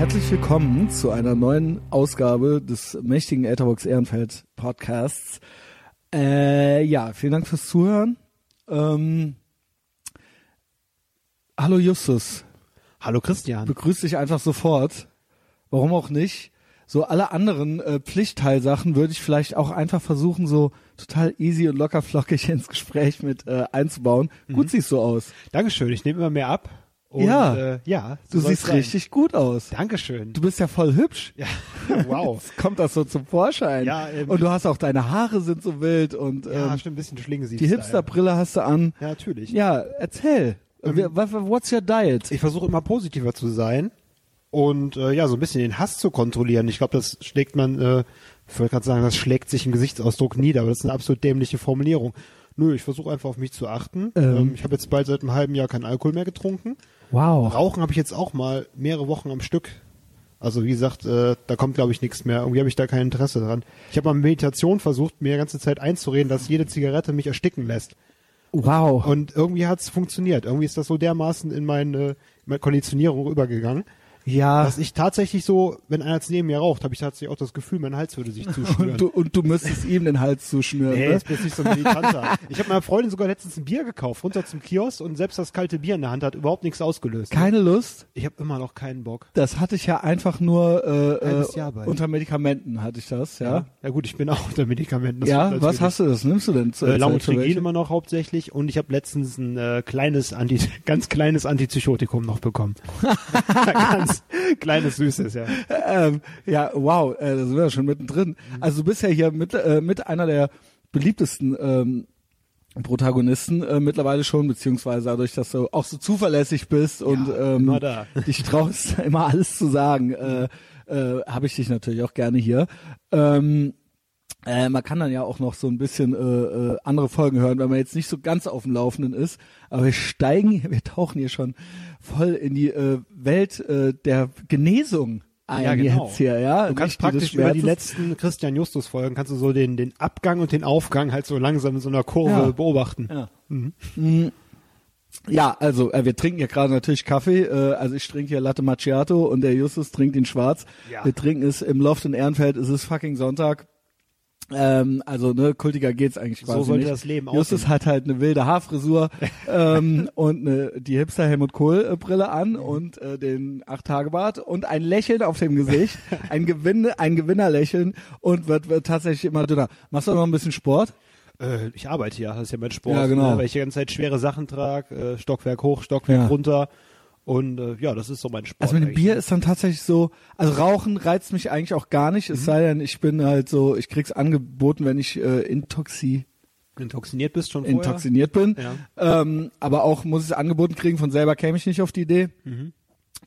Herzlich willkommen zu einer neuen Ausgabe des mächtigen Etherbox Ehrenfeld Podcasts. Äh, ja, vielen Dank fürs Zuhören. Ähm, hallo Justus, Hallo Christian. begrüß dich einfach sofort. Warum auch nicht? So alle anderen äh, Pflichtteilsachen würde ich vielleicht auch einfach versuchen, so total easy und locker flockig ins Gespräch mit äh, einzubauen. Gut siehst du aus. Dankeschön, ich nehme immer mehr ab. Und, Ja. Äh, ja. Du so soll's siehst sein. richtig gut aus. Dankeschön. Du bist ja voll hübsch. Ja. Wow. Jetzt kommt das so zum Vorschein. Ja, ähm, und du hast auch deine Haare sind so wild und ja, ähm, stimmt, ein bisschen Schlinge die Hipsterbrille hast du an. Ja, natürlich. Ja, erzähl. Ähm, What's your diet? Ich versuche immer positiver zu sein und äh, ja, so ein bisschen den Hass zu kontrollieren. Ich glaube, das schlägt man, äh, ich wollte gerade sagen, das schlägt sich im Gesichtsausdruck nieder, aber das ist eine absolut dämliche Formulierung. Nö, ich versuche einfach auf mich zu achten. Ähm. Ähm, ich habe jetzt bald seit einem halben Jahr keinen Alkohol mehr getrunken. Wow. Rauchen habe ich jetzt auch mal mehrere Wochen am Stück. Also wie gesagt, äh, da kommt glaube ich nichts mehr. Irgendwie habe ich da kein Interesse dran. Ich habe mal Meditation versucht, mir die ganze Zeit einzureden, dass jede Zigarette mich ersticken lässt. Wow. Und irgendwie hat es funktioniert. Irgendwie ist das so dermaßen in meine, meine Konditionierung übergegangen, ja. dass ich tatsächlich so, wenn einer jetzt neben mir raucht, habe ich tatsächlich auch das Gefühl, mein Hals würde sich zuschnüren. Und du, und du müsstest ihm den Hals zuschnüren. Nee, ne? jetzt bist du nicht so ein Militanter. Ich habe meiner Freundin sogar letztens ein Bier gekauft, runter zum Kiosk und selbst das kalte Bier in der Hand hat überhaupt nichts ausgelöst. Keine Lust? Ich habe immer noch keinen Bock. Das hatte ich ja einfach nur äh, äh, unter Medikamenten hatte ich das, ja. Ja gut, ich bin auch unter Medikamenten. das Ja, was hast du das? Nimmst du denn zu Äh, Lamotrigin immer noch hauptsächlich und ich habe letztens ein äh, kleines Anti, ganz kleines Antipsychotikum noch bekommen. ganz kleines süßes, ja. ähm, ja, wow, äh, da sind wir ja schon mittendrin. Also du bist ja hier mit, äh, mit einer der beliebtesten ähm, Protagonisten äh, mittlerweile schon, beziehungsweise dadurch, dass du auch so zuverlässig bist und ähm, immer da. dich traust, immer alles zu sagen, äh, äh, habe ich dich natürlich auch gerne hier. Ähm, äh, man kann dann ja auch noch so ein bisschen äh, äh, andere Folgen hören, wenn man jetzt nicht so ganz auf dem Laufenden ist. Aber wir steigen, hier- wir tauchen hier schon voll in die äh, Welt äh, der Genesung ein Ja, genau. jetzt hier, ja. Du kannst praktisch über die letzten Christian Justus Folgen kannst du so den den Abgang und den Aufgang halt so langsam in so einer Kurve Ja. beobachten. Ja. Mhm. Ja, also äh, wir trinken ja gerade natürlich Kaffee. Äh, also ich trinke hier Latte Macchiato und der Justus trinkt ihn schwarz. Ja. Wir trinken es im Loft in Ehrenfeld. Es ist fucking Sonntag. Ähm, also ne, kultiger geht's eigentlich quasi So sollte nicht. das Leben Justus aussehen. hat halt eine wilde Haarfrisur ähm, und eine, die Hipster Helmut Kohl äh, Brille an und äh, den acht Tage Bart und ein Lächeln auf dem Gesicht, ein Gewinn, ein Gewinnerlächeln und wird, wird tatsächlich immer dünner. Machst du noch ein bisschen Sport? Äh, ich arbeite ja, das ist ja mein Sport, Ja, genau. ne, weil ich die ganze Zeit schwere Sachen trage, äh, Stockwerk hoch, Stockwerk Ja. runter und äh, ja, das ist so mein Sport. Also mit dem. Bier ist dann tatsächlich so, also Rauchen reizt mich eigentlich auch gar nicht, Mhm. es sei denn, ich bin halt so, ich krieg's angeboten, wenn ich äh, intoxi intoxiniert bist schon vorher. intoxiniert bin. Ja. Ähm, aber auch muss ich es angeboten kriegen, von selber käme ich nicht auf die Idee. Mhm.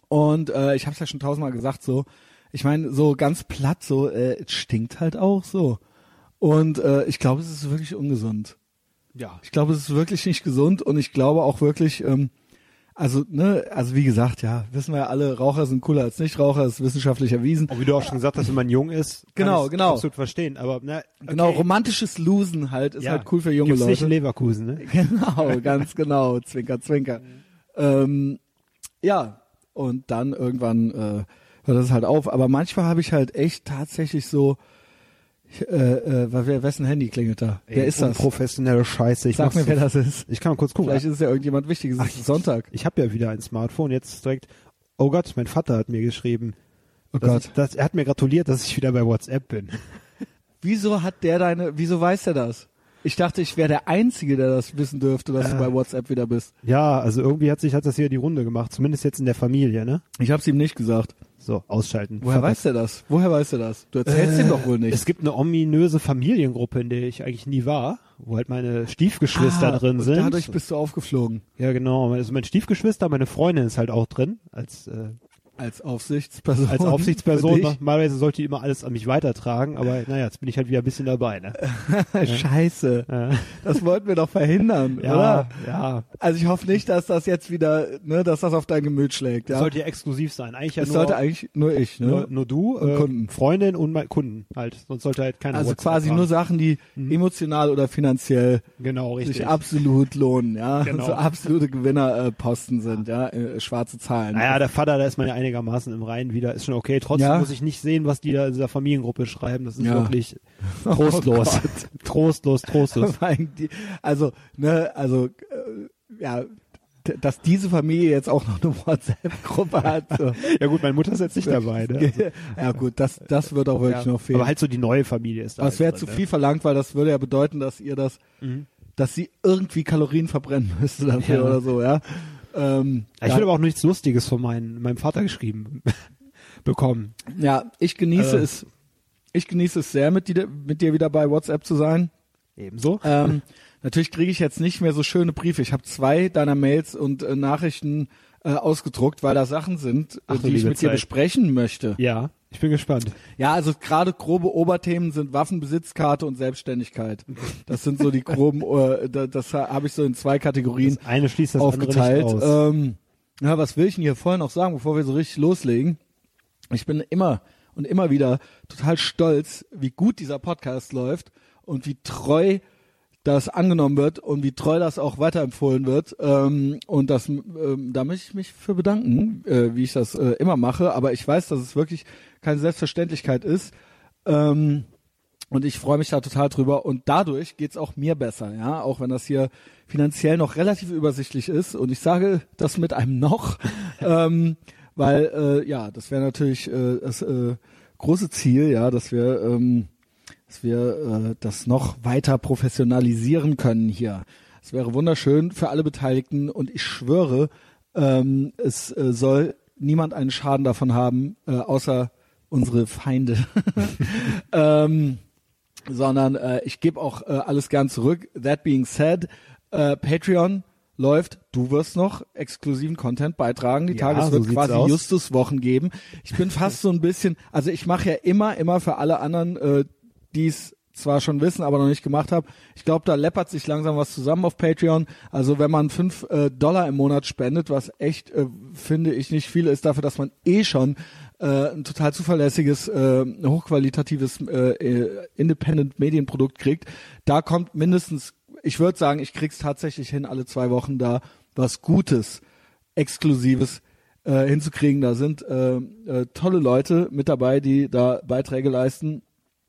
Und äh, ich habe es ja schon tausendmal gesagt, so, ich meine, so ganz platt, so, äh, es stinkt halt auch so. Und äh, ich glaube, es ist wirklich ungesund. Ja. Ich glaube, es ist wirklich nicht gesund und ich glaube auch wirklich, ähm, also, ne, also wie gesagt, ja, wissen wir ja alle, Raucher sind cooler als Nichtraucher, ist wissenschaftlich erwiesen. Und wie du auch schon gesagt hast, wenn man jung ist, Genau, genau. absolut verstehen. Aber na, okay. Genau, romantisches Losen halt ist Ja. halt cool für junge Gibt's Leute. nicht Leverkusen, ne? Genau, ganz genau. Zwinker, zwinker. Ähm, ja, und dann irgendwann äh, hört das halt auf. Aber manchmal habe ich halt echt tatsächlich so, äh, äh, wessen Handy klingelt da? wer ist das? Professionelle Scheiße. Ich Sag mir, wer das ist. Ich kann mal kurz gucken. Vielleicht ist es ja irgendjemand Wichtiges. Es ist Sonntag. Ich habe ja wieder ein Smartphone, jetzt direkt. Oh Gott, mein Vater hat mir geschrieben. Oh Gott. Ich, dass, er hat mir gratuliert, dass ich wieder bei WhatsApp bin. Wieso hat der deine, wieso weiß er das? Ich dachte, ich wäre der Einzige, der das wissen dürfte, dass du Äh. bei WhatsApp wieder bist. Ja, also irgendwie hat sich hat das hier die Runde gemacht, zumindest jetzt in der Familie, ne? Ich hab's ihm nicht gesagt. So, ausschalten. Woher Vater- weiß er das? Woher weiß er das? Du erzählst ihm doch wohl nicht. Es gibt eine ominöse Familiengruppe, in der ich eigentlich nie war, wo halt meine Stiefgeschwister Ah, drin und sind. Dadurch bist du aufgeflogen. ja, genau. Also mein Stiefgeschwister, meine Freundin ist halt auch drin, als äh, Als Aufsichtsperson. als Aufsichtsperson. Normalerweise sollte die immer alles an mich weitertragen, aber naja, jetzt bin ich halt wieder ein bisschen dabei, ne? Scheiße. Ja, Das wollten wir doch verhindern, ja, oder? ja. Also ich hoffe nicht, dass das jetzt wieder, ne, dass das auf dein Gemüt schlägt, Das ja. sollte ja exklusiv sein. Eigentlich ja das nur, sollte eigentlich nur ich, ne? nur, nur du, Und äh, Kunden. Freundin und mein Kunden halt. Sonst sollte halt keiner also WhatsApp quasi haben. nur Sachen, die Mhm. emotional oder finanziell Genau, richtig. sich absolut lohnen, ja. Genau. So absolute Gewinnerposten sind, ja. Äh, schwarze Zahlen. Naja, der Vater, da ist man ja einigermaßen im Reinen wieder. Ist schon okay. Trotzdem Ja. muss ich nicht sehen, was die da in dieser Familiengruppe schreiben. Das ist Ja. wirklich trostlos. Oh trostlos, trostlos. Also, ne, also, äh, ja, dass diese Familie jetzt auch noch eine WhatsApp-Gruppe hat. So. Ja gut, meine Mutter ist jetzt nicht dabei. Ne? Also, ja gut, das, das wird auch wirklich ja. noch fehlen. Aber halt so die neue Familie ist da. Aber es wäre zu viel verlangt, weil das würde ja bedeuten, dass ihr das, dass sie irgendwie Kalorien verbrennen müsste dafür Ja. oder so, ja. Ähm, Ja, ich will aber auch nichts Lustiges von meinem, meinem Vater geschrieben bekommen. ja, ich genieße Also- es, ich genieße es sehr, mit dir, mit dir wieder bei WhatsApp zu sein. Ebenso. Ähm, natürlich kriege ich jetzt nicht mehr so schöne Briefe. Ich habe zwei deiner Mails und äh, Nachrichten äh, ausgedruckt, weil da Sachen sind, Ach die ich mit dir Zeit. besprechen möchte. Ja, ich bin gespannt. Ja, also gerade grobe Oberthemen sind Waffenbesitzkarte und Selbstständigkeit. Das sind so die groben, äh, da- das habe ich so in zwei Kategorien Das eine schließt das aufgeteilt. andere nicht aus. Ähm, ja, was will ich denn hier vorher noch sagen, bevor wir so richtig loslegen? Ich bin immer und immer wieder total stolz, wie gut dieser Podcast läuft und wie treu das angenommen wird und wie treu das auch weiterempfohlen wird. Ähm, und das, ähm, da möchte ich mich für bedanken, äh, wie ich das äh, immer mache. Aber ich weiß, dass es wirklich keine Selbstverständlichkeit ist. Ähm, und ich freue mich da total drüber. Und dadurch geht's auch mir besser, ja, auch wenn das hier finanziell noch relativ übersichtlich ist. Und ich sage das mit einem noch, ähm, weil äh, ja, das wäre natürlich äh, das äh, große Ziel, ja, dass wir, ähm, dass wir äh, das noch weiter professionalisieren können hier. Es wäre wunderschön für alle Beteiligten und ich schwöre, ähm, es äh, soll niemand einen Schaden davon haben, äh, außer unsere Feinde. ähm, sondern äh, ich gebe auch äh, alles gern zurück. That being said, äh, Patreon läuft, du wirst noch exklusiven Content beitragen. Die Ja, Tage es so wird sieht's quasi. Justus-Wochen geben. Ich bin fast so ein bisschen, also ich mache ja immer, immer für alle anderen, äh, die es zwar schon wissen, aber noch nicht gemacht haben. Ich glaube, da läppert sich langsam was zusammen auf Patreon. Also wenn man fünf äh, Dollar im Monat spendet, was echt, äh, finde ich, nicht viel ist dafür, dass man eh schon äh, ein total zuverlässiges, äh, hochqualitatives äh, äh, Independent Medienprodukt kriegt, da kommt mindestens, ich würde sagen, ich krieg's tatsächlich hin, alle zwei Wochen da was Gutes, Exklusives äh, hinzukriegen. Da sind äh, äh, tolle Leute mit dabei, die da Beiträge leisten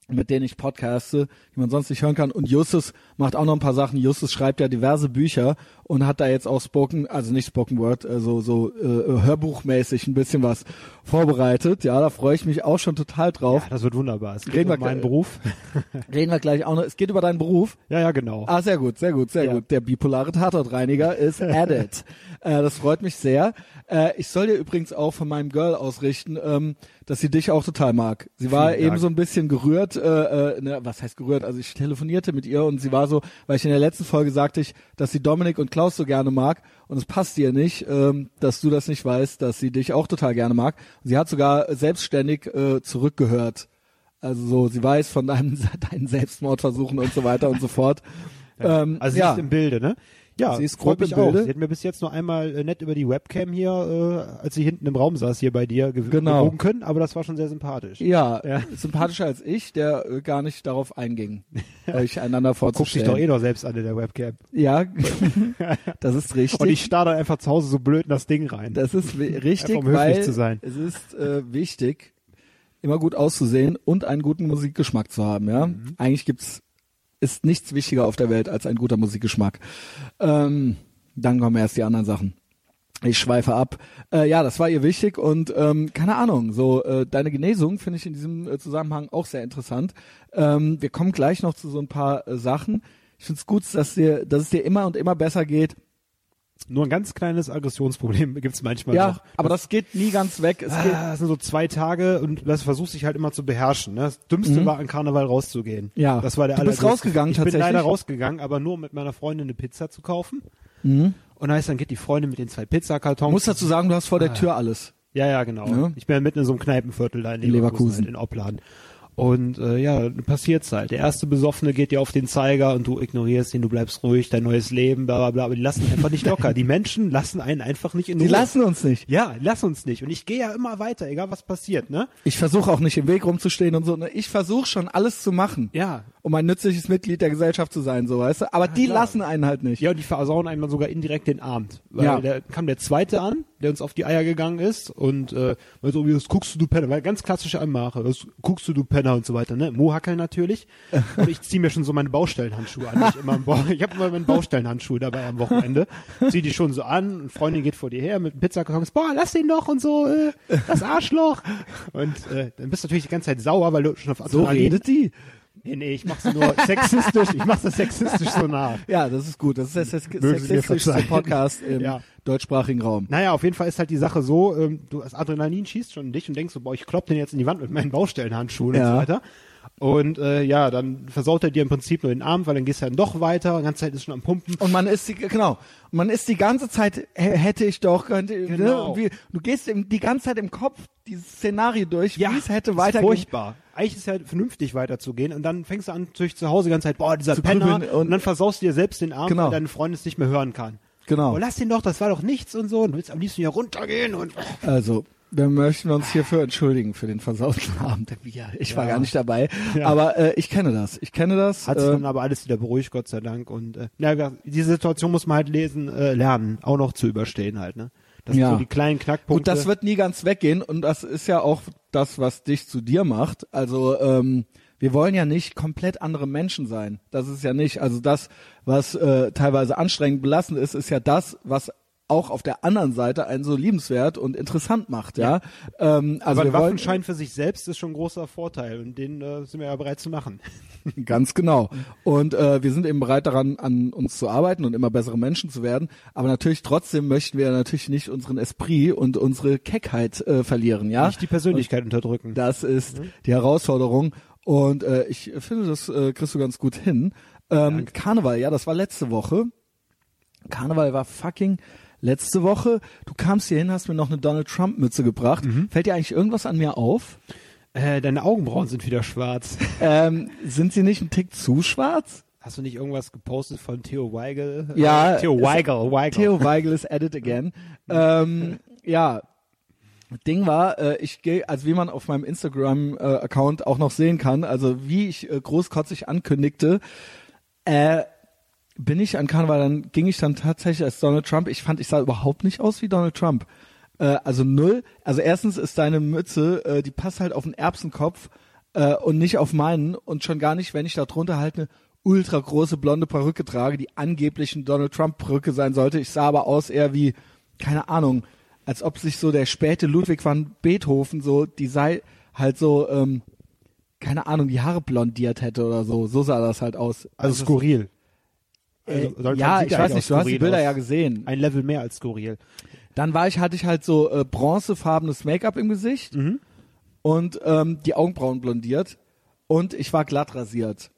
mit denen ich podcaste, die man sonst nicht hören kann. Und Justus macht auch noch ein paar Sachen. Justus schreibt ja diverse Bücher und hat da jetzt auch Spoken, also nicht Spoken Word, äh, so, so äh, hörbuchmäßig ein bisschen was vorbereitet. Ja, da freue ich mich auch schon total drauf. Ja, das wird wunderbar. Es geht Reden wir um meinen gleich- Beruf. Reden wir gleich auch noch. Es geht über deinen Beruf. Ja, ja, genau. Ah, sehr gut, sehr gut, sehr Ja. gut. Der bipolare Tatortreiniger ist added. äh, das freut mich sehr. Äh, ich soll dir übrigens auch von meinem Girl ausrichten, ähm, dass sie dich auch total mag. Sie war Vielen eben Dank. so ein bisschen gerührt, äh, äh, ne, was heißt gerührt? Also ich telefonierte mit ihr und sie war so, weil ich in der letzten Folge sagte ich, dass sie Dominik und Klaus so gerne mag und es passt ihr nicht, ähm, dass du das nicht weißt, dass sie dich auch total gerne mag. Und sie hat sogar selbstständig äh, zurückgehört. Also so, sie weiß von deinem, deinen Selbstmordversuchen und so weiter und so fort. Ähm, Also sie ja. ist im Bilde, ne? Ja, Sie ist freut mich auch. Bilde. Sie hat mir bis jetzt nur einmal äh, nett über die Webcam hier, äh, als sie hinten im Raum saß, hier bei dir gew Genau. gewogen können, aber das war schon sehr sympathisch. Ja, Ja. sympathischer als ich, der äh, gar nicht darauf einging, euch einander Guckt sich vorzustellen. doch eh doch selbst an in der Webcam. Ja, das ist richtig. Und ich starre einfach zu Hause so blöd in das Ding rein. das ist richtig, um weil zu sein. es ist äh, wichtig, immer gut auszusehen und einen guten Musikgeschmack zu haben. Ja, Mhm. eigentlich gibt's ist nichts wichtiger auf der Welt als ein guter Musikgeschmack. Ähm, dann kommen erst die anderen Sachen. Ich schweife ab. Äh, ja, das war ihr wichtig und ähm, keine Ahnung, so äh, deine Genesung finde ich in diesem äh, Zusammenhang auch sehr interessant. Ähm, wir kommen gleich noch zu so ein paar äh, Sachen. Ich finde es gut, dass dir, dass es dir immer und immer besser geht. Nur ein ganz kleines Aggressionsproblem gibt's manchmal ja, noch. aber das geht nie ganz weg. Es geht, Ah, das sind so zwei Tage und das versuchst dich halt immer zu beherrschen. Ne? Das Dümmste war, an Karneval rauszugehen. Mhm. Ja. das war der Du bist rausgegangen Ich bin tatsächlich? leider rausgegangen, aber nur um mit meiner Freundin eine Pizza zu kaufen. Mhm. Und heißt, dann geht die Freundin mit den zwei Pizzakartons. muss dazu sagen, du hast vor der Ah. Tür alles. Ja, ja, genau. Ja. Ich bin mitten in so einem Kneipenviertel da in In Leverkusen, Leverkusen. halt, in Opladen. Und äh, ja, passiert's halt. Der erste Besoffene geht dir auf den Zeiger und du ignorierst ihn, du bleibst ruhig, dein neues Leben, bla bla bla. Aber die lassen einfach nicht locker. Die Menschen lassen einen einfach nicht in Die Ruhe. lassen uns nicht. ja, lass uns nicht. Und ich gehe ja immer weiter, egal was passiert, ne? Ich versuche auch nicht im Weg rumzustehen und so. ne? Ich versuche schon alles zu machen, Ja. um ein nützliches Mitglied der Gesellschaft zu sein, so weißt du. Aber die klar. lassen einen halt nicht. Ja, und die versauen einem dann sogar indirekt den Abend. Weil Ja. da kam der zweite an, der uns auf die Eier gegangen ist und äh, mal so, wie das guckst du, du Penner, weil ganz klassische Anmache, das guckst du, du Penner und so weiter, ne? Mohackel natürlich. Und ich ziehe mir schon so meine Baustellenhandschuhe an. Ich, immer, im Bau- ich habe immer meine Baustellenhandschuhe dabei am Wochenende. Zieh die schon so an, eine Freundin geht vor dir her mit einem Pizzakartons, boah, lass ihn doch und so, äh, das Arschloch. Und äh, dann bist du natürlich die ganze Zeit sauer, weil du schon auf So Adrenalin- redet die. Nee, nee, ich mach's nur sexistisch, ich mach's das sexistisch so nach. Ja, das ist gut. Das ist der sexistischste. Podcast im Ja. deutschsprachigen Raum. Naja, auf jeden Fall ist halt die Sache so, ähm, du das Adrenalin schießt schon in dich und denkst so, boah, ich klopp den jetzt in die Wand mit meinen Baustellenhandschuhen und Ja. so weiter. Und äh, ja, dann versaut er dir im Prinzip nur den Abend, weil dann gehst du dann doch weiter, die ganze Zeit ist schon am Pumpen. Und man ist die, genau, und man ist die ganze Zeit, hä- hätte ich doch, könnte, ne? Genau. Und wie, du gehst die ganze Zeit im Kopf dieses Szenario durch, wie es hätte ist weitergehen. furchtbar. Eigentlich ist es ja vernünftig weiterzugehen und dann fängst du an, natürlich zu Hause die ganze Zeit, boah, dieser Penner, und, und- dann versaust du dir selbst den Abend, Genau. weil deine Freundin es nicht mehr hören kann. Genau. Oh, lass den doch, das war doch nichts und so. Und du willst am liebsten hier runtergehen und Also, wir möchten uns hierfür entschuldigen für den versauten Abend der Bier. Ich war Ja. gar nicht dabei, Ja. aber äh, ich kenne das. Ich kenne das. hat sich äh, dann aber alles wieder beruhigt, Gott sei Dank. Und äh, ja, ja, diese Situation muss man halt lesen, äh, lernen, auch noch zu überstehen halt. Ne? Das Ja. sind so die kleinen Knackpunkte. Gut, das wird nie ganz weggehen und das ist ja auch das, was dich zu dir macht. Also ähm, wir wollen ja nicht komplett andere Menschen sein. Das ist ja nicht. Also das, was äh, teilweise anstrengend belastend ist, ist ja das, was auch auf der anderen Seite einen so liebenswert und interessant macht, ja. Ähm, also aber ein Waffenschein für sich selbst ist schon ein großer Vorteil und den äh, sind wir ja bereit zu machen. Ganz genau. Und äh, wir sind eben bereit daran, an uns zu arbeiten und immer bessere Menschen zu werden. Aber natürlich trotzdem möchten wir natürlich nicht unseren Esprit und unsere Keckheit äh, verlieren, ja. Nicht die Persönlichkeit unterdrücken. Das ist die Herausforderung. Und äh, ich finde, das äh, kriegst du ganz gut hin. Ähm, Karneval, ja, das war letzte Woche. Karneval war fucking letzte Woche. Du kamst hier hin, hast mir noch eine Donald Trump Mütze gebracht. Fällt dir eigentlich irgendwas an mir auf? Äh, deine Augenbrauen sind wieder schwarz. Ähm, sind sie nicht ein Tick zu schwarz? Hast du nicht irgendwas gepostet von Theo Weigel? Ja, Äh, Theo Weigel, Weigel. Theo Weigel ist at it again. ähm, ja, Ding war, äh, ich gehe, also wie man auf meinem Instagram-Account auch noch sehen kann, also wie ich äh, großkotzig ankündigte, äh, bin ich an Karneval, dann ging ich dann tatsächlich als Donald Trump. Ich fand, ich sah überhaupt nicht aus wie Donald Trump. Äh, also null. Also erstens ist deine Mütze, äh, die passt halt auf den Erbsenkopf äh, und nicht auf meinen und schon gar nicht, wenn ich da drunter halt eine ultra große blonde Perücke trage, die angeblich eine Donald Trump Perücke sein sollte. Ich sah aber aus eher wie, keine Ahnung, als ob sich so der späte Ludwig van Beethoven so, die sei halt so, ähm, keine Ahnung, die Haare blondiert hätte oder so. So sah das halt aus. Also skurril. Äh, Also, ja, ich weiß nicht, du hast die Bilder aus. ja gesehen. Ein Level mehr als skurril. Dann war ich, hatte ich halt so äh, bronzefarbenes Make-up im Gesicht Mhm. und ähm, die Augenbrauen blondiert und ich war glatt rasiert.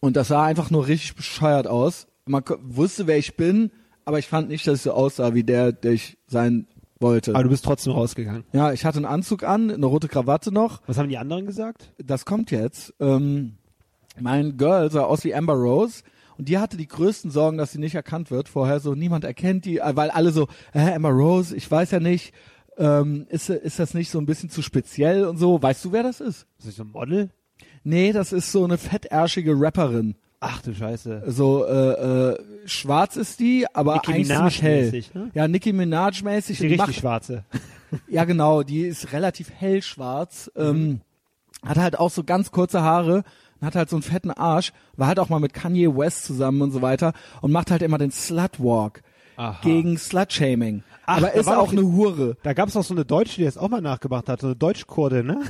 Und das sah einfach nur richtig bescheuert aus. Man wusste, wer ich bin, aber ich fand nicht, dass ich so aussah wie der, der ich sein wollte. Aber du bist trotzdem rausgegangen. ja, ich hatte einen Anzug an, eine rote Krawatte noch. Was haben die anderen gesagt? Das kommt jetzt. Ähm, mein Girl sah aus wie Amber Rose. Und die hatte die größten Sorgen, dass sie nicht erkannt wird. Vorher so, niemand erkennt die, äh, weil alle so, äh, Amber Rose, ich weiß ja nicht, ähm, ist, ist das nicht so ein bisschen zu speziell und so? Weißt du, wer das ist? Ist das so ein Model? Nee, das ist so eine fettärschige Rapperin. Ach du Scheiße. So, äh, äh, schwarz ist die, aber Nicki eigentlich Minaj hell. mäßig, ne? Ja, Nicki Minaj mäßig. Die die richtig macht, schwarze. ja, genau, die ist relativ hellschwarz, ähm, hat halt auch so ganz kurze Haare hat halt so einen fetten Arsch, war halt auch mal mit Kanye West zusammen und so weiter und macht halt immer den Slutwalk Aha. gegen Slutshaming. Ach, Aber ist auch eine Hure. Da gab es auch so eine Deutsche, die das auch mal nachgemacht hat, so eine Deutschkurde, ne?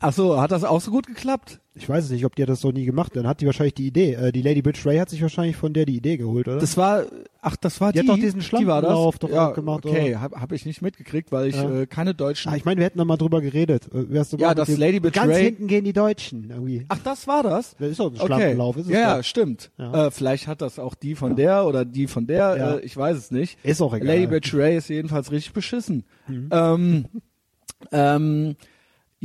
Ach so, hat das auch so gut geklappt? Ich weiß es nicht, ob die hat das so nie gemacht. Dann hat die wahrscheinlich die Idee. Äh, die Lady Bitch Ray hat sich wahrscheinlich von der die Idee geholt, oder? Das war, ach, das war Die die. hat doch diesen? Schlampenlauf doch ja, gemacht, Okay, habe hab ich nicht mitgekriegt, weil ich Ja. äh, keine deutschen. ah, ich meine, wir hätten noch mal drüber geredet. Äh, wärst du Ja, das Lady Bitch Ganz Ray- hinten gehen die Deutschen irgendwie. Ach, das war das? Das ist doch ein Okay. Schlampenlauf, ist es ja, ja, stimmt. Äh, vielleicht hat das auch die von der oder die von der, äh, ich weiß es nicht. Ist auch egal. Lady Bitch Ray ist jedenfalls richtig beschissen. Mhm. Ähm, ähm,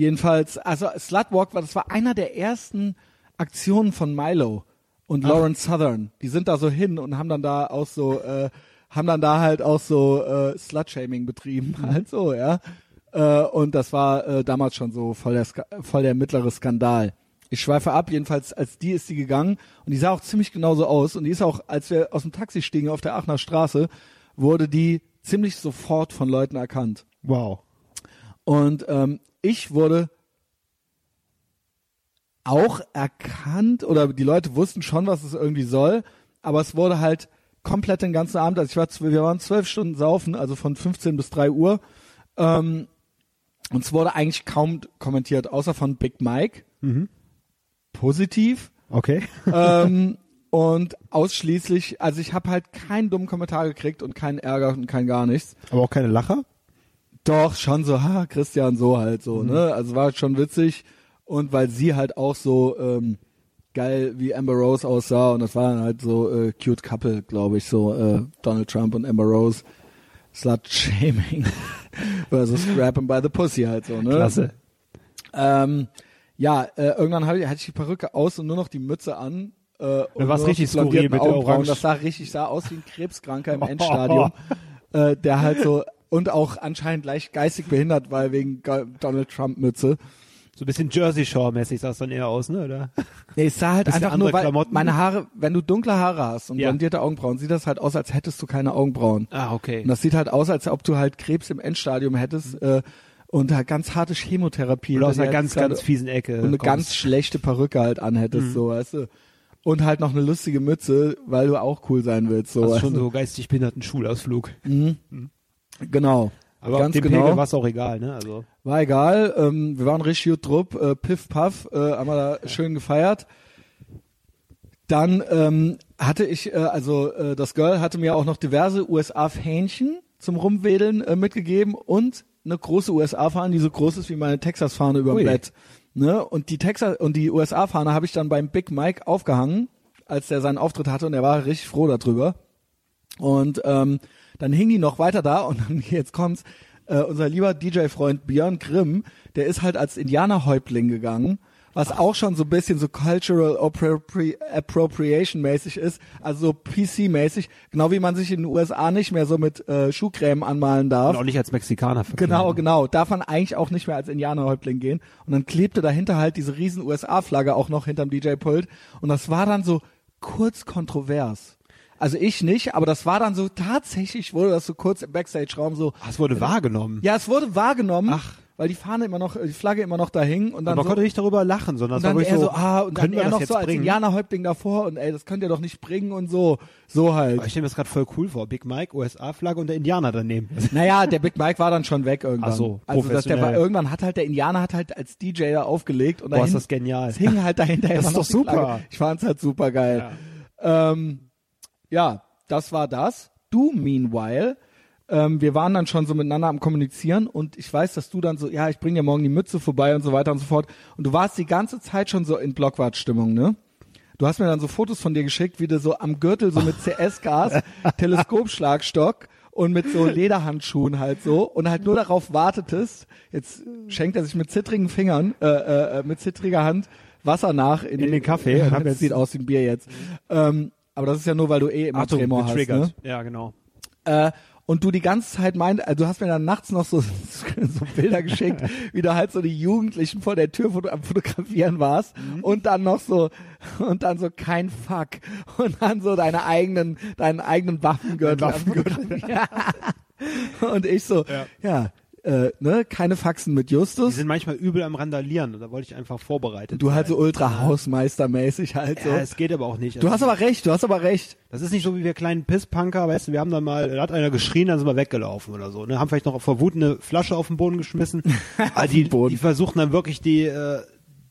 jedenfalls, also Slutwalk war, das war einer der ersten Aktionen von Milo und Lawrence Southern. Die sind da so hin und haben dann da auch so, äh, haben dann da halt auch so äh, Slutshaming betrieben, Mhm. halt so, ja. Äh, und das war äh, damals schon so voll der, Ska voll der mittlere Skandal. Ich schweife ab, jedenfalls als die ist die gegangen und die sah auch ziemlich genauso aus und die ist auch, als wir aus dem Taxi stiegen auf der Aachener Straße, wurde die ziemlich sofort von Leuten erkannt. Wow. Und ähm, ich wurde auch erkannt oder die Leute wussten schon, was es irgendwie soll, aber es wurde halt komplett den ganzen Abend, also ich war, wir waren zwölf Stunden saufen, also von 15 bis 3 Uhr, ähm, und es wurde eigentlich kaum kommentiert, außer von Big Mike. Positiv. Okay. ähm, und ausschließlich, also ich habe halt keinen dummen Kommentar gekriegt und keinen Ärger und kein gar nichts. Aber auch keine Lacher? Doch, schon so, ha, Christian, so halt so, ne? Also war schon witzig. Und weil sie halt auch so ähm, geil wie Amber Rose aussah und das war dann halt so äh, cute Couple, glaube ich, so äh, Donald Trump und Amber Rose. Slut Shaming versus Grabbing by the Pussy halt so, ne? Klasse. Ähm, ja, äh, irgendwann ich, hatte ich die Perücke aus und nur noch die Mütze an. Äh, und war's nur noch richtig skurril mit Augenbrauen. Das sah richtig, sah aus wie ein Krebskranker im Endstadium. äh, der halt so, und auch anscheinend leicht geistig behindert, weil wegen Donald Trump Mütze. So ein bisschen Jersey Shore-mäßig sah es dann eher aus, ne? Oder? Nee, es sah halt einfach nur, weil Klamotten. meine Haare, wenn du dunkle Haare hast und Ja. blondierte Augenbrauen, sieht das halt aus, als hättest du keine Augenbrauen. Ah, okay. Und das sieht halt aus, als ob du halt Krebs im Endstadium hättest äh, und halt ganz harte Chemotherapie. Oder aus einer ganz, ganz fiesen Ecke. und eine kommst. ganz schlechte Perücke halt anhättest, Mhm. so, weißt du. Und halt noch eine lustige Mütze, weil du auch cool sein willst, so. Also weißt schon so geistig behinderten Schulausflug. Genau. Aber Ganz dem genau. War es auch egal, ne? Also War egal. Ähm, wir waren richtig gut drupp, äh, piff paff, äh, haben wir da schön gefeiert. Dann ähm, hatte ich, äh, also äh, das Girl hatte mir auch noch diverse USA-Fähnchen zum Rumwedeln äh, mitgegeben und eine große USA-Fahne, die so groß ist wie meine Texas-Fahne über dem Bett. Ne? Und die Texas und die USA-Fahne habe ich dann beim Big Mike aufgehangen, als der seinen Auftritt hatte und er war richtig froh darüber. Und ähm, dann hing die noch weiter da und dann jetzt kommt's. Äh, unser lieber DJ-Freund Björn Grimm, der ist halt als Indianerhäuptling gegangen, was auch schon so ein bisschen so Cultural Appropri Appropriation mäßig ist, also so PC-mäßig, genau wie man sich in den USA nicht mehr so mit äh, Schuhcreme anmalen darf. und auch nicht als Mexikaner. Genau, genau. Darf man eigentlich auch nicht mehr als Indianerhäuptling gehen. Und dann klebte dahinter halt diese riesen USA-Flagge auch noch hinterm DJ-Pult. Und das war dann so kurz kontrovers. Also ich nicht, aber das war dann so, tatsächlich wurde das so kurz im Backstage-Raum so, Ah, es wurde wahrgenommen. ja, es wurde wahrgenommen, Ach. weil die Fahne immer noch, die Flagge immer noch da hing. Und dann Aber man so, konnte nicht darüber lachen, sondern und war dann wirklich er so, so, ah, und dann er das noch so als? Indianerhäuptling davor und ey, das könnt ihr doch nicht bringen und so. So halt. Aber ich stelle mir das gerade voll cool vor. Big Mike, USA-Flagge und der Indianer daneben. Naja, der Big Mike war dann schon weg irgendwann. Ach so, also dass der war, irgendwann hat halt der Indianer hat halt als DJ da aufgelegt und Boah, ist das genial. es hing halt dahinter Das ist doch super. Flagge. Ich fand's halt super geil. Ja. Ähm, ja, das war das. Du meanwhile, ähm, wir waren dann schon so miteinander am kommunizieren und ich weiß, dass du dann so, ja, ich bring dir morgen die Mütze vorbei und so weiter und so fort. Und du warst die ganze Zeit schon so in Blockwart-Stimmung, ne? Du hast mir dann so Fotos von dir geschickt, wie du so am Gürtel so mit CS-Gas, Teleskopschlagstock und mit so Lederhandschuhen halt so und halt nur darauf wartetest. Jetzt schenkt er sich mit zittrigen Fingern, äh, äh, mit zittriger Hand Wasser nach in, In den Kaffee und hab das jetzt- sieht aus wie ein Bier jetzt. Ähm, aber das ist ja nur, weil du eh immer Achtung, Tremor hast. getriggert. Ne? Ja, genau. Äh, und du die ganze Zeit meint, also du hast mir dann nachts noch so, so Bilder geschickt, wie du halt so die Jugendlichen vor der Tür am Fotografieren warst Mhm. und dann noch so und dann so kein Fuck und dann so deine eigenen deinen eigenen Waffengürtel. Fotografieren. Ja. Und ich so, ja, Ja. Äh, ne, keine Faxen mit Die Justus. sind manchmal übel am Randalieren. Da wollte ich einfach vorbereitet Du halt so ultra Hausmeistermäßig halt so. Ja, es geht aber auch nicht. Du hast aber recht, du hast aber recht. Das ist nicht so wie wir kleinen Pisspunker, weißt du, wir haben dann mal, da hat einer geschrien, dann sind wir weggelaufen oder so. Ne? Haben vielleicht noch vor Wut eine Flasche auf den Boden geschmissen. Aber die, Boden. die versuchen dann wirklich die, äh,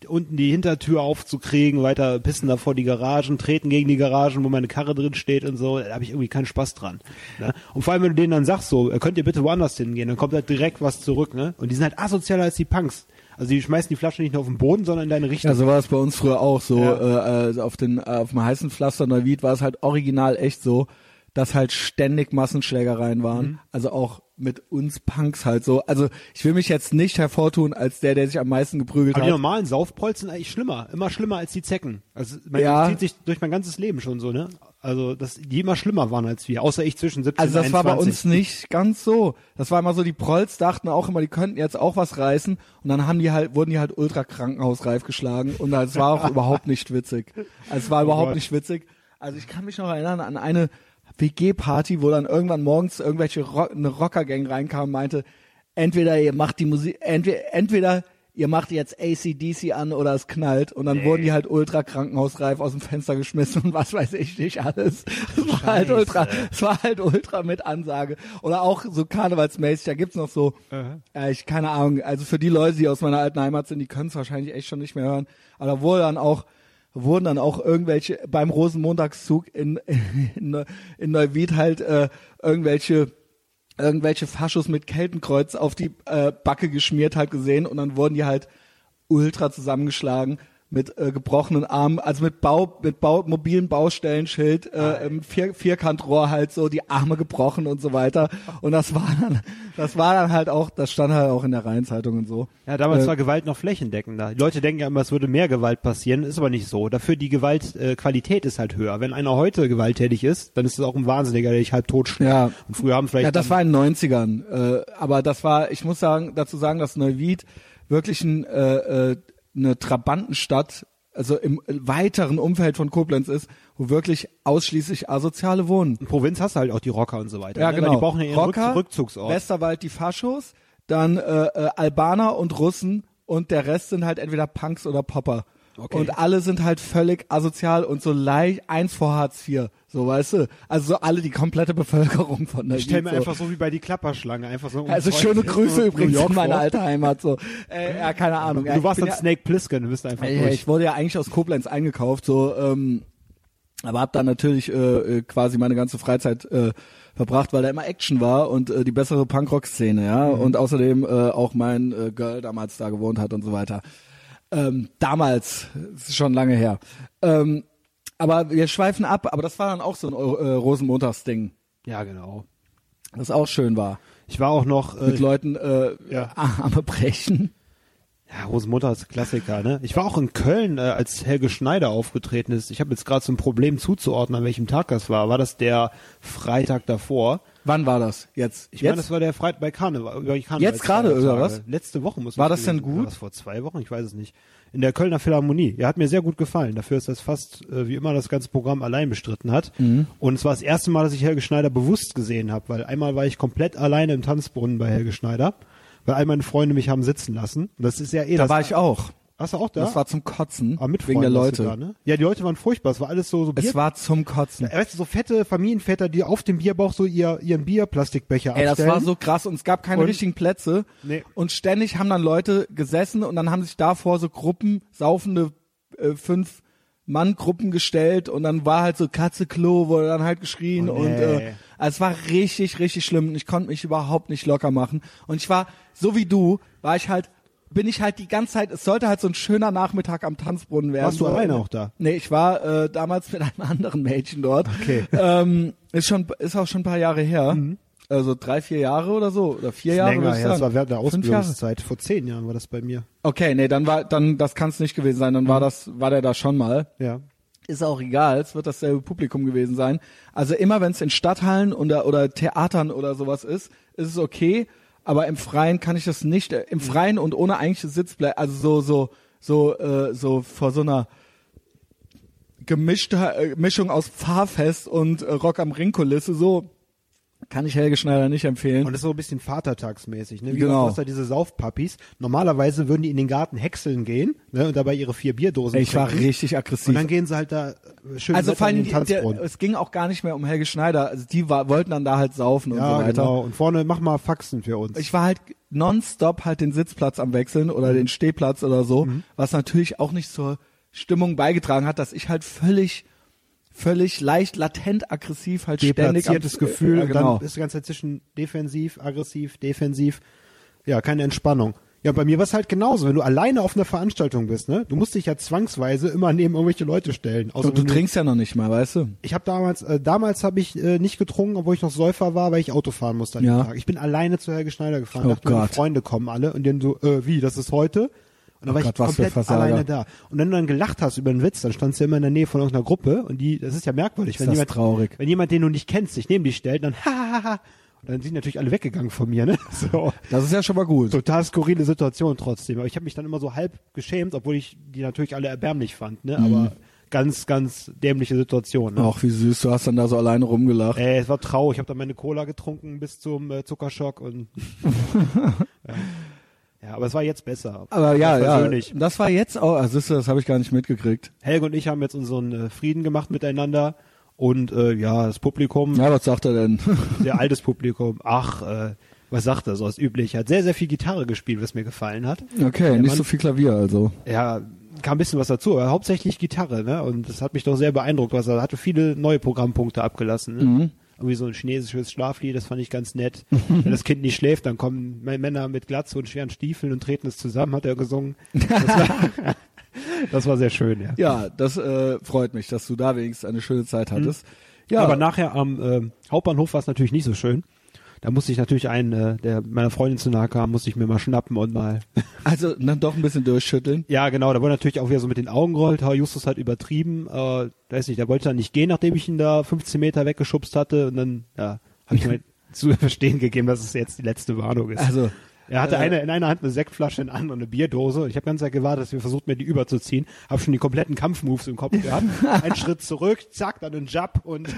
unten die Hintertür aufzukriegen, weiter pissen da vor die Garagen, treten gegen die Garagen, wo meine Karre drin steht und so. Da habe ich irgendwie keinen Spaß dran. Ne? Und vor allem, wenn du denen dann sagst, so, äh, könnt ihr bitte woanders hingehen, dann kommt halt direkt was zurück. Ne? Und die sind halt asozialer als die Punks. Also die schmeißen die Flasche nicht nur auf den Boden, sondern in deine Richtung. Ja, so war es bei uns früher auch so. Ja. Äh, äh, auf, den, äh, auf dem heißen Pflaster Neuwied war es halt original echt so, dass halt ständig Massenschlägereien waren. Mhm. Also auch mit uns Punks halt so. Also ich will mich jetzt nicht hervortun als der, der sich am meisten geprügelt Aber die hat. normalen Saufprolls sind eigentlich schlimmer, immer schlimmer als die Zecken. Also man Ja. das zieht sich durch mein ganzes Leben schon so, ne? Also dass die immer schlimmer waren als wir, außer ich zwischen 17 Also das und war bei 21. uns nicht ganz so. Das war immer so, die Prolls dachten auch immer, die könnten jetzt auch was reißen und dann haben die halt, wurden die halt ultra krankenhausreif geschlagen und es war auch überhaupt nicht witzig. Also es war überhaupt Gott. nicht witzig. Also ich kann mich noch erinnern an eine WG-Party, wo dann irgendwann morgens irgendwelche Rock, eine Rockergang reinkam und meinte, entweder ihr macht die Musik, entweder, entweder ihr macht jetzt ACDC an oder es knallt und dann Nee. wurden die halt ultra krankenhausreif aus dem Fenster geschmissen und was weiß ich nicht alles. Es war halt ultra, es war halt ultra mit Ansage. Oder auch so karnevalsmäßig, da gibt's noch so, äh, ich keine Ahnung, also für die Leute, die aus meiner alten Heimat sind, die können es wahrscheinlich echt schon nicht mehr hören, aber da wurde dann auch wurden dann auch irgendwelche beim Rosenmontagszug in in, in Neuwied halt äh, irgendwelche irgendwelche Faschos mit Keltenkreuz auf die äh, Backe geschmiert halt gesehen und dann wurden die halt ultra zusammengeschlagen mit äh, gebrochenen Armen, also mit Bau, mit Bau, mobilen Baustellenschild, äh, im Vier, Vierkantrohr halt so die Arme gebrochen und so weiter. Und das war dann, das war dann halt auch, das stand halt auch in der Rheinzeitung und so. Ja, damals Äh, war Gewalt noch flächendeckender. Die Leute denken ja immer, es würde mehr Gewalt passieren, ist aber nicht so. Dafür die Gewaltqualität äh, ist halt höher. Wenn einer heute gewalttätig ist, dann ist es auch ein Wahnsinniger, der dich halb tot schlägt. Ja. Und früher haben vielleicht Ja, das war in den 90ern. Äh, aber das war, ich muss sagen, dazu sagen, dass Neuwied wirklich ein, äh, äh, eine Trabantenstadt, also im weiteren Umfeld von Koblenz ist, wo wirklich ausschließlich Asoziale wohnen. in Provinz hast du halt auch die Rocker und so weiter. Ja, ne? genau. Weil Die brauchen ja ihren Rocker, Rück Rückzugsort. Westerwald die Faschos, dann äh, äh, Albaner und Russen und der Rest sind halt entweder Punks oder Popper. Okay. Und alle sind halt völlig asozial und so leicht eins vor Hartz IV, so weißt du. Also so alle die komplette Bevölkerung von der ich stell mir so. einfach so wie bei die Klapperschlange, einfach so. um Also schöne Grüße übrigens in meine alte Heimat. So, äh, ja, keine Ahnung. Ja, Du ich warst dann ja, Snake Plissken, du bist einfach Ey, durch. ich wurde ja eigentlich aus Koblenz eingekauft, so, ähm, aber hab dann natürlich äh, äh, quasi meine ganze Freizeit äh, verbracht, weil da immer Action war und äh, die bessere Punkrock-Szene, ja, Mhm. und außerdem äh, auch mein äh, Girl damals da gewohnt hat und so weiter. Ähm, damals, das ist schon lange her. Ähm, aber wir schweifen ab, aber das war dann auch so ein äh, Rosenmontagsding, ja, genau. das auch schön war. Ich war auch noch, äh, Mit Leuten äh, Ja. Arme brechen. ja, Rosenmutter ist Klassiker, ne? Ich war auch in Köln, äh, als Helge Schneider aufgetreten ist. Ich habe jetzt gerade so ein Problem zuzuordnen, an welchem Tag das war. War das der Freitag davor? Wann war das? Jetzt? Ich meine, das war der Freitag bei Karneval. Über die Jetzt gerade, oder was? Letzte Woche muss War das denn gut? War das vor zwei Wochen? Ich weiß es nicht. In der Kölner Philharmonie. Er hat mir sehr gut gefallen. Dafür ist das fast äh, wie immer das ganze Programm allein bestritten hat. Mhm. Und es war das erste Mal, dass ich Helge Schneider bewusst gesehen habe, weil einmal war ich komplett alleine im Tanzbrunnen bei Helge Schneider, weil all meine Freunde mich haben sitzen lassen. Und das ist ja eh da das. war ich auch. Warst du auch da? Das war zum Kotzen Ah, mit wegen der Freunden Leute. Da, ne? Ja, die Leute waren furchtbar. Es war alles so so Es war zum Kotzen. Ja, Weißt du, so fette Familienväter, die auf dem Bierbauch so ihr, ihren Bierplastikbecher Ey, das abstellen. war so krass und es gab keine Und- richtigen Plätze. Nee. Und ständig haben dann Leute gesessen und dann haben sich davor so Gruppen, saufende äh, fünf Mann-Gruppen gestellt und dann war halt so Katze Klo, wurde dann halt geschrien Oh, und nee. äh, also es war richtig, richtig schlimm und ich konnte mich überhaupt nicht locker machen. Und ich war, so wie du, war ich halt, bin ich halt die ganze Zeit, es sollte halt so ein schöner Nachmittag am Tanzbrunnen werden. Warst du alleine auch da? Nee, ich war äh, damals mit einem anderen Mädchen dort. Okay. Ähm, ist schon, ist auch schon ein paar Jahre her. Also drei, vier Jahre oder so. Oder vier Jahre. länger her. Das war während der. Ausbildungszeit. Vor zehn Jahren war das bei mir. Okay, nee, dann war, dann, das kann es nicht gewesen sein. Dann war das, war der da schon mal. Ja. Ist auch egal, es wird dasselbe Publikum gewesen sein. Also immer wenn es in Stadthallen oder, oder Theatern oder sowas ist, ist es okay. Aber im Freien kann ich das nicht. Äh, Im Freien und ohne eigentliche Sitzplätze, also so, so, so, äh, so vor so einer gemischte äh, Mischung aus Fahrfest und äh, Rock am Ring Kulisse, so kann ich Helge Schneider nicht empfehlen. Und das ist so ein bisschen Vatertagsmäßig, ne? Wie Genau. genau. hast du da diese Saufpuppies. Normalerweise würden die in den Garten häckseln gehen, ne? Und dabei ihre vier Bierdosen Ey, ich war trinken. richtig aggressiv. Und dann gehen sie halt da äh, schön also vor allem, den der, es ging auch gar nicht mehr um Helge Schneider. Also die war, wollten dann da halt saufen und ja, so weiter. genau. Und vorne, mach mal Faxen für uns. Ich war halt nonstop halt den Sitzplatz am wechseln Mhm. oder den Stehplatz oder so, was natürlich auch nicht zur Stimmung beigetragen hat, dass ich halt völlig, völlig leicht latent aggressiv halt ständig am, Deplatziertes Gefühl. äh, genau. Dann ist die ganze Zeit zwischen defensiv, aggressiv, defensiv. Ja, keine Entspannung. Ja, bei mir war es halt genauso. Wenn du alleine auf einer Veranstaltung bist, ne? Du musst dich ja zwangsweise immer neben irgendwelche Leute stellen. Außer und du trinkst ja noch nicht mal, weißt du? Ich habe damals, äh, damals habe ich äh, nicht getrunken, obwohl ich noch Säufer war, weil ich Auto fahren musste an Ja. dem Tag. Ich bin alleine zu Helge Schneider gefahren. Oh dachte, meine Gott. Freunde kommen alle und dann so, äh, wie, das ist heute? Und dann Oh war Gott, ich komplett alleine da. Und wenn du dann gelacht hast über einen Witz, dann standst du immer in der Nähe von irgendeiner Gruppe und die, das ist ja merkwürdig, Ist wenn jemand, traurig. wenn jemand, den du nicht kennst, sich neben dich stellt, dann ha, ha, ha, und dann sind natürlich alle weggegangen von mir, ne? So. Das ist ja schon mal gut. Total skurrile Situation trotzdem. Aber ich habe mich dann immer so halb geschämt, obwohl ich die natürlich alle erbärmlich fand, ne? Mhm. Aber ganz, ganz dämliche Situation. Ne? Ach, wie süß, du hast dann da so alleine rumgelacht. Ey, es war traurig. Ich habe dann meine Cola getrunken bis zum äh, Zuckerschock und ja. Ja, aber es war jetzt besser. Aber ja, ja, Persönlich. das war jetzt auch, also du, das habe ich gar nicht mitgekriegt. Helge und ich haben jetzt unseren äh, Frieden gemacht miteinander und äh, ja, das Publikum, Ja, was sagt er denn? sehr altes Publikum, ach, äh, was sagt er so als üblich, hat sehr, sehr viel Gitarre gespielt, was mir gefallen hat. Okay, Der nicht Mann- so viel Klavier also. Ja, kam ein bisschen was dazu, aber hauptsächlich Gitarre, ne? Und das hat mich doch sehr beeindruckt, was er hatte viele neue Programmpunkte abgelassen, ne? Mhm. Irgendwie so ein chinesisches Schlaflied, das fand ich ganz nett. Wenn das Kind nicht schläft, dann kommen Männer mit Glatze und schweren Stiefeln und treten es zusammen, hat er gesungen. Das war, das war sehr schön, ja. Ja, das äh, freut mich, dass du da wenigstens eine schöne Zeit hattest. Ja, Aber nachher am ähm, Hauptbahnhof war es natürlich nicht so schön. Da musste ich natürlich einen, äh, der meiner Freundin zu nahe kam, musste ich mir mal schnappen und mal. also dann doch ein bisschen durchschütteln. ja, genau, da wurde natürlich auch wieder so mit den Augen gerollt. Ha, Justus hat übertrieben. Äh, weiß nicht, der wollte dann nicht gehen, nachdem ich ihn da 15 Meter weggeschubst hatte. Und dann, ja, habe ich mir zu verstehen gegeben, dass es jetzt die letzte Warnung ist. Also, Er hatte Äh, eine, in einer Hand eine Sektflasche, in der anderen eine Bierdose. Ich habe ganz Zeit gewartet, dass wir versucht, mir die überzuziehen. Habe schon die kompletten Kampfmoves im Kopf gehabt. Ein Schritt zurück, zack, dann ein Jab und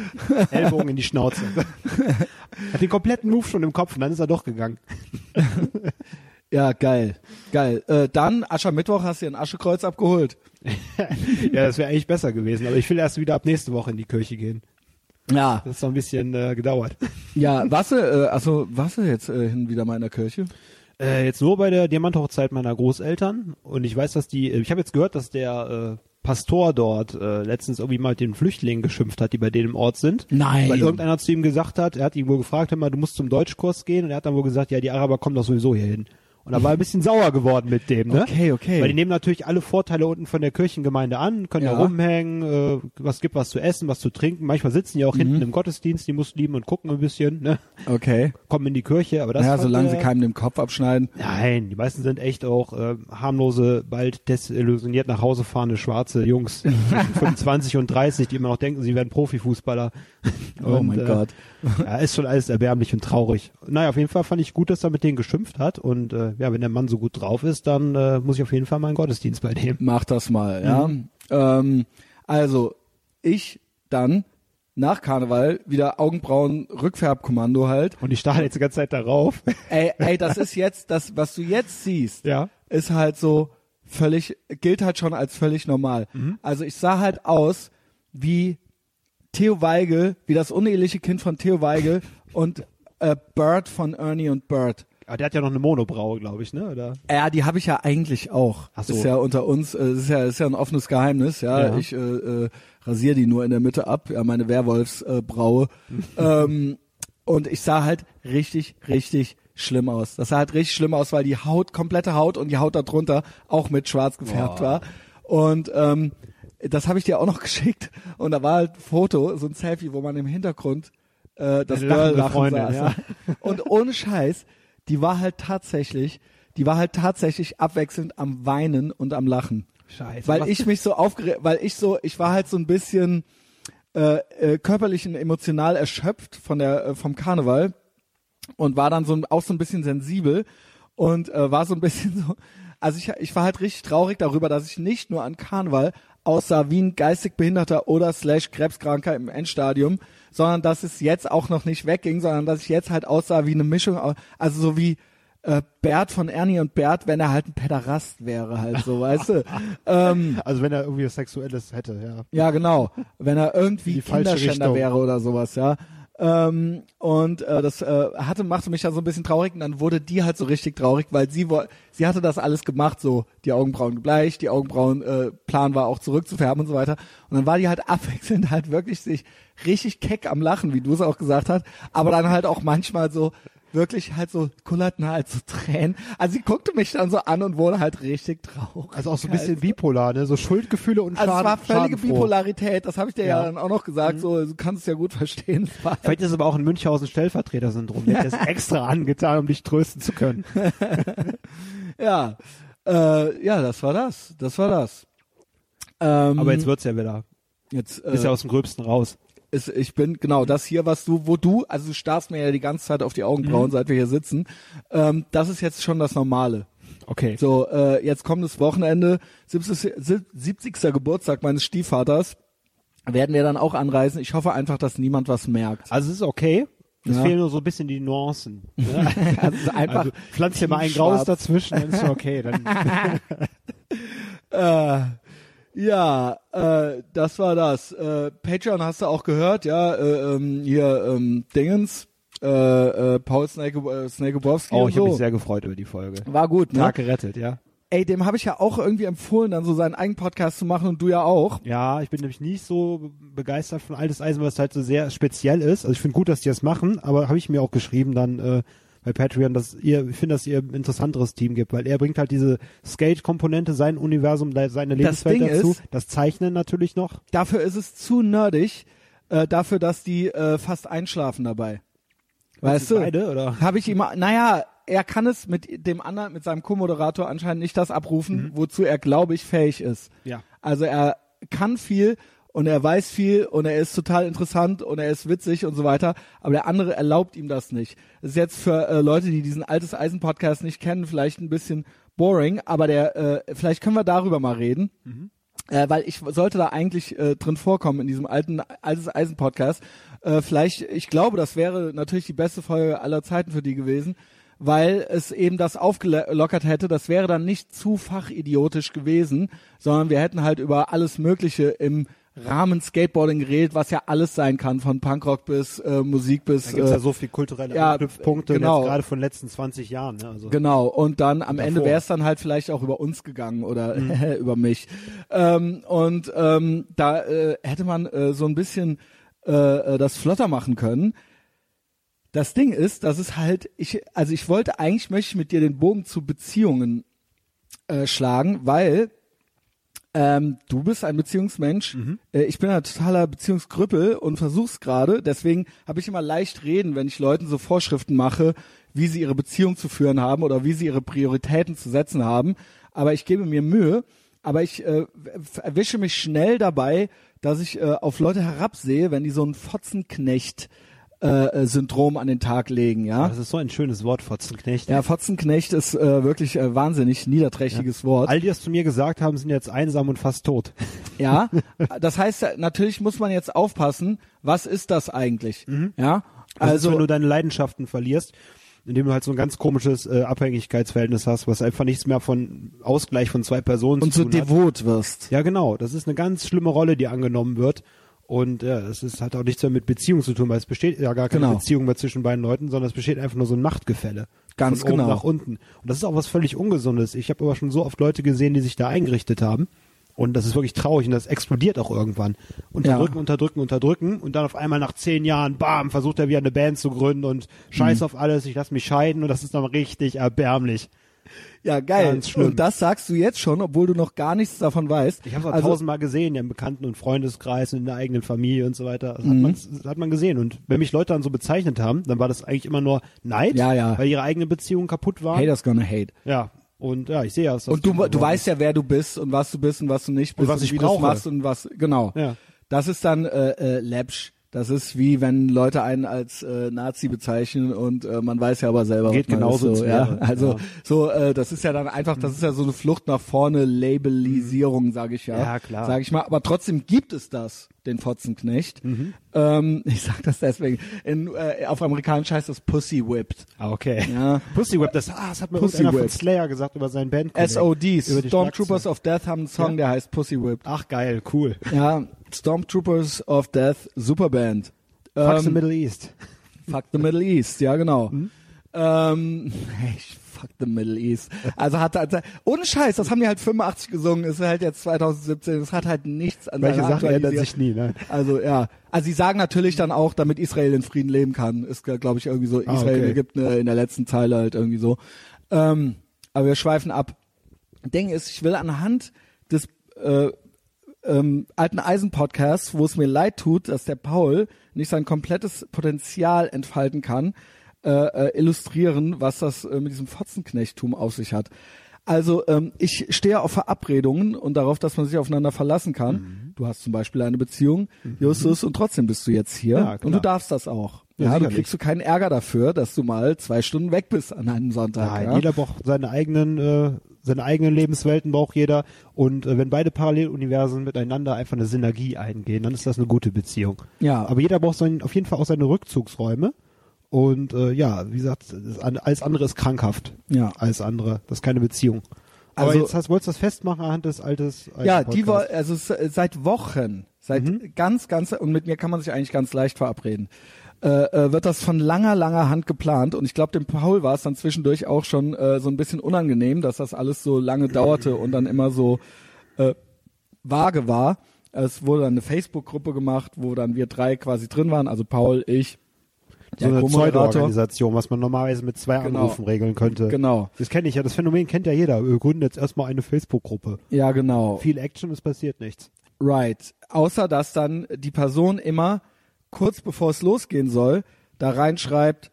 Ellbogen in die Schnauze. Hat den kompletten Move schon im Kopf und dann ist er doch gegangen. ja, geil. Geil. Äh, dann, Aschermittwoch hast du dir ein Aschekreuz abgeholt. Ja, das wäre eigentlich besser gewesen. Aber ich will erst wieder ab nächste Woche in die Kirche gehen. Ja, Das ist noch ein bisschen äh, gedauert. ja, warst du, äh, also warst du jetzt äh, hin wieder mal in der Kirche? Äh, jetzt nur bei der Diamanthochzeit meiner Großeltern. Und ich weiß, dass die, ich habe jetzt gehört, dass der äh, Pastor dort äh, letztens irgendwie mal mit den Flüchtlingen geschimpft hat, die bei denen im Ort sind. Nein. Weil irgendeiner zu ihm gesagt hat, er hat ihn wohl gefragt, hör mal, du musst zum Deutschkurs gehen. Und er hat dann wohl gesagt, ja, die Araber kommen doch sowieso hier hin. Und da war ein bisschen sauer geworden mit dem, ne? Okay, okay. Weil die nehmen natürlich alle Vorteile unten von der Kirchengemeinde an, können Ja. da rumhängen, äh, was gibt was zu essen, was zu trinken. Manchmal sitzen die auch Mhm. hinten im Gottesdienst, die Muslimen, und gucken ein bisschen, ne? Okay. Kommen in die Kirche, aber das Ja, solange sie er- keinem den Kopf abschneiden. Nein, die meisten sind echt auch äh, harmlose, bald desillusioniert nach Hause fahrende schwarze Jungs zwischen 25 und 30, die immer noch denken, sie wären Profifußballer. Oh Und, mein äh, Gott. Ja, ist schon alles erbärmlich und traurig. Naja, auf jeden Fall fand ich gut, dass er mit denen geschimpft hat. Und äh, ja, wenn der Mann so gut drauf ist, dann äh, muss ich auf jeden Fall mal einen Gottesdienst bei dem. Mach das mal, ja. Mhm. Ähm, also, ich dann nach Karneval wieder Augenbrauen Rückfärbkommando halt. Und ich starre jetzt die ganze Zeit darauf. Ey, ey, das ist jetzt, das, was du jetzt siehst, Ja. ist halt so völlig, gilt halt schon als völlig normal. Mhm. Also ich sah halt aus wie Theo Weigel, wie das uneheliche Kind von Theo Weigel und äh, Bird von Ernie und Bird. Aber der hat ja noch eine Monobraue, glaube ich, ne? Oder? Ja, die habe ich ja eigentlich auch. Ach so. Ist ja unter uns, äh, ist ja ist ja ein offenes Geheimnis. Ja, Ja. ich äh, äh, rasiere die nur in der Mitte ab. Ja, meine Werwolfsbraue. Äh, ähm, und ich sah halt richtig, richtig schlimm aus. Das sah halt richtig schlimm aus, weil die Haut, komplette Haut und die Haut darunter auch mit Schwarz gefärbt Boah. war. Und ähm, das habe ich dir auch noch geschickt. Und da war halt ein Foto, so ein Selfie, wo man im Hintergrund äh, das Girl lachen Freundin, saß. ja. Und ohne Scheiß, die war halt tatsächlich, die war halt tatsächlich abwechselnd am Weinen und am Lachen. Scheiße. Weil ich mich so aufgeregt, weil ich so, ich war halt so ein bisschen äh, äh, körperlich und emotional erschöpft von der äh, vom Karneval und war dann so auch so ein bisschen sensibel und äh, war so ein bisschen so, also ich, ich war halt richtig traurig darüber, dass ich nicht nur an Karneval aussah wie ein geistig Behinderter oder slash Krebskranker im Endstadium, sondern dass es jetzt auch noch nicht wegging, sondern dass ich jetzt halt aussah wie eine Mischung, also so wie äh, Bert von Ernie und Bert, wenn er halt ein Päderast wäre, halt so, weißt du. Ähm, also wenn er irgendwie was Sexuelles hätte, ja. ja, genau. Wenn er irgendwie Kinderschänder Richtung. wäre oder sowas, ja. Ähm, und äh, das äh, hatte machte mich dann so ein bisschen traurig und dann wurde die halt so richtig traurig, weil sie sie hatte das alles gemacht, so die Augenbrauen gebleicht, die Augenbrauen äh, Plan war auch zurückzufärben und so weiter. Und dann war die halt abwechselnd halt wirklich sich richtig keck am Lachen, wie du es auch gesagt hast, aber dann halt auch manchmal so wirklich halt so kullerten halt so Tränen. Also sie guckte mich dann so an und wurde halt richtig traurig. Also auch so ein bisschen bipolar, ne? So Schuldgefühle und Also es Schaden, war völlige schadenfroh. Bipolarität, das habe ich dir ja. Ja. dann auch noch gesagt, so du kannst es ja gut verstehen. Es Vielleicht ist es aber auch ein Münchhausen Stellvertreter-Syndrom. Der hat das extra angetan, um dich trösten zu können. ja, äh, ja, das war das, das war das. Ähm, Aber jetzt wird's ja wieder. jetzt Ist äh, ja aus dem Gröbsten raus. Ist, ich bin genau das hier, was du, wo du, also du starrst mir ja die ganze Zeit auf die Augenbrauen, Mhm. seit wir hier sitzen. Ähm, das ist jetzt schon das Normale. Okay. So, äh, jetzt kommt das Wochenende, 70. 70. Geburtstag meines Stiefvaters. Werden wir dann auch anreisen. Ich hoffe einfach, dass niemand was merkt. Also es ist okay. Es Ja. fehlen nur so ein bisschen die Nuancen. Ne? Also einfach Also pflanz mal ein Graus dazwischen, dann ist okay. Dann, Äh, ja, äh, das war das. Äh, Patreon hast du auch gehört, ja, äh, ähm, hier ähm, Dingens, äh, äh, Paul Snake, äh, Snakebowski oh, ich habe so. mich sehr gefreut über die Folge. War gut, ne? Tag gerettet, ja. Ey, dem habe ich ja auch irgendwie empfohlen, dann so seinen eigenen Podcast zu machen und du ja auch. Ja, ich bin nämlich nicht so begeistert von Altes Eisen, weil es halt so sehr speziell ist. Also ich finde gut, dass die das machen, aber habe ich mir auch geschrieben dann äh, bei Patreon, dass ihr, ich finde, dass ihr ein interessanteres Team gibt, weil er bringt halt diese Skate-Komponente, sein Universum, seine Lebenswelt Ding dazu. ist- das Zeichnen natürlich noch. Dafür ist es zu nerdig, äh, dafür, dass die äh, fast einschlafen dabei. Weißt du? Beide, oder? Habe ich ihm, naja, er kann es mit dem anderen, mit seinem Co-Moderator anscheinend nicht das abrufen, wozu er, glaube ich, fähig ist. Ja. Also er kann viel und er weiß viel und er ist total interessant und er ist witzig und so weiter, aber der andere erlaubt ihm das nicht. Das ist jetzt für äh, Leute, die diesen altes Eisen Podcast nicht kennen, vielleicht ein bisschen boring, aber der äh, vielleicht können wir darüber mal reden. Äh, weil ich sollte da eigentlich äh, drin vorkommen in diesem alten altes Eisen Podcast. Äh, vielleicht, ich glaube, das wäre natürlich die beste Folge aller Zeiten für die gewesen, weil es eben das aufgelockert hätte. Das wäre dann nicht zu fachidiotisch gewesen, sondern wir hätten halt über alles Mögliche im Rahmen Skateboarding geredet, was ja alles sein kann, von Punkrock bis äh, Musik bis Da gibt's äh, ja so viel kulturelle ja, Anknüpfpunkte, genau. gerade von den letzten 20 Jahren. Ne? Also, Genau, und dann am Ende davor. wäre es dann halt vielleicht auch über uns gegangen oder über mich. Ähm, und ähm, da äh, hätte man äh, so ein bisschen äh, äh, das flotter machen können. Das Ding ist, dass es halt, ich, also ich wollte eigentlich möchte ich mit dir den Bogen zu Beziehungen äh, schlagen, weil ähm, du bist ein Beziehungsmensch. Äh, ich bin ein totaler Beziehungskrüppel und versuch's gerade. Deswegen habe ich immer leicht reden, wenn ich Leuten so Vorschriften mache, wie sie ihre Beziehung zu führen haben oder wie sie ihre Prioritäten zu setzen haben. Aber ich gebe mir Mühe. Aber ich äh, erwische mich schnell dabei, dass ich äh, auf Leute herabsehe, wenn die so einen Fotzenknecht äh, äh, Syndrom an den Tag legen, ja. Das ist so ein schönes Wort, Fotzenknecht. Ja, Fotzenknecht ist äh, wirklich äh, wahnsinnig niederträchtiges Wort. All die das zu mir gesagt haben, sind jetzt einsam und fast tot. Ja, das heißt, natürlich muss man jetzt aufpassen, was ist das eigentlich? Ja, Also, ist, wenn also du deine Leidenschaften verlierst, indem du halt so ein ganz komisches äh, Abhängigkeitsverhältnis hast, was einfach nichts mehr von Ausgleich von zwei Personen und zu so tun hat. devot wirst. Ja, genau. Das ist eine ganz schlimme Rolle, die angenommen wird. Und ja, das ist, hat auch nichts mehr mit Beziehung zu tun, weil es besteht ja gar keine Genau. Beziehung mehr zwischen beiden Leuten, sondern es besteht einfach nur so ein Machtgefälle. Ganz von oben genau. nach unten. Und das ist auch was völlig Ungesundes. Ich habe aber schon so oft Leute gesehen, die sich da eingerichtet haben. Und das ist wirklich traurig und das explodiert auch irgendwann. Unterdrücken, Ja. unterdrücken, unterdrücken und dann auf einmal nach zehn Jahren, bam, versucht er wieder eine Band zu gründen und scheiß Mhm. auf alles, ich lass mich scheiden und das ist dann richtig erbärmlich. Ja, geil. Und das sagst du jetzt schon, obwohl du noch gar nichts davon weißt. Ich habe es also, tausendmal gesehen, ja, im Bekannten- und Freundeskreis und in der eigenen Familie und so weiter. Das, Mhm. hat man, das hat man gesehen. Und wenn mich Leute dann so bezeichnet haben, dann war das eigentlich immer nur Neid, Ja, ja. weil ihre eigene Beziehung kaputt war. Haters gonna hate. Ja. Und ja, ich sehe ja, Und du, du weißt ja, wer du bist und was du bist und was du nicht bist Und was ich wie du brauche. machst und was genau. Ja. Das ist dann äh, äh, läppsch. Das ist wie wenn Leute einen als äh, Nazi bezeichnen und äh, man weiß ja aber selber, Geht was genauso ist, so, ja. Also ja. so, äh, das ist ja dann einfach, das ist ja so eine Flucht nach vorne, Labelisierung, sage ich ja. Ja, klar. Sage ich mal. Aber trotzdem gibt es das, den Fotzenknecht. Mhm. Ähm, ich sag das deswegen. In, äh, auf Amerikanisch heißt das Pussy Whipped. Ah, okay. Ja. Pussy Whip, das, ah, das hat mir Pussy von. Slayer gesagt über seinen Band. SODs, Stormtroopers of Death haben einen Song, Ja. der heißt Pussy Whipped. Ach, geil, cool. Ja, Stormtroopers of Death, Superband. Fuck the Ähm, Middle East. Fuck the Middle East, ja genau. Mhm. Ähm, hey, fuck the Middle East. Also hat, hat ohne Scheiß, das haben die halt 85 gesungen, ist halt jetzt 2017, das hat halt nichts an Welche Sachen ändern aktualisiert- sich nie, ne? Also ja, also sie sagen natürlich dann auch, damit Israel in Frieden leben kann, ist glaube ich irgendwie so Ah, Israel okay. Ägypten äh, in der letzten Zeile halt irgendwie so. Ähm, aber wir schweifen ab. Ding ist, ich will anhand des äh, ähm, alten Eisen-Podcasts, wo es mir leid tut, dass der Paul nicht sein komplettes Potenzial entfalten kann, äh, äh, illustrieren, was das äh, mit diesem Fotzenknechttum auf sich hat. Also ähm, ich stehe auf Verabredungen und darauf, dass man sich aufeinander verlassen kann. Mhm. Du hast zum Beispiel eine Beziehung, Justus, und trotzdem bist du jetzt hier Ja, und du darfst das auch. Ja, du sicherlich. kriegst du keinen Ärger dafür, dass du mal zwei Stunden weg bist an einem Sonntag. Nein, ja? jeder braucht seine eigenen, äh, seine eigenen Lebenswelten braucht jeder. Und äh, wenn beide Paralleluniversen miteinander einfach eine Synergie eingehen, dann ist das eine gute Beziehung. Ja. Aber jeder braucht sein, auf jeden Fall auch seine Rückzugsräume. Und äh, ja, wie gesagt, alles andere ist krankhaft. Ja. Alles andere. Das ist keine Beziehung. Aber Also- jetzt hast, wolltest du das festmachen anhand des altes, alten Ja, die war, also s- seit Wochen, seit Mhm. ganz, ganz, und mit mir kann man sich eigentlich ganz leicht verabreden, äh, äh, wird das von langer, langer Hand geplant. Und ich glaube, dem Paul war es dann zwischendurch auch schon äh, so ein bisschen unangenehm, dass das alles so lange dauerte und dann immer so äh, vage war. Es wurde dann eine Facebook-Gruppe gemacht, wo dann wir drei quasi drin waren, also Paul, ich, so eine. Pseudo-Organisation, was man normalerweise mit zwei Genau. Anrufen regeln könnte. Genau. Das kenne ich ja, das Phänomen kennt ja jeder. Wir gründen jetzt erstmal eine Facebook-Gruppe. Ja, genau. Viel Action, es passiert nichts. Right. Außer dass dann die Person immer kurz bevor es losgehen soll, da reinschreibt,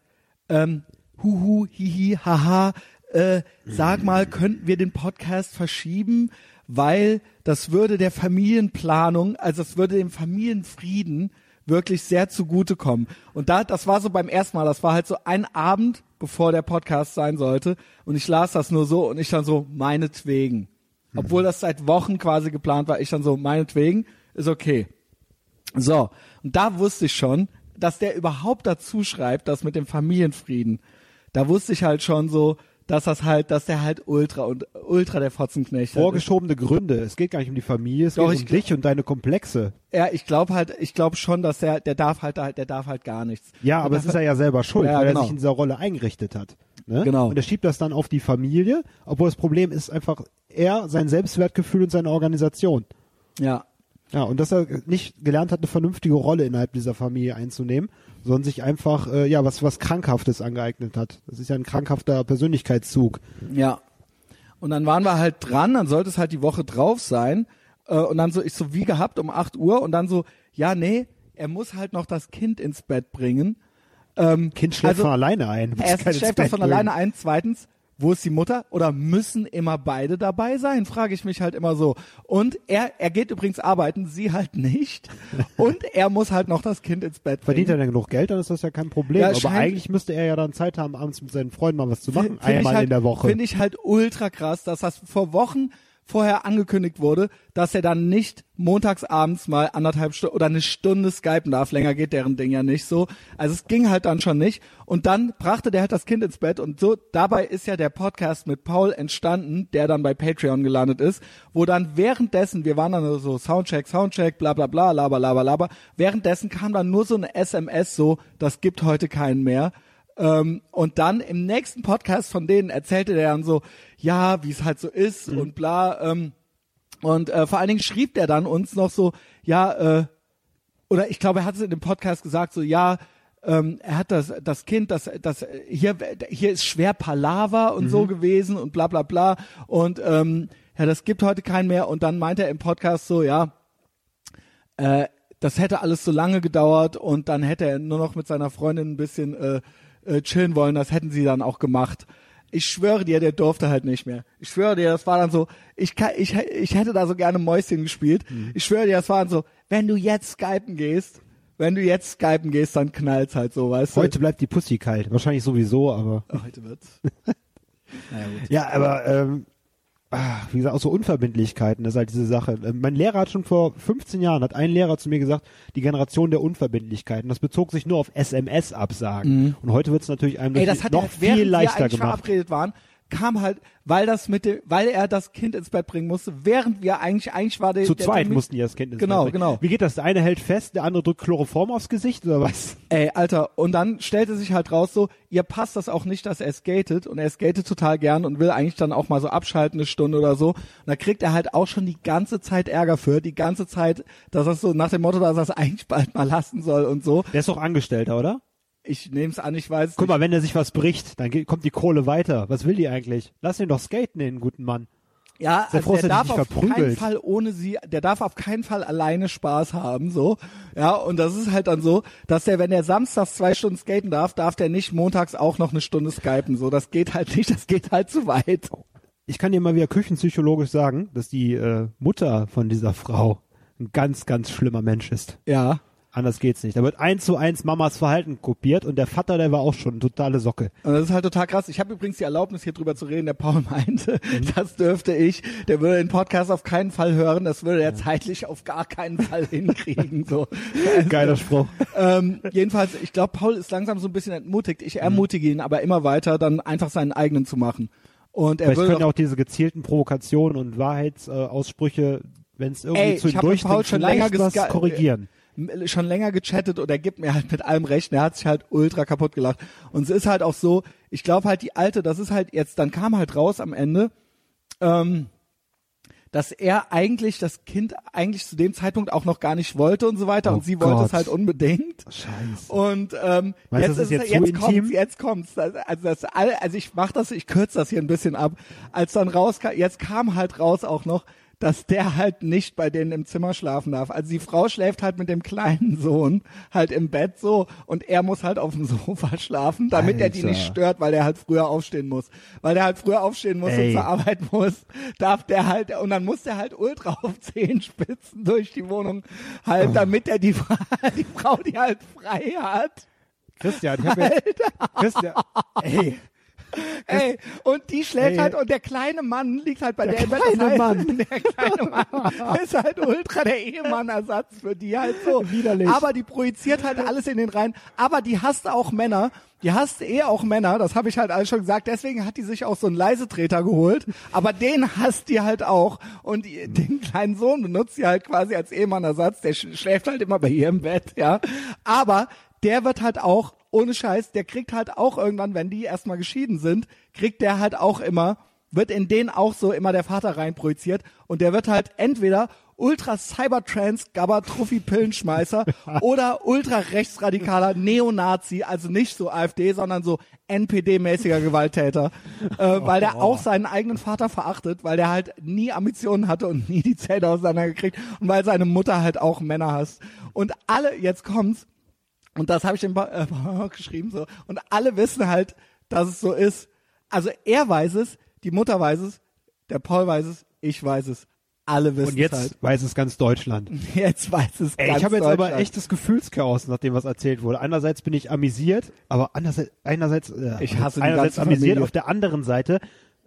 ähm, huhu, hihi, haha, äh, sag mal, könnten wir den Podcast verschieben, weil das würde der Familienplanung, also das würde dem Familienfrieden wirklich sehr zugutekommen. Und da, das war so beim ersten Mal, das war halt so ein Abend, bevor der Podcast sein sollte. Und ich las das nur so und ich dann so, meinetwegen. Obwohl das seit Wochen quasi geplant war, ich dann so, meinetwegen, ist okay. So, und da wusste ich schon, dass der überhaupt dazu schreibt, das mit dem Familienfrieden. Da wusste ich halt schon so, dass das halt, dass der halt ultra und ultra der Fotzenknecht halt ist. Vorgeschobene Gründe. Es geht gar nicht um die Familie, es Doch, geht um glaub- dich und deine Komplexe. Ja, ich glaube halt, ich glaube schon, dass der, der darf halt, der darf halt gar nichts. Ja, aber es ist er ja selber schuld, Ja, weil genau. er sich in dieser Rolle eingerichtet hat. Ne? Genau. Und er schiebt das dann auf die Familie, obwohl das Problem ist einfach er, sein Selbstwertgefühl und seine Organisation. Ja, Ja, und dass er nicht gelernt hat, eine vernünftige Rolle innerhalb dieser Familie einzunehmen, sondern sich einfach, äh, ja, was, was Krankhaftes angeeignet hat. Das ist ja ein krankhafter Persönlichkeitszug. Ja. Und dann waren wir halt dran, dann sollte es halt die Woche drauf sein. Äh, und dann so, ich so wie gehabt um 8 Uhr und dann so, ja, nee, er muss halt noch das Kind ins Bett bringen. Ähm, Kind schläft also, von alleine ein. Erstens kein schläft das ins von Bett alleine bringen. ein. Zweitens, wo ist die Mutter? Oder müssen immer beide dabei sein? Frage ich mich halt immer so. Und er, er geht übrigens arbeiten, sie halt nicht. Und er muss halt noch das Kind ins Bett bringen. Verdient er denn genug Geld, dann ist das ja kein Problem. Ja, Aber eigentlich müsste er ja dann Zeit haben, abends mit seinen Freunden mal was zu machen. Einmal halt, in der Woche. Finde ich halt ultra krass, dass das vor Wochen vorher angekündigt wurde, dass er dann nicht montags abends mal anderthalb Stunden oder eine Stunde skypen darf. Länger geht deren Ding ja nicht so. Also es ging halt dann schon nicht. Und dann brachte der halt das Kind ins Bett und so, dabei ist ja der Podcast mit Paul entstanden, der dann bei Patreon gelandet ist, wo dann währenddessen, wir waren dann so Soundcheck, Soundcheck, bla bla bla, laber, laber, laber, währenddessen kam dann nur so eine SMS so, das gibt heute keinen mehr. Ähm, und dann im nächsten Podcast von denen erzählte der dann so, ja, wie es halt so ist und bla. Ähm, und äh, vor allen Dingen schrieb der dann uns noch so, ja, äh, oder ich glaube, er hat es in dem Podcast gesagt, so, ja, ähm, er hat das, das Kind, das, das, hier, hier ist schwer Palaver und so gewesen und bla bla bla. Und ähm, ja, das gibt heute keinen mehr. Und dann meinte er im Podcast so, ja, äh, das hätte alles so lange gedauert und dann hätte er nur noch mit seiner Freundin ein bisschen äh, äh, chillen wollen. Das hätten sie dann auch gemacht. Ich schwöre dir, der durfte halt nicht mehr. Ich schwöre dir, das war dann so, ich, kann, ich, ich hätte da so gerne Mäuschen gespielt. Ich schwöre dir, das war dann so, wenn du jetzt skypen gehst, wenn du jetzt skypen gehst, dann knallt's halt so, weißt Heute bleibt die Pussy kalt. Wahrscheinlich sowieso, aber. du? Heute wird's. naja, gut. Ja, aber ähm, ah, wie gesagt, auch so Unverbindlichkeiten, das ist halt diese Sache. Ähm, Mein Lehrer hat schon vor 15 Jahren, hat ein Lehrer zu mir gesagt, die Generation der Unverbindlichkeiten. Das bezog sich nur auf SMS-Absagen. Und heute wird es natürlich einem Mhm. Ey, das hat noch während viel wir leichter eigentlich gemacht. verabredet waren, kam halt, weil das mit dem, weil er das Kind ins Bett bringen musste, während wir eigentlich, eigentlich war der, Zu der zweit Termin- mussten die das Kind ins Genau, Bett bringen. genau. Wie geht das? Der eine hält fest, der andere drückt Chloroform aufs Gesicht oder was? Ey, Alter, und dann stellte sich halt raus so, ihr passt das auch nicht, dass er skatet und er skatet total gern und will eigentlich dann auch mal so abschalten eine Stunde oder so. Und da kriegt er halt auch schon die ganze Zeit Ärger für, die ganze Zeit, dass das so nach dem Motto, dass er es eigentlich bald mal lassen soll und so. Der ist doch Angestellter, oder? Ich nehm's an, ich weiß es Guck nicht. mal, wenn der sich was bricht, dann kommt die Kohle weiter. Was will die eigentlich? Lass ihn doch skaten, den guten Mann. Ja, Sehr also der er darf auf keinen. Fall ohne sie, der darf auf keinen Fall alleine Spaß haben, so. Ja, und das ist halt dann so, dass der, wenn der samstags zwei Stunden skaten darf, darf der nicht montags auch noch eine Stunde skypen, so. Das geht halt nicht, das geht halt zu weit. Ich kann dir mal wieder küchenpsychologisch sagen, dass die äh, Mutter von dieser Frau ein ganz, ganz schlimmer Mensch ist. Ja. Anders geht's nicht. Da wird eins zu eins Mamas Verhalten kopiert und der Vater, der war auch schon eine totale Socke. Und das ist halt total krass. Ich habe übrigens die Erlaubnis, hier drüber zu reden. Der Paul meinte, das dürfte ich. Der würde den Podcast auf keinen Fall hören. Das würde er zeitlich auf gar keinen Fall hinkriegen. So. Geiler Spruch. ähm, jedenfalls, ich glaube, Paul ist langsam so ein bisschen entmutigt. Ich ermutige ihn aber immer weiter, dann einfach seinen eigenen zu machen. Und er Vielleicht können doch, auch diese gezielten Provokationen und Wahrheitsaussprüche, wenn es irgendwie Ey, zu ich durchdringt, schon länger was korrigieren. m- schon länger gechattet und er gibt mir halt mit allem recht. Er hat sich halt ultra kaputt gelacht. Und es ist halt auch so, ich glaube halt die alte, das ist halt jetzt, dann kam halt raus am Ende, ähm, dass er eigentlich das Kind eigentlich zu dem Zeitpunkt auch noch gar nicht wollte und so weiter Oh und sie wollte Gott. es halt unbedingt. Scheiße. Und ähm, Meinst jetzt ist jetzt jetzt kommt's, intim? jetzt kommt's. Also, also das also ich mach das, ich kürze das hier ein bisschen ab. Als dann rauskam, jetzt kam halt raus auch noch, dass der halt nicht bei denen im Zimmer schlafen darf. Also die Frau schläft halt mit dem kleinen Sohn halt im Bett so und er muss halt auf dem Sofa schlafen, damit er die Alter. nicht stört, weil der halt früher aufstehen muss. Weil der halt früher aufstehen muss Ey. und zur Arbeit muss, darf der halt, und dann muss der halt ultra auf Zehenspitzen durch die Wohnung halt, damit er die, die Frau, die halt frei hat, Christian, ich hab jetzt, Christian, ey, Ey, und die schläft Ey. halt und der kleine Mann liegt halt bei der, Der kleine Das heißt, Mann. Der kleine Mann ist halt ultra der Ehemann-Ersatz für die halt so. Widerlich. Aber die projiziert halt alles in den rein. Aber die hasst auch Männer. Die hasst eh auch Männer, das habe ich halt alles schon gesagt. Deswegen hat die sich auch so einen Leisetreter geholt. Aber den hasst die halt auch. Und die, den kleinen Sohn benutzt sie halt quasi als Ehemann-Ersatz. Der sch schläft halt immer bei ihr im Bett, ja. Aber der wird halt auch, ohne Scheiß, der kriegt halt auch irgendwann, wenn die erstmal geschieden sind, kriegt der halt auch immer, wird in den auch so immer der Vater reinprojiziert und der wird halt entweder ultra Cybertrans, Gabba, Truffi, Pillenschmeißer oder ultra rechtsradikaler Neonazi, also nicht so AfD, sondern so NPD-mäßiger Gewalttäter, äh, weil der auch seinen eigenen Vater verachtet, weil der halt nie Ambitionen hatte und nie die Zähne auseinandergekriegt und weil seine Mutter halt auch Männer hasst. Und alle, jetzt kommt's, und das habe ich dem Pa- äh, Paul geschrieben so. Und alle wissen halt, dass es so ist. Also er weiß es, die Mutter weiß es, der Paul weiß es, ich weiß es. Alle wissen und jetzt es halt. weiß es ganz Deutschland. Jetzt weiß es Ey, ganz ich habe jetzt aber echtes Gefühlschaos, nachdem was erzählt wurde. Einerseits bin ich amüsiert, aber andererseits, einerseits, äh, Ich hasse einerseits amüsiert, Familie. auf der anderen Seite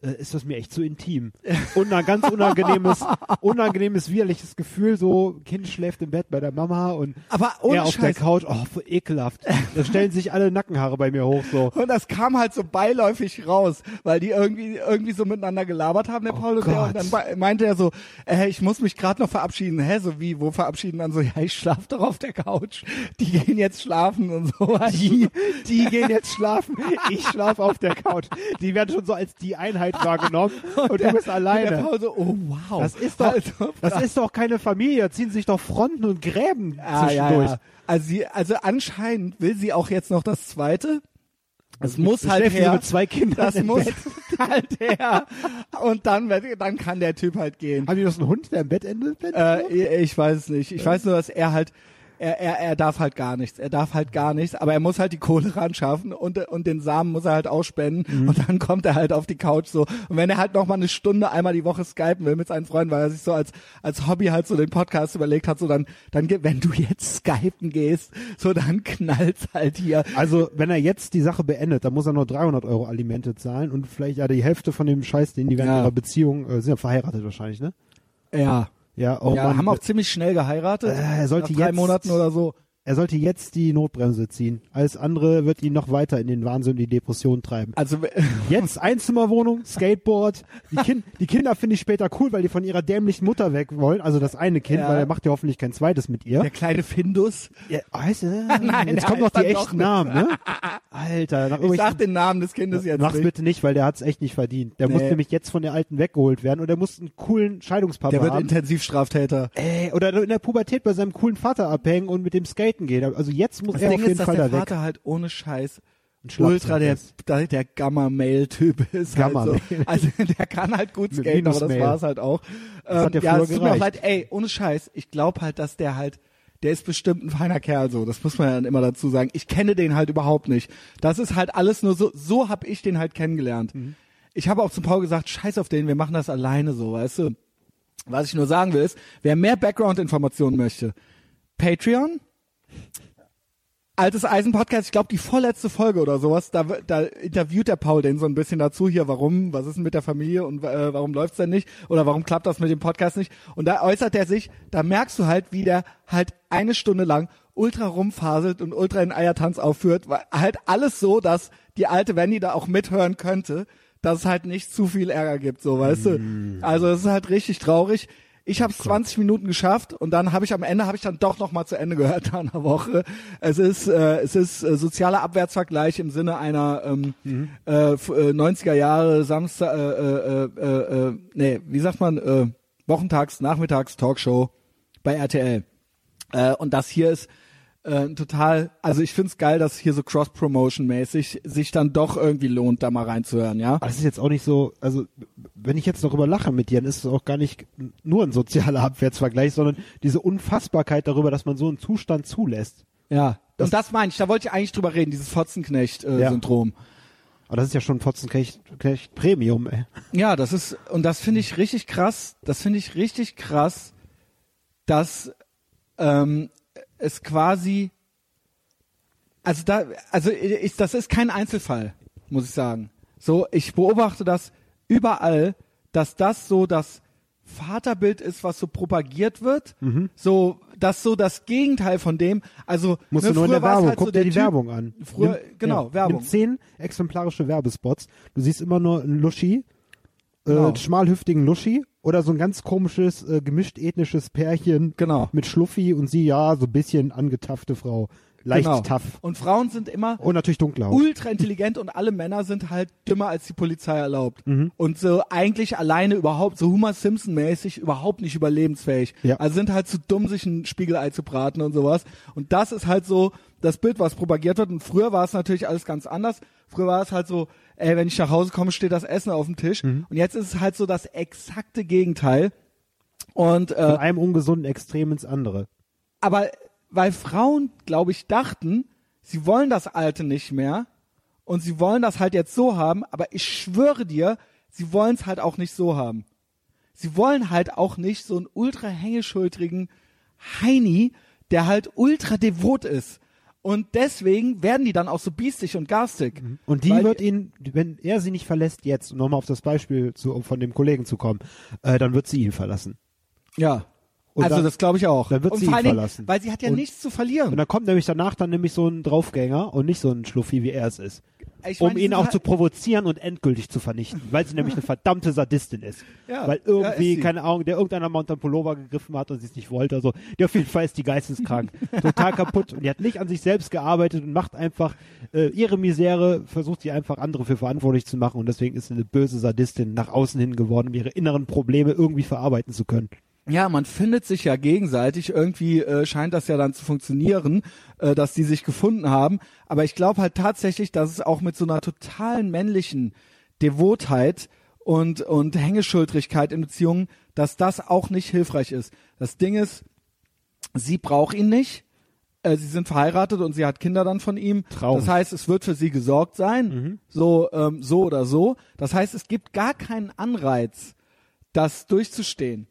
äh, ist das mir echt zu intim. Und ein ganz unangenehmes, unangenehmes, widerliches Gefühl, so Kind schläft im Bett bei der Mama und Aber er auf der Scheiß. Couch, oh, ekelhaft. Da stellen sich alle Nackenhaare bei mir hoch, so. Und das kam halt so beiläufig raus, weil die irgendwie irgendwie so miteinander gelabert haben, der Paul und der. Und Gott. dann meinte er so, äh, ich muss mich gerade noch verabschieden. Hä, so wie, wo verabschieden? Dann so, ja, ich schlaf doch auf der Couch. Die gehen jetzt schlafen und so. Die, die gehen jetzt schlafen. Ich schlafe auf der Couch. Die werden schon so als die Einheit wahrgenommen und, der- du bist Und der alleine. Paul so, oh wow. Das ist doch, Also, das ist doch keine Familie. Da ziehen sich doch Fronten und Gräben Ah, ja, zwischendurch. ja. Also, sie, also anscheinend will sie auch jetzt noch das zweite. Es muss Du halt schläfst so her. mit zwei Kindern Das muss Bett. halt her. Und dann, dann kann der Typ halt gehen. Haben die noch so einen Hund, der im Bett endet? Äh, ich weiß es nicht. Ich weiß nur, dass er halt, er, er, er darf halt gar nichts. Er darf halt gar nichts, aber er muss halt die Kohle ran schaffen und, und den Samen muss er halt ausspenden und dann kommt er halt auf die Couch so. Und wenn er halt noch mal eine Stunde einmal die Woche skypen will mit seinen Freunden, weil er sich so als, als Hobby halt so den Podcast überlegt hat, so dann, dann, wenn du jetzt skypen gehst, so dann knallt's halt hier. Also, wenn er jetzt die Sache beendet, dann muss er nur 300 Euro Alimente zahlen und vielleicht ja die Hälfte von dem Scheiß, den die während Ja. ihrer Beziehung, äh, sind ja verheiratet wahrscheinlich, ne? Ja. Ja, oh ja, Mann. haben auch ziemlich schnell geheiratet. Äh, er sollte nach drei jetzt- Monaten oder so. Er sollte jetzt die Notbremse ziehen. Alles andere wird ihn noch weiter in den Wahnsinn, die Depression treiben. Also Jetzt Einzimmerwohnung, Skateboard. Die, kind, die Kinder finde ich später cool, weil die von ihrer dämlichen Mutter weg wollen. Also das eine Kind, Ja. weil er macht ja hoffentlich kein zweites mit ihr. der kleine Findus. Ja, weißt du, Nein, jetzt kommen noch die echten Namen, ne? Alter, nach Ich sag den Namen des Kindes jetzt Mach's nicht. bitte nicht, weil der hat's echt nicht verdient. Der muss Nee. nämlich jetzt von der Alten weggeholt werden und der muss einen coolen Scheidungspapa Der wird haben. Intensivstraftäter. Ey, oder in der Pubertät bei seinem coolen Vater abhängen und mit dem Skaten gehen. Also jetzt muss Das er Ding auf jeden ist, dass Fall der da weg. Vater halt ohne Scheiß ultra der, der, der Gamma-Mail-Typ ist. Halt Gamma-Mail. so. Also der kann halt gut skaten, aber das Minus-Mail. war's halt auch. Das hat Ähm, ja es tut mir auch leid, ey, ohne Scheiß, ich glaube halt, dass der halt, der ist bestimmt ein feiner Kerl so, das muss man ja dann immer dazu sagen. Ich kenne den halt überhaupt nicht. Das ist halt alles nur so, so hab ich den halt kennengelernt. Mhm. Ich habe auch zum Paul gesagt, scheiß auf den, wir machen das alleine so, weißt du. Was ich nur sagen will ist, wer mehr Background-Informationen möchte, Patreon, Altes Eisen Podcast, ich glaube die vorletzte Folge oder sowas, da, da interviewt der Paul den so ein bisschen dazu hier, warum, was ist denn mit der Familie und äh, warum läuft's denn nicht oder warum klappt das mit dem Podcast nicht und da äußert er sich, da merkst du halt, wie der halt eine Stunde lang ultra rumfaselt und ultra in Eiertanz aufführt, weil halt alles so, dass die alte Wendy da auch mithören könnte, dass es halt nicht zu viel Ärger gibt, so weißt du. Also es ist halt richtig traurig. Ich habe es 20 Minuten geschafft und dann habe ich am Ende habe ich dann doch noch mal zu Ende gehört nach einer Woche. Es ist äh, es ist äh, sozialer Abwärtsvergleich im Sinne einer ähm, äh, f- äh, 90er Jahre Samstag äh, äh, äh, äh, nee, wie sagt man äh, Wochentags Nachmittags Talkshow bei RTL. Äh, und das hier ist äh, total, also ich find's geil, dass hier so Cross-Promotion-mäßig sich dann doch irgendwie lohnt, da mal reinzuhören, ja? Aber das ist jetzt auch nicht so, also wenn ich jetzt darüber lache mit dir, dann ist es auch gar nicht nur ein sozialer Abwärtsvergleich, sondern diese Unfassbarkeit darüber, dass man so einen Zustand zulässt. Ja. und das meine ich, da wollte ich eigentlich drüber reden, dieses Fotzenknecht-Syndrom. Aber das ist ja schon Fotzenknecht Knecht Premium, ey. ja, das ist, und das finde ich richtig krass, das finde ich richtig krass, dass ähm, es quasi, also da, also ich, das ist kein Einzelfall, muss ich sagen. So, ich beobachte das überall, dass das so das Vaterbild ist, was so propagiert wird, so, das so das Gegenteil von dem, also Musst ne, du nur in der Werbung, halt guck so dir die Typ- Werbung an. Früher, genau, Werbung. Nimm zehn exemplarische Werbespots. Du siehst immer nur einen Luschi, Genau. äh, schmalhüftigen Luschi oder so ein ganz komisches, äh, gemischt ethnisches Pärchen Genau. mit Schluffi und sie, ja, so ein bisschen angetaffte Frau. Leicht genau. tough. Und Frauen sind immer Und natürlich dunkle Haut. ultra intelligent und alle Männer sind halt dümmer als die Polizei erlaubt. Mhm. Und so eigentlich alleine überhaupt, so Homer Simpson mäßig, überhaupt nicht überlebensfähig. Ja. Also sind halt zu dumm, sich ein Spiegelei zu braten und sowas. Und das ist halt so das Bild, was propagiert wird. Und früher war es natürlich alles ganz anders. Früher war es halt so, ey, wenn ich nach Hause komme, steht das Essen auf dem Tisch. Mhm. Und jetzt ist es halt so das exakte Gegenteil. Und äh, Von einem ungesunden Extrem ins andere. aber weil Frauen, glaube ich, dachten, sie wollen das Alte nicht mehr und sie wollen das halt jetzt so haben, aber ich schwöre dir, sie wollen es halt auch nicht so haben. Sie wollen halt auch nicht so einen ultra hängeschultrigen Heini, der halt ultra devot ist. Und deswegen werden die dann auch so biestig und garstig. Und die wird ihn, wenn er sie nicht verlässt jetzt, um nochmal auf das Beispiel zu, um von dem Kollegen zu kommen, äh, dann wird sie ihn verlassen. Ja. Und also dann- das glaube ich auch. dann wird und sie ihn verlassen. Weil sie hat ja Und- nichts zu verlieren. Und dann kommt nämlich danach dann nämlich so ein Draufgänger und nicht so ein Schluffi, wie er es ist. Ich um meine, ihn auch halt- zu provozieren und endgültig zu vernichten, weil sie nämlich eine verdammte Sadistin ist. Ja, weil ja, irgendwie, sie. keine Ahnung, der irgendeiner den Pullover gegriffen hat und sie es nicht wollte. Also, die auf jeden Fall ist die geisteskrank. Total kaputt. Und die hat nicht an sich selbst gearbeitet und macht einfach äh, ihre Misere, versucht sie einfach andere für verantwortlich zu machen und deswegen ist sie eine böse Sadistin nach außen hin geworden, um ihre inneren Probleme irgendwie verarbeiten zu können. Ja, man findet sich ja gegenseitig. Irgendwie äh, scheint das ja dann zu funktionieren, äh, dass die sich gefunden haben. Aber ich glaube halt tatsächlich, dass es auch mit so einer totalen männlichen Devotheit und, und Hängeschultrigkeit in Beziehungen, dass das auch nicht hilfreich ist. Das Ding ist, sie braucht ihn nicht. Äh, sie sind verheiratet und sie hat Kinder dann von ihm. Traurig. Das heißt, es wird für sie gesorgt sein, so, ähm, so oder so. Das heißt, es gibt gar keinen Anreiz, das durchzustehen.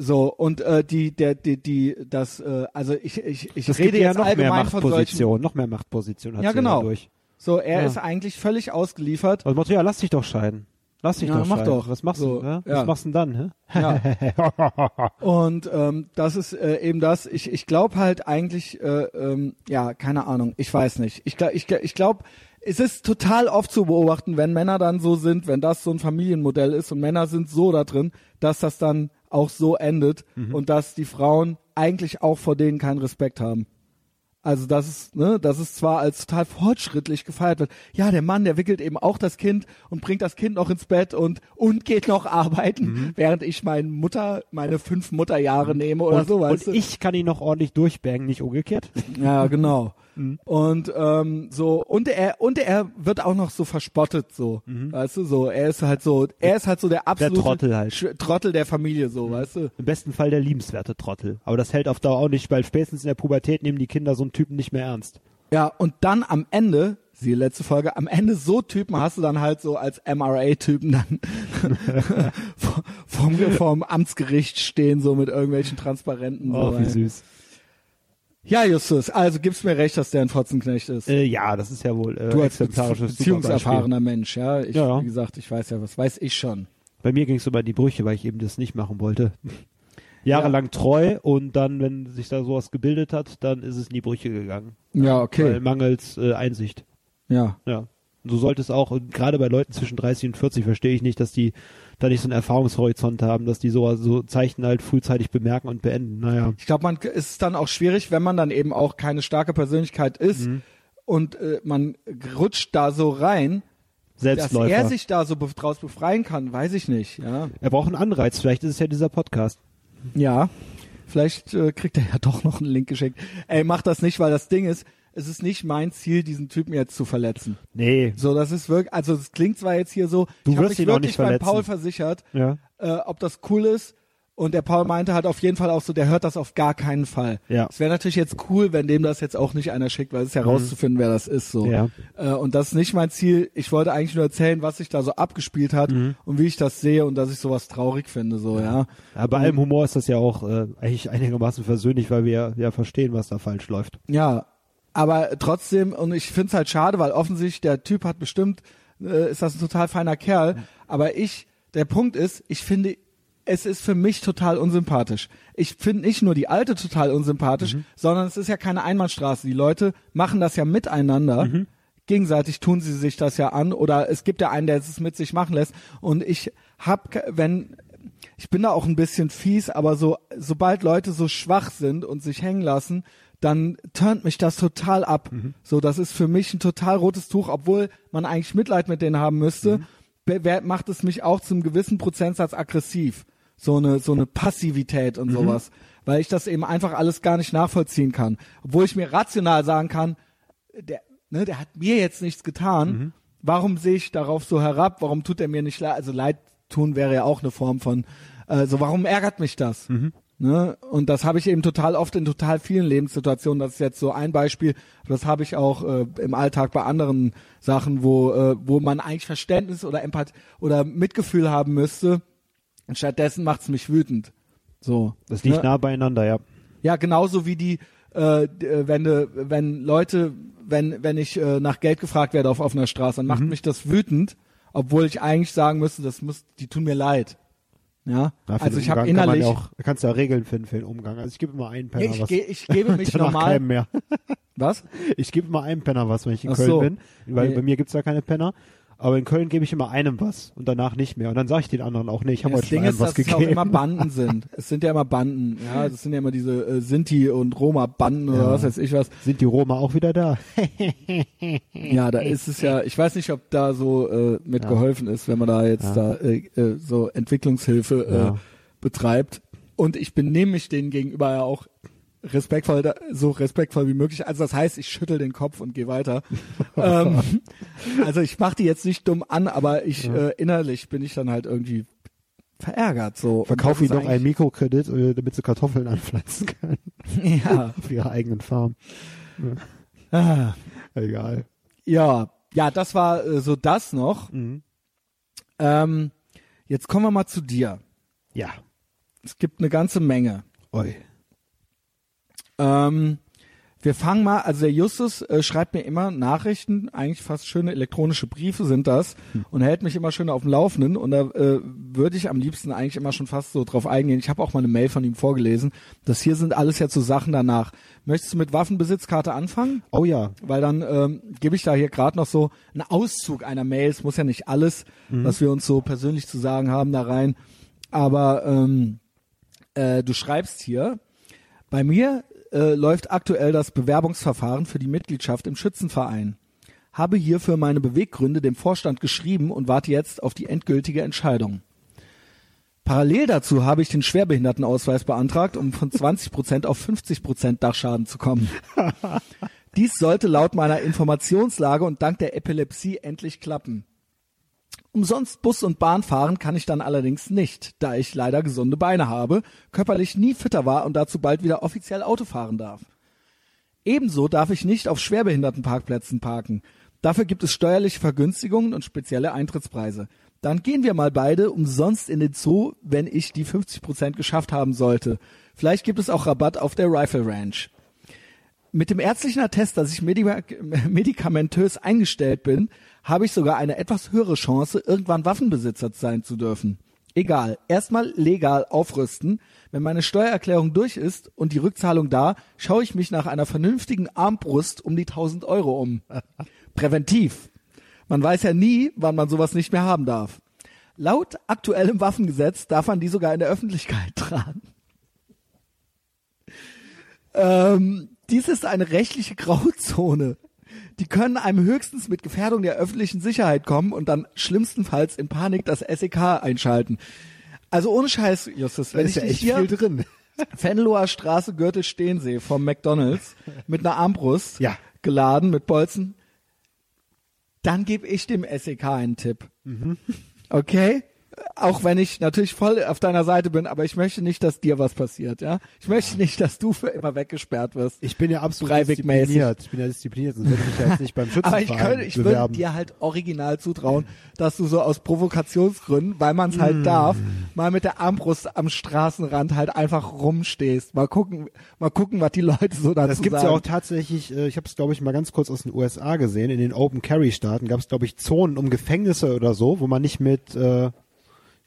So, und äh, die, der, die, die, das, äh, also ich, ich, ich Das rede ja jetzt noch mehr allgemein von solchen. Machtposition, noch mehr Machtposition hat Ja, genau. dadurch. So, er Ja. ist eigentlich völlig ausgeliefert. Also ja, lass dich doch scheiden. Lass dich Ja, doch mach scheiden. doch. Was machst So, du? Ja? ja. Was machst du denn dann? Hä? Ja. Und ähm, das ist äh, eben das. Ich, ich glaube halt eigentlich, äh, ähm, ja, keine Ahnung, ich weiß nicht. Ich glaube, ich, ich glaube, es ist total oft zu beobachten, wenn Männer dann so sind, wenn das so ein Familienmodell ist und Männer sind so da drin, dass das dann auch so endet und dass die Frauen eigentlich auch vor denen keinen Respekt haben. Also das ist, ne, das ist zwar als total fortschrittlich gefeiert wird. Ja, der Mann, der wickelt eben auch das Kind und bringt das Kind noch ins Bett und und geht noch arbeiten, während ich meine Mutter, meine fünf Mutterjahre nehme oder und, so, und ich kann ihn noch ordentlich durchbangen, nicht umgekehrt. Ja, genau. Mhm. Und ähm, so und er und er wird auch noch so verspottet so, weißt du, so er ist halt so, er ist halt so der absolute Mhm. Trottel halt. Trottel der Familie so, weißt du. Im besten Fall der liebenswerte Trottel. Aber das hält auf Dauer auch nicht, weil spätestens in der Pubertät nehmen die Kinder so einen Typen nicht mehr ernst. Ja, und dann am Ende, siehe letzte Folge, am Ende so Typen hast du dann halt so als MRA-Typen dann vor- vorm, vorm Amtsgericht stehen, so mit irgendwelchen Transparenten. Oh, so, wie süß. Ja, Justus, also gibst mir recht, dass der ein Fotzenknecht ist. Äh, ja, das ist ja wohl äh, du als beziehungserfahrener Mensch, ja. Ich, Ja. wie gesagt, ich weiß ja, was weiß ich schon. Bei mir ging es über die Brüche, weil ich eben das nicht machen wollte. Jahrelang treu und dann, wenn sich da sowas gebildet hat, dann ist es in die Brüche gegangen. Ja, Weil okay. mangels äh, Einsicht. Ja. Ja. Und so sollte es auch, und gerade bei Leuten zwischen 30 und 40 verstehe ich nicht, dass die da nicht so einen Erfahrungshorizont haben, dass die so, so Zeichen halt frühzeitig bemerken und beenden. Naja. Ich glaube, man ist es dann auch schwierig, wenn man dann eben auch keine starke Persönlichkeit ist Mhm. und äh, man rutscht da so rein, dass Selbstläufer. er sich da so be draus befreien kann, weiß ich nicht. Ja, er braucht einen Anreiz, vielleicht ist es ja dieser Podcast. ja. Vielleicht äh, kriegt er ja doch noch einen Link geschickt. Ey, mach das nicht, weil das Ding ist, es ist nicht mein Ziel, diesen Typen jetzt zu verletzen. Nee. So, das ist wirklich, also es klingt zwar jetzt hier so, Du ich habe mich wirklich beim verletzen. Paul versichert, Ja. äh, ob das cool ist. Und der Paul meinte halt auf jeden Fall auch so, der hört das auf gar keinen Fall. Ja. Es wäre natürlich jetzt cool, wenn dem das jetzt auch nicht einer schickt, weil es ist ja rauszufinden, wer das ist. So. Mhm. Ja. Äh, und das ist nicht mein Ziel. Ich wollte eigentlich nur erzählen, was sich da so abgespielt hat Mhm. und wie ich das sehe und dass ich sowas traurig finde. So, ja. Aber bei allem Humor ist das ja auch äh, eigentlich einigermaßen versöhnlich, weil wir ja, ja verstehen, was da falsch läuft. Ja, aber trotzdem, und ich find's halt schade, weil offensichtlich der Typ hat bestimmt, äh, ist das ein total feiner Kerl, aber ich, der Punkt ist, ich finde, es ist für mich total unsympathisch. Ich finde nicht nur die Alte total unsympathisch, sondern es ist ja keine Einbahnstraße. Die Leute machen das ja miteinander. Gegenseitig tun sie sich das ja an oder es gibt ja einen, der es mit sich machen lässt. Und ich hab, wenn, ich bin da auch ein bisschen fies, aber so, sobald Leute so schwach sind und sich hängen lassen, dann turnt mich das total ab. So, das ist für mich ein total rotes Tuch, obwohl man eigentlich Mitleid mit denen haben müsste, wer- macht es mich auch zum gewissen Prozentsatz aggressiv. So eine, so eine Passivität und sowas. Weil ich das eben einfach alles gar nicht nachvollziehen kann. Obwohl ich mir rational sagen kann, der, ne, der hat mir jetzt nichts getan. Warum sehe ich darauf so herab? Warum tut er mir nicht leid? Also Leid tun wäre ja auch eine Form von, also warum ärgert mich das? Ne? Und das habe ich eben total oft in total vielen Lebenssituationen. Das ist jetzt so ein Beispiel. Das habe ich auch äh, im Alltag bei anderen Sachen, wo, äh, wo man eigentlich Verständnis oder Empathie oder Mitgefühl haben müsste. Und stattdessen macht's mich wütend. So. Das liegt ne? nah beieinander, ja. Ja, genauso wie die, äh, äh, wenn, de, wenn Leute, wenn, wenn ich äh, nach Geld gefragt werde auf offener Straße, dann macht mich das wütend, obwohl ich eigentlich sagen müsste, das muss, die tun mir leid. Ja, Ja, für also ich habe kann innerlich, ja auch, da kannst du ja Regeln finden für den Umgang. Also ich gebe immer einen Penner ich, was. ge, ich gebe mich normal, mehr. was? Ich gebe immer einem Penner was, wenn ich in Ach Köln so. bin. Weil Nee. bei mir gibt's ja keine Penner. Aber in Köln gebe ich immer einem was und danach nicht mehr. Und dann sage ich den anderen auch, nee, ich habe heute schon Ding einem ist, was dass es auch gegeben. immer Banden sind. Es sind ja immer Banden, ja, das sind ja immer diese äh, Sinti und Roma-Banden oder Ja. was weiß ich was. Sind die Roma auch wieder da? Ja, da ist es ja, ich weiß nicht, ob da so äh, mit Ja. geholfen ist, wenn man da jetzt Ja. da äh, äh, so Entwicklungshilfe äh, Ja. betreibt. Und ich benehme mich denen gegenüber ja auch respektvoll, so respektvoll wie möglich. Also das heißt, ich schüttel den Kopf und gehe weiter. ähm, also ich mache die jetzt nicht dumm an, aber ich äh, innerlich bin ich dann halt irgendwie verärgert. So Verkauf ihnen doch einen Mikrokredit, äh, damit sie Kartoffeln anpflanzen können. Ja. Auf ihrer eigenen Farm. Ah. Egal. Ja, ja, das war äh, so das noch. Mhm. Ähm, jetzt kommen wir mal zu dir. Ja. Es gibt eine ganze Menge. Oi. Ähm, wir fangen mal, also der Justus äh, schreibt mir immer Nachrichten, eigentlich fast schöne elektronische Briefe sind das und hält mich immer schön auf dem Laufenden und da äh, würde ich am liebsten eigentlich immer schon fast so drauf eingehen. Ich habe auch mal eine Mail von ihm vorgelesen. Das hier sind alles jetzt so Sachen danach. Möchtest du mit Waffenbesitzkarte anfangen? Oh ja. Weil dann ähm, gebe ich da hier gerade noch so einen Auszug einer Mail. Es muss ja nicht alles, was wir uns so persönlich zu sagen haben, da rein. Aber ähm, äh, du schreibst hier, bei mir äh, läuft aktuell das Bewerbungsverfahren für die Mitgliedschaft im Schützenverein. Habe hierfür meine Beweggründe dem Vorstand geschrieben und warte jetzt auf die endgültige Entscheidung. Parallel dazu habe ich den Schwerbehindertenausweis beantragt, um von 20% auf 50% Dachschaden zu kommen. Dies sollte laut meiner Informationslage und dank der Epilepsie endlich klappen. Umsonst Bus und Bahn fahren kann ich dann allerdings nicht, da ich leider gesunde Beine habe, körperlich nie fitter war und dazu bald wieder offiziell Auto fahren darf. Ebenso darf ich nicht auf Schwerbehindertenparkplätzen parken. Dafür gibt es steuerliche Vergünstigungen und spezielle Eintrittspreise. Dann gehen wir mal beide umsonst in den Zoo, wenn ich die 50% geschafft haben sollte. Vielleicht gibt es auch Rabatt auf der Rifle Ranch. Mit dem ärztlichen Attest, dass ich medik medikamentös eingestellt bin, habe ich sogar eine etwas höhere Chance, irgendwann Waffenbesitzer sein zu dürfen. Egal, erstmal legal aufrüsten. Wenn meine Steuererklärung durch ist und die Rückzahlung da, schaue ich mich nach einer vernünftigen Armbrust um die 1000 Euro um. Präventiv. Man weiß ja nie, wann man sowas nicht mehr haben darf. Laut aktuellem Waffengesetz darf man die sogar in der Öffentlichkeit tragen. Ähm, dies ist eine rechtliche Grauzone. Die können einem höchstens mit Gefährdung der öffentlichen Sicherheit kommen und dann schlimmstenfalls in Panik das SEK einschalten. Also ohne Scheiß, Justus, wenn Da ich ist ja dich echt hier viel drin. Venloer Straße, Gürtel Stehensee vom McDonalds mit einer Armbrust Ja. geladen mit Bolzen, dann gebe ich dem SEK einen Tipp. Okay? Auch wenn ich natürlich voll auf deiner Seite bin, aber ich möchte nicht, dass dir was passiert, ja? Ich möchte nicht, dass du für immer weggesperrt wirst. Ich bin ja absolut diszipliniert. Ich bin ja diszipliniert, sonst würde ich mich jetzt nicht beim Aber ich könnte, ich würde dir halt original zutrauen, dass du so aus Provokationsgründen, weil man es Mm. halt darf, mal mit der Armbrust am Straßenrand halt einfach rumstehst. Mal gucken, mal gucken, was die Leute so dazu Das gibt's sagen. ja auch tatsächlich, äh, ich habe es glaube ich mal ganz kurz aus den USA gesehen, in den Open Carry Staaten gab es glaube ich Zonen um Gefängnisse oder so, wo man nicht mit äh,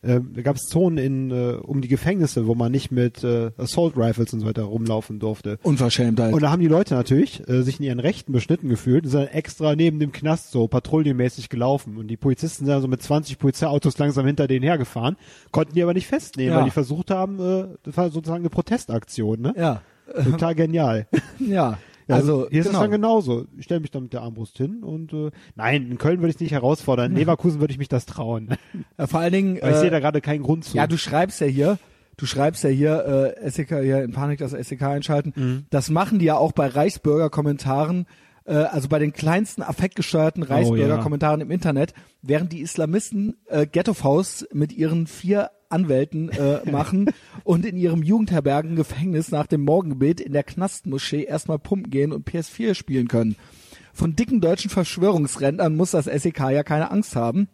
äh, da gab es Zonen in äh, um die Gefängnisse, wo man nicht mit äh, Assault Rifles und so weiter rumlaufen durfte. Unverschämtheit. Und da haben die Leute natürlich äh, sich in ihren Rechten beschnitten gefühlt und sind dann extra neben dem Knast so patrouillenmäßig gelaufen. Und die Polizisten sind dann so mit 20 Polizeiautos langsam hinter denen hergefahren, konnten die aber nicht festnehmen, Ja. weil die versucht haben, äh, das war sozusagen eine Protestaktion, ne? ja, Total genial. ja. Ja, also hier ist es dann genauso. Ich stelle mich dann mit der Armbrust hin und äh, nein, in Köln würde ich es nicht herausfordern. In Leverkusen würde ich mich das trauen. Ja, vor allen Dingen, Weil ich äh, sehe da gerade keinen Grund zu. ja, du schreibst ja hier, du schreibst ja hier, äh, SEK hier in Panik das SEK einschalten. Mhm. Das machen die ja auch bei Reichsbürger-Kommentaren, äh, also bei den kleinsten affektgesteuerten Oh, ja. Reichsbürger-Kommentaren im Internet, während die Islamisten äh, Ghetto-Faust mit ihren vier Anwälten äh, machen und in ihrem Jugendherbergen-Gefängnis nach dem Morgengebet in der Knastmoschee erstmal pumpen gehen und PS4 spielen können. Von dicken deutschen Verschwörungsrentnern muss das SEK ja keine Angst haben.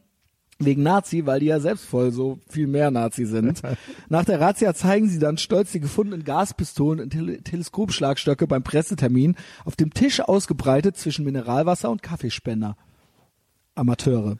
Wegen Nazi, weil die ja selbst voll so viel mehr Nazi sind. Nach der Razzia zeigen sie dann stolz die gefundenen Gaspistolen und Tele Teleskopschlagstöcke beim Pressetermin auf dem Tisch ausgebreitet zwischen Mineralwasser und Kaffeespender. Amateure.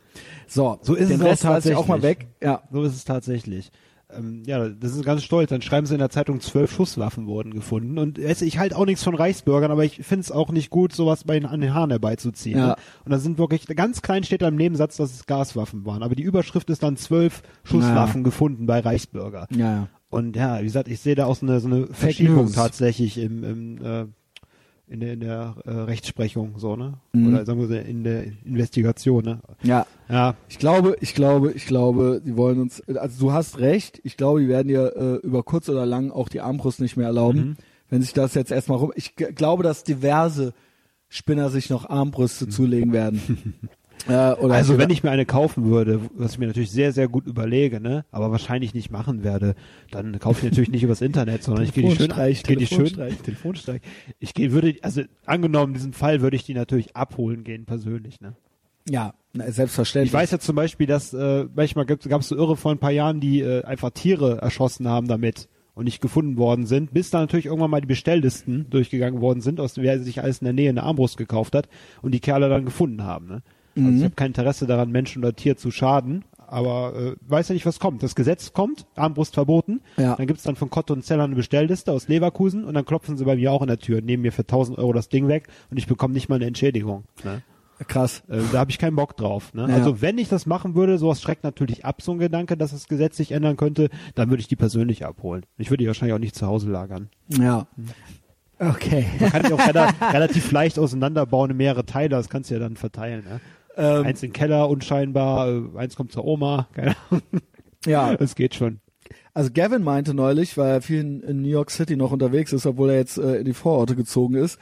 So, So ist den es Rest tatsächlich. auch mal weg. Ja, So ist es tatsächlich. Ähm, ja, das ist ganz stolz. Dann schreiben sie in der Zeitung, zwölf Schusswaffen wurden gefunden. Und ich halte auch nichts von Reichsbürgern, aber ich finde es auch nicht gut, sowas bei den, an den Haaren herbeizuziehen. Ja. Und da sind wirklich, ganz klein steht da im Nebensatz, dass es Gaswaffen waren. Aber die Überschrift ist dann zwölf Schusswaffen gefunden bei Reichsbürger. ja, ja. Und ja, wie gesagt, ich sehe da auch so eine, so eine Verschiebung tatsächlich im, im äh, in der, in der äh, Rechtsprechung, so, ne? Mhm. Oder sagen wir so, in der Investigation, ne? Ja, Ja, Ich glaube, ich glaube, ich glaube, die wollen uns, also du hast recht, ich glaube, die werden dir äh, über kurz oder lang auch die Armbrust nicht mehr erlauben, Mhm. wenn sich das jetzt erstmal rum, ich glaube, dass diverse Spinner sich noch Armbrüste zulegen werden. äh, also wenn ich mir eine kaufen würde, was ich mir natürlich sehr, sehr gut überlege, ne, aber wahrscheinlich nicht machen werde, dann kaufe ich natürlich nicht übers Internet, sondern ich gehe die schön, ich gehe die schön, Telefonstreich. Ich gehe, würde, also angenommen, in diesem Fall würde ich die natürlich abholen gehen, persönlich, ne. ja, selbstverständlich. Ich weiß ja zum Beispiel, dass äh, manchmal gab es so Irre vor ein paar Jahren, die äh, einfach Tiere erschossen haben damit und nicht gefunden worden sind, bis dann natürlich irgendwann mal die Bestelllisten durchgegangen worden sind, aus wer sich alles in der Nähe eine Armbrust gekauft hat und die Kerle dann gefunden haben. Ne? Also Mhm. ich habe kein Interesse daran, Menschen oder Tier zu schaden, aber äh, weiß ja nicht, was kommt. Das Gesetz kommt, Armbrust verboten, Ja. dann gibt's dann von Kotto und Zeller eine Bestellliste aus Leverkusen und dann klopfen sie bei mir auch an der Tür, nehmen mir für 1000 Euro das Ding weg und ich bekomme nicht mal eine Entschädigung. Ne? Krass. Äh, da habe ich keinen Bock drauf. Ne? Ja. Also wenn ich das machen würde, sowas schreckt natürlich ab, so ein Gedanke, dass das Gesetz sich ändern könnte, dann würde ich die persönlich abholen. Ich würde die wahrscheinlich auch nicht zu Hause lagern. Ja. Okay. Man kann die auch rela relativ leicht auseinanderbauen in mehrere Teile, das kannst du ja dann verteilen. Ne? Ähm, Eins in den Keller, unscheinbar, äh, eins kommt zur Oma, keine Ahnung. ja, Das geht schon. Also Gavin meinte neulich, weil er viel in, New York City noch unterwegs ist, obwohl er jetzt äh, in die Vororte gezogen ist.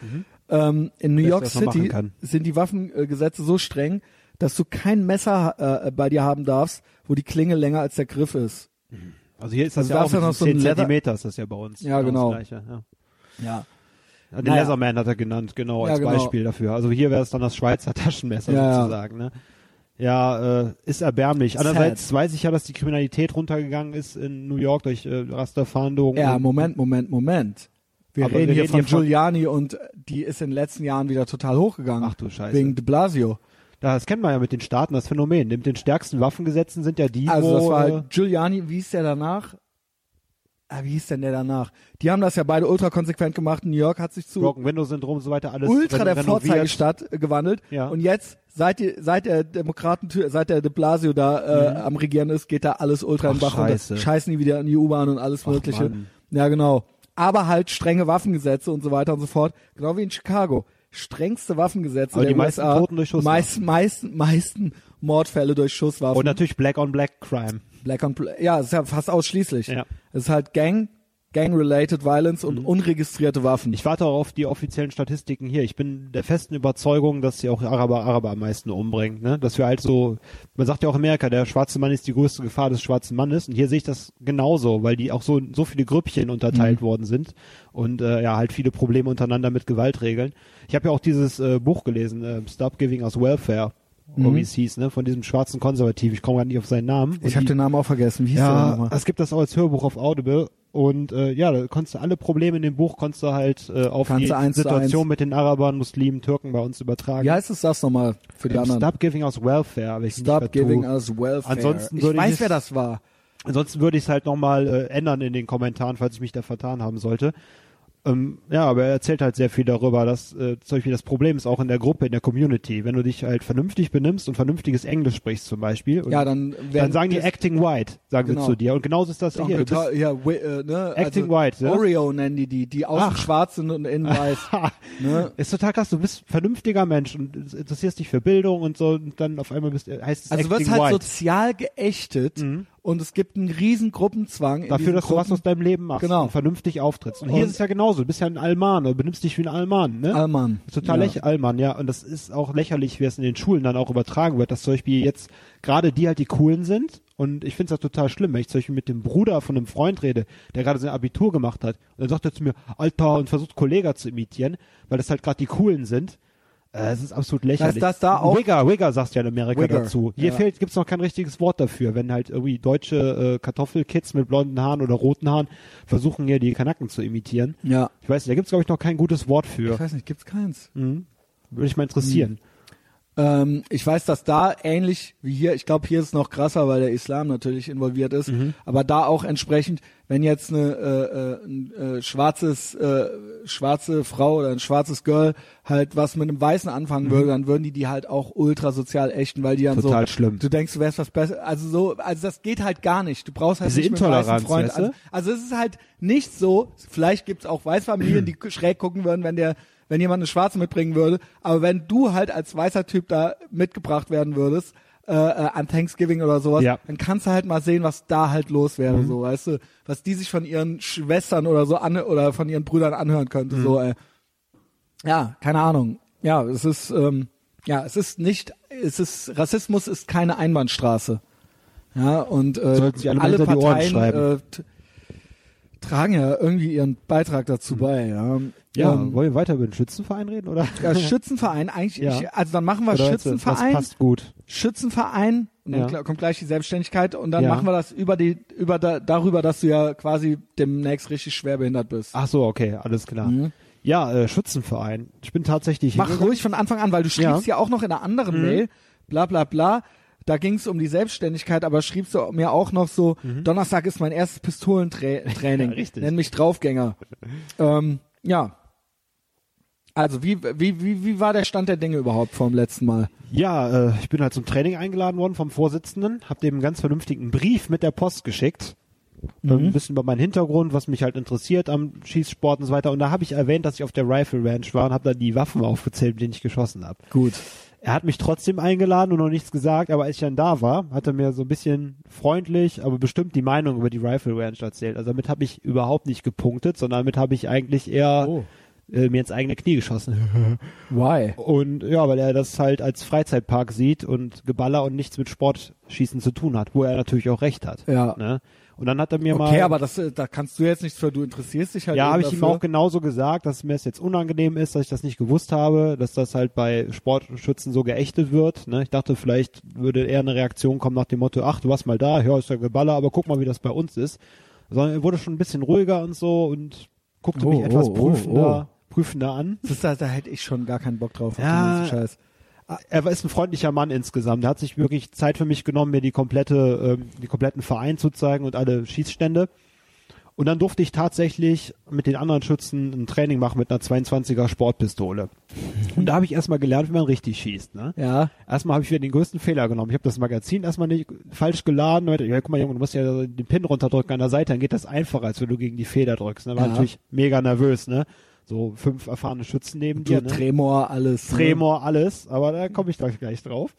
Ähm, in New York City sind die Waffengesetze so streng, dass du kein Messer äh, bei dir haben darfst, wo die Klinge länger als der Griff ist. Also hier ist das Also ja auch mit noch so ein 10 Leather- Zentimeter ist das ja bei uns. Ja, Genau genau. Ja. Ja. Den Naja. Leatherman hat er genannt, genau, als Ja, genau. Beispiel dafür. Also hier wäre es dann das Schweizer Taschenmesser Ja, sozusagen. Ne? Ja, äh, ist erbärmlich. Andererseits weiß ich ja, dass die Kriminalität runtergegangen ist in New York durch äh, Rasterfahndungen. Ja, Moment, Moment, Moment. Wir Aber reden hier von Giuliani und die ist in den letzten Jahren wieder total hochgegangen. Ach du Scheiße. Wegen de Blasio. Das kennen wir ja mit den Staaten, das Phänomen. Mit den stärksten Waffengesetzen sind ja die, Also wo... das war äh, Giuliani, wie hieß der danach? Ah, wie hieß denn der danach? Die haben das ja beide ultra konsequent gemacht. New York hat sich zu Broken Window Syndrom und so weiter alles ultra der. Vorzeigestadt äh, gewandelt. Ja. Und jetzt, seit, die, seit der Demokraten, seit der de Blasio da äh, am Regieren ist, geht da alles ultra in Mhm. Ach, Bach runter. scheiße. Scheißen die wieder in die U-Bahn und alles Ach, mögliche. Mann. Ja, genau. Aber halt strenge Waffengesetze und so weiter und so fort. Genau wie in Chicago. Strengste Waffengesetze Aber der die meisten USA. Toten durch Schusswaffen. Meisten, meisten, meisten Mordfälle durch Schusswaffen. Und natürlich Black on Black Crime. Black on Black. Ja, es ist ja fast ausschließlich. Ja. Es ist halt Gang, Gang-related Violence und unregistrierte Waffen. Ich warte auch auf die offiziellen Statistiken hier. Ich bin der festen Überzeugung, dass sie auch Araber Araber am meisten umbringen. Ne? Dass wir halt so, man sagt ja auch in Amerika, der schwarze Mann ist die größte Gefahr des schwarzen Mannes. Und hier sehe ich das genauso, weil die auch so so viele Grüppchen unterteilt worden sind und äh, ja halt viele Probleme untereinander mit Gewalt regeln. Ich habe ja auch dieses äh, Buch gelesen, äh, Stop Giving Us Welfare. Oder wie es hieß, ne, von diesem schwarzen Konservativ. Ich komme gerade nicht auf seinen Namen. ich habe den Namen auch vergessen. Wie hieß der ja, nochmal? es gibt das auch als Hörbuch auf Audible und äh, ja, da konntest du alle Probleme in dem Buch konntest du halt äh, auf Kannst die eins Situation eins. mit den Arabern, Muslimen, Türken bei uns übertragen. Wie heißt es das nochmal für die Ähm, anderen? Stop giving us welfare. wenn ich Stop giving us welfare. Ansonsten ich würde ich weiß, es- wer das war. Ansonsten würde ich es halt nochmal äh, ändern in den Kommentaren, falls ich mich da vertan haben sollte. Ähm, ja, aber er erzählt halt sehr viel darüber, dass äh, zum Beispiel das Problem ist auch in der Gruppe, in der Community. Wenn du dich halt vernünftig benimmst und vernünftiges Englisch sprichst zum Beispiel, Ja, dann, dann sagen die acting white, sagen Genau. sie zu dir. Und genauso ist das hier. Du bist, ja, äh, ne? Acting also, white, ja? Oreo nennen die die, die außen Ach. schwarz sind und innen weiß. ne? Ist total krass, du bist vernünftiger Mensch und interessierst dich für Bildung und so und dann auf einmal bist heißt es Also du acting wirst halt white. sozial geächtet und es gibt einen riesen Gruppenzwang. Dafür, dass du was Gruppen. aus deinem Leben machst Genau. und vernünftig auftrittst. Und, Und- hier ist es ja genauso, du bist ja ein Alman, du benimmst dich wie ein Alman, ne? Das ist Total Ja. lächerlich, Allmann, ja. Und das ist auch lächerlich, wie es in den Schulen dann auch übertragen wird, dass zum Beispiel jetzt gerade die halt die Coolen sind. Und ich finde es total schlimm, wenn ich zum Beispiel mit dem Bruder von einem Freund rede, der gerade sein Abitur gemacht hat. Und dann sagt er zu mir, Alter, und versucht Kollega zu imitieren, weil das halt gerade die Coolen sind. Äh, Es ist absolut lächerlich. das da auch- Wigger, Wigger sagst du ja in Amerika Wigger, dazu. Hier ja. fehlt, gibt's noch kein richtiges Wort dafür, wenn halt irgendwie deutsche äh, Kartoffelkids mit blonden Haaren oder roten Haaren versuchen hier die Kanaken zu imitieren. Ja. Ich weiß nicht, da gibt's glaube ich noch kein gutes Wort für. Ich weiß nicht, gibt's keins. Mhm. Würde ich mal interessieren. Ähm, ich weiß, dass da ähnlich wie hier, ich glaube, hier ist es noch krasser, weil der Islam natürlich involviert ist, Mhm. aber da auch entsprechend, wenn jetzt eine äh, äh, ein, äh, schwarzes äh, schwarze Frau oder ein schwarzes Girl halt was mit einem Weißen anfangen würde, dann würden die die halt auch ultra sozial ächten, weil die dann Mhm. Total so, schlimm. du denkst, du wärst was besser, also so, also das geht halt gar nicht. Du brauchst halt Diese nicht mit einem weißen Intoleranz, Freund. weißt du? Also, also es ist halt nicht so, vielleicht gibt's auch Weißfamilien, die schräg gucken würden, wenn der wenn jemand eine Schwarze mitbringen würde, aber wenn du halt als weißer Typ da mitgebracht werden würdest, äh, äh, an Thanksgiving oder sowas, Ja. dann kannst du halt mal sehen, was da halt los wäre, Mhm. so, weißt du, was die sich von ihren Schwestern oder so an oder von ihren Brüdern anhören könnte, so, Mhm. ey. Ja, keine Ahnung. Ja, es ist, ähm, ja, es ist nicht, es ist, Rassismus ist keine Einbahnstraße. Ja, und äh, alle alle die Ohren Parteien äh, tragen ja irgendwie ihren Beitrag dazu bei, ja. Ja, Ähm, wollen wir weiter über den Schützenverein reden, oder? ja, Schützenverein, eigentlich, Ja. ich, also dann machen wir Oder Schützenverein, Das passt gut. Schützenverein, und dann Ja. kla- kommt gleich die Selbstständigkeit und dann machen wir das über die, über da, darüber, dass du ja quasi demnächst richtig schwer behindert bist. Ach so, okay, alles klar. Mhm. Ja, äh, Schützenverein. Ich bin tatsächlich Mach ruhig von Anfang an, weil du schriebst ja, auch noch in einer anderen Mhm. Mail, bla bla bla, da ging es um die Selbstständigkeit, aber schriebst du mir auch noch so, Donnerstag ist mein erstes Pistolentraining, Mhm. Richtig. nenn mich Draufgänger. ähm, ja. Also wie, wie, wie, wie war der Stand der Dinge überhaupt vom letzten Mal? Ja, äh, ich bin halt zum Training eingeladen worden vom Vorsitzenden, hab dem einen ganz vernünftigen Brief mit der Post geschickt. Mhm. Ein bisschen über meinen Hintergrund, was mich halt interessiert am Schießsport und so weiter. Und da habe ich erwähnt, dass ich auf der Rifle Ranch war und habe dann die Waffen aufgezählt, mit denen ich geschossen habe. Gut. Er hat mich trotzdem eingeladen und noch nichts gesagt, aber als ich dann da war, hat er mir so ein bisschen freundlich, aber bestimmt die Meinung über die Rifle Ranch erzählt. Also damit habe ich überhaupt nicht gepunktet, sondern damit habe ich eigentlich eher Oh. Äh, mir ins eigene Knie geschossen. Why? Und ja, weil er das halt als Freizeitpark sieht und Geballer und nichts mit Sportschießen zu tun hat, wo er natürlich auch recht hat. Ja. Ne? Und dann hat er mir mal. Okay, aber das, äh, da kannst du jetzt nichts für, du interessierst dich halt ja, habe ich ihm auch genauso gesagt, dass mir es jetzt unangenehm ist, dass ich das nicht gewusst habe, dass das halt bei Sportschützen so geächtet wird. Ne? Ich dachte, vielleicht würde eher eine Reaktion kommen nach dem Motto, ach, du warst mal da, ja, ist ja Geballer, aber guck mal, wie das bei uns ist. Sondern er wurde schon ein bisschen ruhiger und so und guckte Oh, mich etwas oh, oh, prüfender, prüfender an. Das da, da hätte ich schon gar keinen Bock drauf auf Ja. Scheiß. Er ist ein freundlicher Mann insgesamt. Er hat sich wirklich Zeit für mich genommen, mir die komplette, ähm, die kompletten Verein zu zeigen und alle Schießstände. Und dann durfte ich tatsächlich mit den anderen Schützen ein Training machen mit einer 22er Sportpistole. Und da habe ich erstmal gelernt, wie man richtig schießt. Ne? Ja. Erstmal habe ich wieder den größten Fehler genommen. Ich habe das Magazin erstmal nicht falsch geladen. Und, ja, guck mal, Junge, du musst ja den Pin runterdrücken an der Seite, dann geht das einfacher, als wenn du gegen die Feder drückst. Ne? War Ja. natürlich mega nervös, ne? So fünf erfahrene Schützen neben dir. Ne? Tremor, alles. ne? Tremor, alles, aber da komme ich gleich, gleich drauf.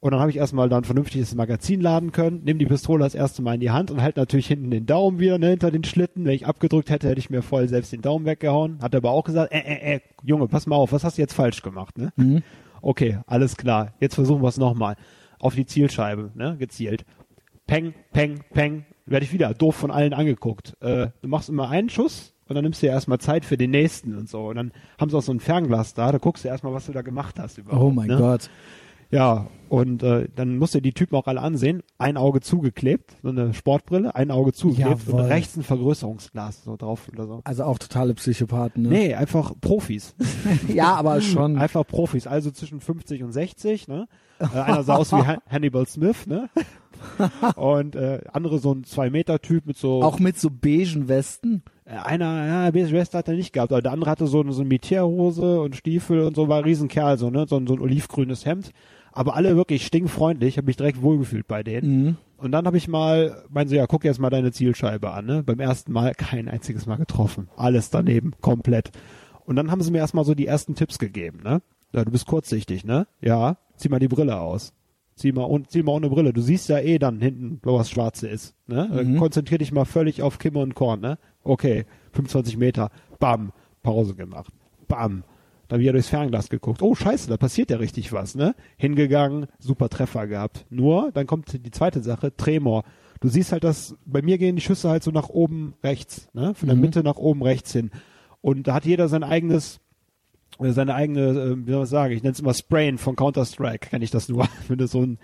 Und dann habe ich erstmal dann vernünftig das Magazin laden können, nehme die Pistole das erste Mal in die Hand und halt natürlich hinten den Daumen wieder ne, hinter den Schlitten. Wenn ich abgedrückt hätte, hätte ich mir voll selbst den Daumen weggehauen. Hat er aber auch gesagt, äh, äh, äh, Junge, pass mal auf, was hast du jetzt falsch gemacht? Ne? Mhm. Okay, alles klar. Jetzt versuchen wir es nochmal. Auf die Zielscheibe, ne, gezielt. Peng, peng, peng. Werde ich wieder doof von allen angeguckt. Äh, du machst immer einen Schuss und dann nimmst du ja erstmal Zeit für den nächsten und so. Und dann haben sie auch so ein Fernglas da, da guckst du erstmal, was du da gemacht hast überhaupt. Oh mein ne? Gott. Ja, und äh, dann musst du die Typen auch alle ansehen. Ein Auge zugeklebt, so eine Sportbrille, ein Auge zugeklebt Jawohl. und rechts ein Vergrößerungsglas so drauf oder so. Also auch totale Psychopathen, ne? Nee, einfach Profis. Ja, aber schon. Einfach Profis, also zwischen 50 und 60, ne? Äh, einer sah aus wie Han- Hannibal Smith, ne? und äh, andere so ein Zwei-Meter-Typ mit so Auch mit so beigen Westen. Äh, einer, ja, West hat er nicht gehabt, aber der andere hatte so, eine- so eine Militärhose und Stiefel und so, war ein Riesenkerl, so, ne, so, ein- so ein olivgrünes Hemd. Aber alle wirklich stinkfreundlich, habe mich direkt wohlgefühlt bei denen. Mhm. Und dann habe ich mal, meinen sie, ja, guck jetzt mal deine Zielscheibe an, ne? Beim ersten Mal kein einziges Mal getroffen. Alles daneben, komplett. Und dann haben sie mir erstmal so die ersten Tipps gegeben, ne? Ja, du bist kurzsichtig, ne? Ja, zieh mal die Brille aus. Zieh mal, un, zieh mal ohne Brille. Du siehst ja eh dann hinten, wo was Schwarze ist. Ne? Mhm. Konzentrier dich mal völlig auf Kimme und Korn, ne? Okay, 25 Meter. Bam. Pause gemacht. Bam. Dann wieder durchs Fernglas geguckt. Oh, scheiße, da passiert ja richtig was, ne? Hingegangen, super Treffer gehabt. Nur, dann kommt die zweite Sache, Tremor. Du siehst halt, dass bei mir gehen die Schüsse halt so nach oben rechts, ne? Von der Mhm. Mitte nach oben rechts hin. Und da hat jeder sein eigenes äh, seine eigene, äh, wie soll man sagen, ich nenne es immer Sprayen von Counter-Strike, kenne ich das nur, wenn das so ein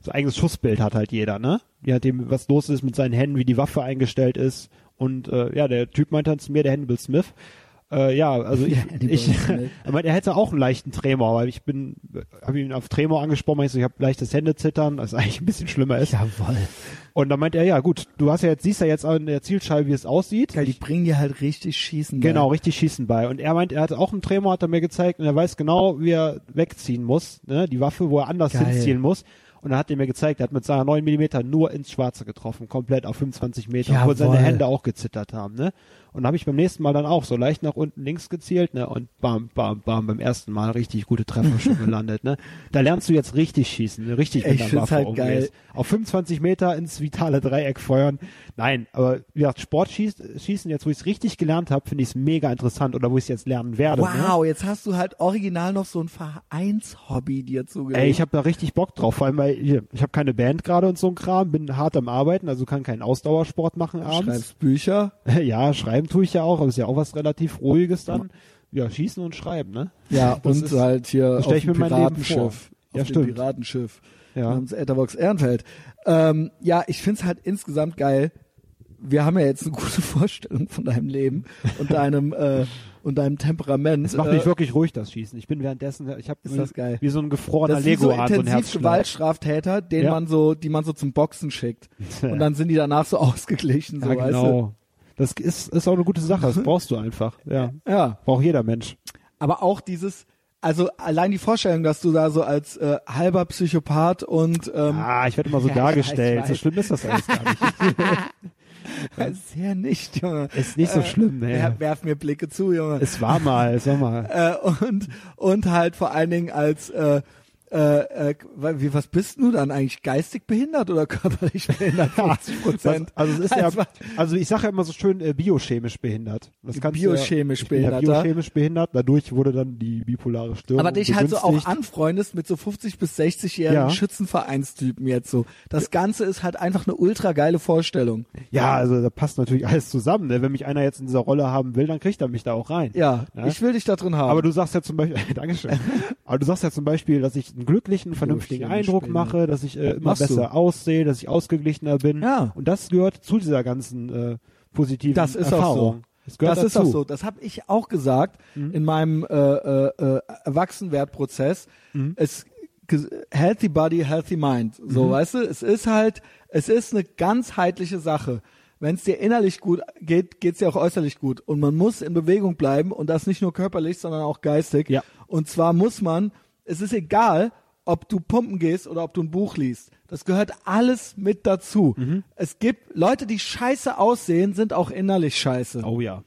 so eigenes Schussbild hat halt jeder, ne? Je nachdem, was los ist mit seinen Händen, wie die Waffe eingestellt ist. Und äh, ja, der Typ meinte dann zu mir, der Hannibal Smith, äh, ja, also ich, ich Smith. er meinte, er hätte auch einen leichten Tremor, weil ich bin, habe ihn auf Tremor angesprochen, meinte ich so, ich habe leichtes Händezittern, was eigentlich ein bisschen schlimmer ist. Jawoll. Und dann meinte er, ja gut, du hast ja jetzt, siehst ja jetzt an der Zielscheibe, wie es aussieht. Geil, die bringen dir halt richtig Schießen. Genau, bei. richtig schießen bei. Und er meint, er hatte auch einen Tremor, hat er mir gezeigt, und er weiß genau, wie er wegziehen muss, ne, die Waffe, wo er anders Geil. hinziehen muss. Und er hat er mir gezeigt, er hat mit seiner 9 Millimeter nur ins Schwarze getroffen, komplett auf 25 Meter, obwohl seine Jawohl. Hände auch gezittert haben, ne. Und habe ich beim nächsten Mal dann auch so leicht nach unten links gezielt, ne, und bam, bam, bam, beim ersten Mal richtig gute Treffer schon gelandet, ne. Da lernst du jetzt richtig schießen, ne, richtig mit Ich der Waffe halt umgehst. geil. Auf 25 Meter ins vitale Dreieck feuern. Nein, aber wie gesagt, Sportschießen, schießen, jetzt wo ich es richtig gelernt habe, finde ich es mega interessant oder wo ich es jetzt lernen werde. Ne? Wow, jetzt hast du halt original noch so ein Vereinshobby dir zugelegt. Ey, ich habe da richtig Bock drauf, vor allem weil hier, ich habe keine Band gerade und so ein Kram, bin hart am Arbeiten, also kann keinen Ausdauersport machen abends. schreibst Bücher. Ja, schreiben tue ich ja auch, aber ist ja auch was relativ ruhiges dann. Ja, schießen und schreiben, ne? Ja, Das und ist- halt hier auf dem. Piratenschiff. Auf Ja, dem stimmt. Piratenschiff. Ja. Namens Etherbox Ehrenfeld. Ähm, ja, ich find's halt insgesamt geil. Wir haben ja jetzt eine gute Vorstellung von deinem Leben und deinem äh, und deinem Temperament. Es macht äh, mich wirklich ruhig, das Schießen. Ich bin währenddessen, ich habe Ist das geil. wie so ein gefrorener das sind so Lego-Arm, so ein intensiv Herzschlag. Gewaltstraftäter, den Ja. man so, die man so zum Boxen schickt. Und dann sind die danach so ausgeglichen, so Ja, weißt genau. Das ist, ist auch eine gute Sache, das brauchst du einfach. Ja. Ja. Braucht jeder Mensch. Aber auch dieses, also allein die Vorstellung, dass du da so als äh, halber Psychopath und ähm, Ah, ich werde immer so Ja, dargestellt. So schlimm ist das alles gar nicht. sehr nicht, Junge. Ist nicht so schlimm, ne. Wer, werf mir Blicke zu, Junge. es war mal, es war mal. äh, und und halt vor allen Dingen als äh, äh, äh, wie, was bist du dann eigentlich? Geistig behindert oder körperlich behindert? 50 Das, Prozent. also es ist ja, Also, also ich sage ja immer so schön äh, biochemisch behindert. Das kannst Biochemisch ja, bin ja biochemisch behindert. Dadurch wurde dann die bipolare Störung aber dich halt so auch anfreundest mit so 50 bis 60-jährigen Ja. Schützenvereinstypen jetzt so. Das Ganze ist halt einfach eine ultra geile Vorstellung. Ja, also da passt natürlich alles zusammen. Ne? Wenn mich einer jetzt in dieser Rolle haben will, dann kriegt er mich da auch rein. Ja, Ja. ich will dich da drin haben. Aber du sagst ja zum Beispiel, Dankeschön. Aber du sagst ja zum Beispiel, dass ich einen glücklichen, vernünftigen Eindruck behindert. mache, dass ich äh, immer Machst du. besser aussehe, dass ich ausgeglichener bin. Ja. Und das gehört zu dieser ganzen äh, positiven Das ist Erfahrung. auch so. Das gehört das ist dazu. auch so. Das habe ich auch gesagt in meinem äh, äh, äh, Erwachsenwertprozess. Es ge- healthy body, healthy mind. So, weißt du, es ist halt, es ist eine ganzheitliche Sache. Wenn es dir innerlich gut geht, geht's dir auch äußerlich gut. Und man muss in Bewegung bleiben und das nicht nur körperlich, sondern auch geistig. Ja. Und zwar muss man, es ist egal, ob du pumpen gehst oder ob du ein Buch liest. Das gehört alles mit dazu. Es gibt Leute, die scheiße aussehen, sind auch innerlich scheiße. Oh ja.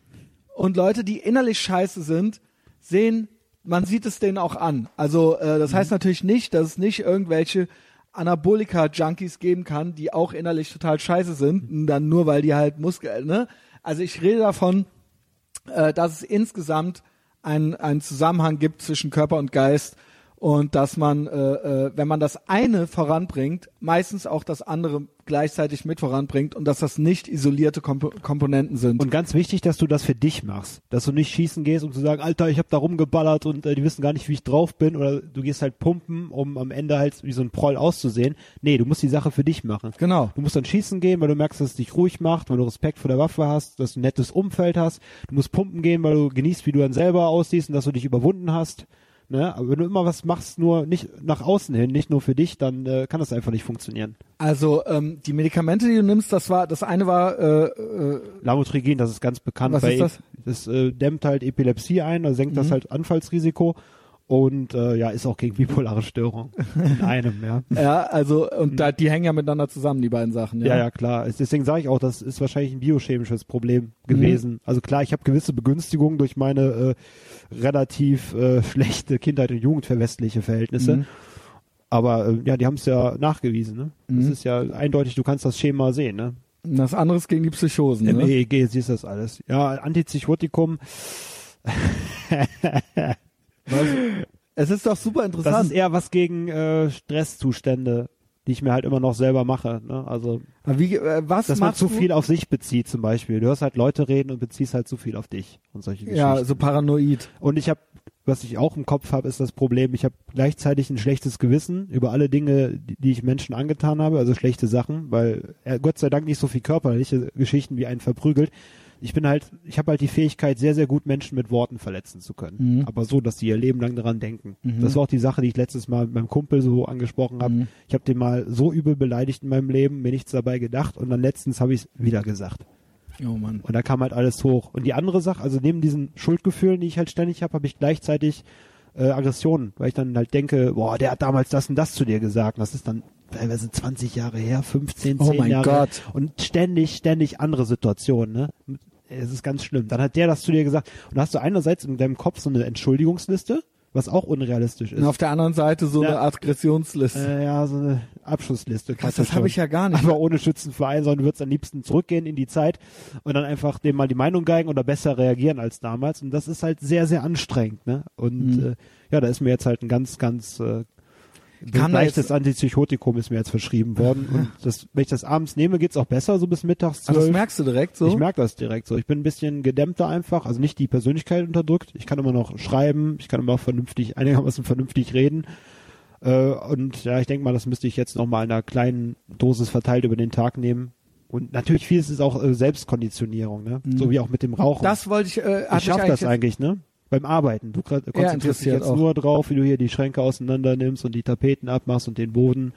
Und Leute, die innerlich scheiße sind, sehen, man sieht es denen auch an. Also äh, das heißt natürlich nicht, dass es nicht irgendwelche Anabolika-Junkies geben kann, die auch innerlich total scheiße sind, dann nur weil die halt Muskeln, ne? Also ich rede davon, äh, dass es insgesamt einen, einen Zusammenhang gibt zwischen Körper und Geist und dass man, äh, äh, wenn man das eine voranbringt, meistens auch das andere gleichzeitig mit voranbringt und dass das nicht isolierte Kompo Komponenten sind. Und ganz wichtig, dass du das für dich machst. Dass du nicht schießen gehst, um zu sagen, Alter, ich habe da rumgeballert und äh, die wissen gar nicht, wie ich drauf bin. Oder du gehst halt pumpen, um am Ende halt wie so ein Proll auszusehen. Nee, du musst die Sache für dich machen. Genau. Du musst dann schießen gehen, weil du merkst, dass es dich ruhig macht, weil du Respekt vor der Waffe hast, dass du ein nettes Umfeld hast. Du musst pumpen gehen, weil du genießt, wie du dann selber aussiehst und dass du dich überwunden hast. Ne? Aber wenn du immer was machst, nur nicht nach außen hin, nicht nur für dich, dann äh, kann das einfach nicht funktionieren. Also ähm, die Medikamente, die du nimmst, das war, das eine war, äh, äh, Lamotrigin, das ist ganz bekannt. Was ist das? Das äh, dämmt halt Epilepsie ein, also senkt das halt Anfallsrisiko und äh, ja, ist auch gegen bipolare Störung in einem, ja. ja, also und da, die hängen ja miteinander zusammen, die beiden Sachen. Ja, Ja, ja, klar. Es- Deswegen sage ich auch, das ist wahrscheinlich ein biochemisches Problem gewesen. Also klar, ich habe gewisse Begünstigungen durch meine äh, relativ äh, schlechte Kindheit und Jugend für westliche Verhältnisse. Mhm. Aber äh, ja, die haben es ja nachgewiesen. Ne? Das ist ja eindeutig, du kannst das Schema sehen. Ne? Das andere ist gegen die Psychosen. Im Ne? EEG siehst du das alles. Ja, Antipsychotikum, Es ist doch super das interessant. ist eher was gegen äh, Stresszustände, die ich mir halt immer noch selber mache. Ne? Also Aber Wie, äh, was dass man zu viel auf sich bezieht zum Beispiel. Du hörst halt Leute reden und beziehst halt zu viel auf dich und solche Geschichten. Ja, so paranoid. Und ich habe, was ich auch im Kopf habe, ist das Problem, ich habe gleichzeitig ein schlechtes Gewissen über alle Dinge, die, die ich Menschen angetan habe, also schlechte Sachen, weil äh, Gott sei Dank nicht so viel körperliche Geschichten wie einen verprügelt. Ich bin halt, ich habe halt die Fähigkeit, sehr, sehr gut Menschen mit Worten verletzen zu können. Mhm. Aber so, dass sie ihr Leben lang daran denken. Mhm. Das war auch die Sache, die ich letztes Mal mit meinem Kumpel so angesprochen habe. Mhm. Ich habe den mal so übel beleidigt in meinem Leben, mir nichts dabei gedacht und dann letztens habe ich es wieder gesagt. Oh Mann. Und da kam halt alles hoch. Und die andere Sache, also neben diesen Schuldgefühlen, die ich halt ständig habe, habe ich gleichzeitig äh, Aggressionen, weil ich dann halt denke, boah, der hat damals das und das zu dir gesagt. Und das ist dann teilweise 20 Jahre her, 15, 10 Oh mein Jahre. Gott. Und ständig, ständig andere Situationen, ne? Es ist ganz schlimm. Dann hat der das zu dir gesagt. Und da hast du einerseits in deinem Kopf so eine Entschuldigungsliste, was auch unrealistisch ist. Und auf der anderen Seite so Ja. eine Aggressionsliste. Äh, ja, so eine Abschussliste. Krass, das habe ich ja gar nicht. Aber ohne Schützenverein, sondern du würdest am liebsten zurückgehen in die Zeit und dann einfach dem mal die Meinung geigen oder besser reagieren als damals. Und das ist halt sehr, sehr anstrengend. Ne? Und Mhm. äh, ja, da ist mir jetzt halt ein ganz, ganz äh, Da leichtes Antipsychotikum ist mir jetzt verschrieben worden. Und das, wenn ich das abends nehme, geht's auch besser, so bis mittags Ah, das zwölf. merkst du direkt so? Ich merke das direkt so. Ich bin ein bisschen gedämmter einfach, also nicht die Persönlichkeit unterdrückt. Ich kann immer noch schreiben, ich kann immer vernünftig, einigermaßen vernünftig reden. Äh, und ja, ich denke mal, das müsste ich jetzt noch mal in einer kleinen Dosis verteilt über den Tag nehmen. Und natürlich vieles ist auch äh, Selbstkonditionierung, ne? Mhm. So wie auch mit dem Rauchen. das wollte ich, äh, ich schaff das eigentlich, ne? Beim Arbeiten. Du konzentrierst dich jetzt auch. nur drauf, wie du hier die Schränke auseinander nimmst und die Tapeten abmachst und den Boden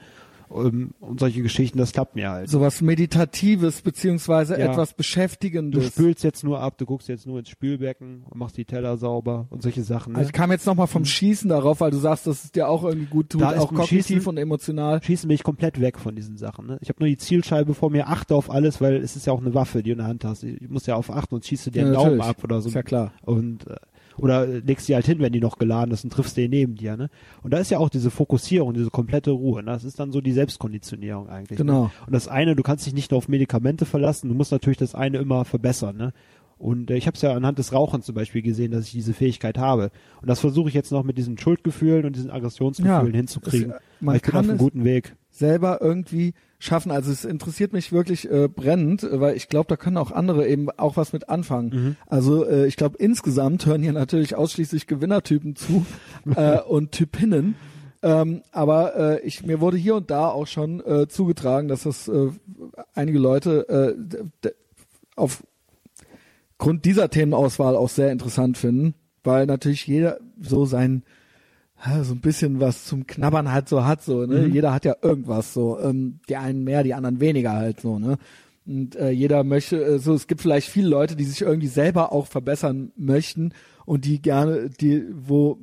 ähm, und solche Geschichten. Das klappt mir halt. sowas Meditatives beziehungsweise Ja. etwas Du Beschäftigendes. spülst jetzt nur ab, du guckst jetzt nur ins Spülbecken und machst die Teller sauber und solche Sachen. Ne? Also ich kam jetzt nochmal vom Schießen darauf, weil du sagst, dass es dir auch irgendwie gut tut, Da auch kognitiv Schießen- und emotional. Schießen bin ich komplett weg von diesen Sachen. Ne? Ich habe nur die Zielscheibe vor mir, achte auf alles, weil es ist ja auch eine Waffe, die du in der Hand hast. Ich muss ja auf achten und schieße dir Ja, den Daumen ab oder so. Ist ja klar. Und äh, oder legst die halt hin, wenn die noch geladen ist und triffst den neben dir. Ne? Und da ist ja auch diese Fokussierung, diese komplette Ruhe. Ne? Das ist dann so die Selbstkonditionierung eigentlich. Genau. Ne? Und das eine, du kannst dich nicht nur auf Medikamente verlassen, du musst natürlich das eine immer verbessern. Ne? Und äh, ich habe es ja anhand des Rauchens zum Beispiel gesehen, dass ich diese Fähigkeit habe. Und das versuche ich jetzt noch mit diesen Schuldgefühlen und diesen Aggressionsgefühlen Ja, hinzukriegen. es- man Weil ich bin kann auf einem guten Weg. Selber irgendwie schaffen. Also es interessiert mich wirklich äh, brennend, weil ich glaube, da können auch andere eben auch was mit anfangen. Mhm. Also äh, ich glaube, insgesamt hören hier natürlich ausschließlich Gewinnertypen zu äh, und Typinnen. Ähm, aber äh, ich, mir wurde hier und da auch schon äh, zugetragen, dass das äh, einige Leute äh, aufgrund dieser Themenauswahl auch sehr interessant finden, weil natürlich jeder so sein ja, so ein bisschen was zum Knabbern halt so hat so ne Mhm. jeder hat ja irgendwas so ähm, die einen mehr die anderen weniger halt so ne und äh, jeder möchte äh, so es gibt vielleicht viele Leute die sich irgendwie selber auch verbessern möchten und die gerne die wo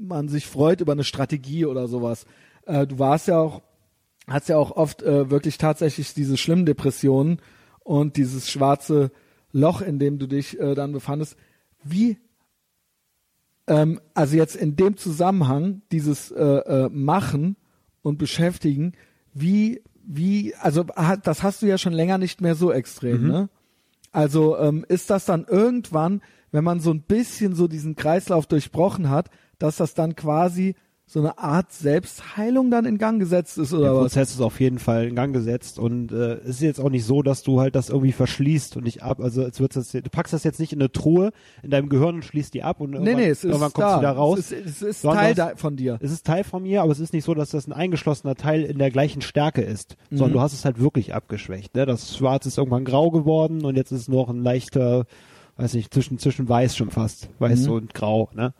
man sich freut über eine Strategie oder sowas äh, du warst ja auch hast ja auch oft äh, wirklich tatsächlich diese schlimmen Depressionen und dieses schwarze Loch, in dem du dich äh, dann befandest. Wie, ähm, also jetzt in dem Zusammenhang dieses äh, äh, Machen und Beschäftigen, wie, wie, also das hast du ja schon länger nicht mehr so extrem, ne? Also ähm, ist das dann irgendwann, wenn man so ein bisschen so diesen Kreislauf durchbrochen hat, dass das dann quasi so eine Art Selbstheilung dann in Gang gesetzt ist oder Der was? Prozess ist auf jeden Fall in Gang gesetzt und äh, es ist jetzt auch nicht so, dass du halt das irgendwie verschließt und nicht ab. Also es wird das, du packst das jetzt nicht in eine Truhe in deinem Gehirn und schließt die ab und Nee, irgendwann, nee, es ist irgendwann kommst da. du wieder raus. Es ist, es ist Teil du da, von dir. Es ist Teil von mir, aber es ist nicht so, dass das ein eingeschlossener Teil in der gleichen Stärke ist, sondern du hast es halt wirklich abgeschwächt. Ne? Das Schwarz ist irgendwann grau geworden und jetzt ist es nur noch ein leichter, weiß nicht, zwischen zwischen weiß schon fast, weiß und grau. Ne?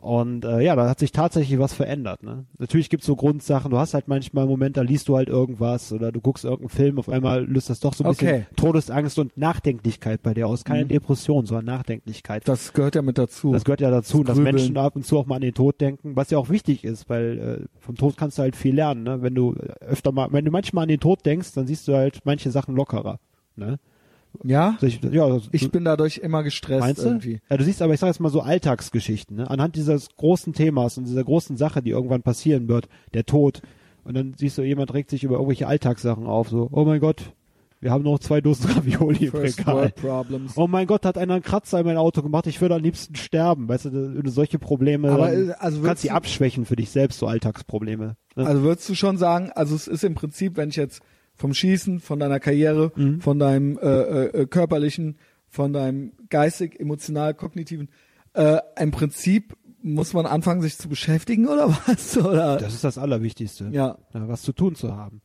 Und äh, ja, da hat sich tatsächlich was verändert. Ne? Natürlich gibt's so Grundsachen, du hast halt manchmal einen Moment, da liest du halt irgendwas oder du guckst irgendeinen Film, auf einmal löst das doch so ein Okay. bisschen Todesangst und Nachdenklichkeit bei dir aus. Keine Depression, sondern Nachdenklichkeit. Das gehört ja mit dazu. Das gehört ja dazu, Das dass Grübeln. Menschen ab und zu auch mal an den Tod denken, was ja auch wichtig ist, weil äh, vom Tod kannst du halt viel lernen. Ne? Wenn du öfter mal, wenn du manchmal an den Tod denkst, dann siehst du halt manche Sachen lockerer. Ne? Ja? Also ich, ja, Ich bin dadurch immer gestresst meinst du? irgendwie. Ja, du siehst aber, ich sag jetzt mal so Alltagsgeschichten. Ne? Anhand dieses großen Themas und dieser großen Sache, die irgendwann passieren wird, der Tod. Und dann siehst du, jemand regt sich über irgendwelche Alltagssachen auf, so, oh mein Gott, wir haben noch zwei Dosen Ravioli im First Regal. Oh mein Gott, hat einer einen Kratzer in mein Auto gemacht, ich würde am liebsten sterben. Weißt du, solche Probleme, Aber, äh, also du kannst die du- abschwächen für dich selbst, so Alltagsprobleme. Ne? Also würdest du schon sagen, also es ist im Prinzip, wenn ich jetzt vom Schießen, von deiner Karriere, Mhm. von deinem äh, äh, körperlichen, von deinem geistig, emotional, kognitiven, äh, im Prinzip muss man anfangen, sich zu beschäftigen oder was? Oder das ist das Allerwichtigste. ja. Ja, was zu tun zu haben.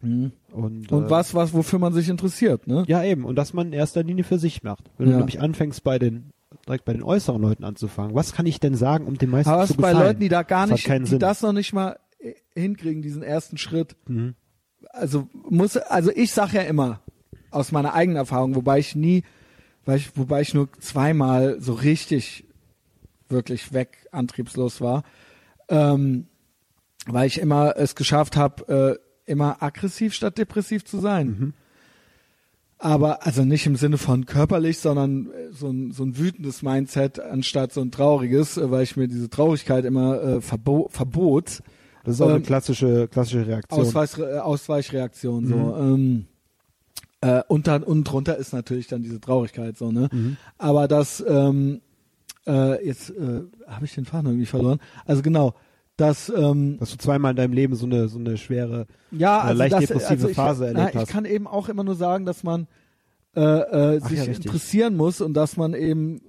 Und, Und äh, was, was, wofür man sich interessiert, ne? Ja, eben. Und dass man in erster Linie für sich macht. Wenn du Ja. nämlich anfängst, bei den direkt bei den äußeren Leuten anzufangen. Was kann ich denn sagen, um den meisten Aber zu was bei gefallen? Leuten, die da gar Das nicht, die Sinn. das noch nicht mal äh, hinkriegen, diesen ersten Schritt. Mhm. Also muss, also ich sag ja immer aus meiner eigenen Erfahrung, wobei ich nie, weil ich, wobei ich nur zweimal so richtig wirklich weg antriebslos war, ähm, weil ich immer es geschafft habe, äh, immer aggressiv statt depressiv zu sein. Mhm. Aber also nicht im Sinne von körperlich, sondern äh, so ein, so ein wütendes Mindset anstatt so ein trauriges, äh, weil ich mir diese Traurigkeit immer äh, verbo verbot. Das ist auch eine Ähm, klassische, klassische Reaktion. Ausweich, äh, Ausweichreaktion so. Mhm. Ähm, äh, und dann und drunter ist natürlich dann diese Traurigkeit so ne. Mhm. Aber das ähm, äh, jetzt äh, habe ich den Faden irgendwie verloren. Also genau, das ähm, dass du zweimal in deinem Leben so eine, so eine schwere, ja, äh, also leicht das, depressive also ich, Phase na, erlebt ich hast. kann eben auch immer nur sagen, dass man äh, äh, Ach sich ja, interessieren muss und dass man eben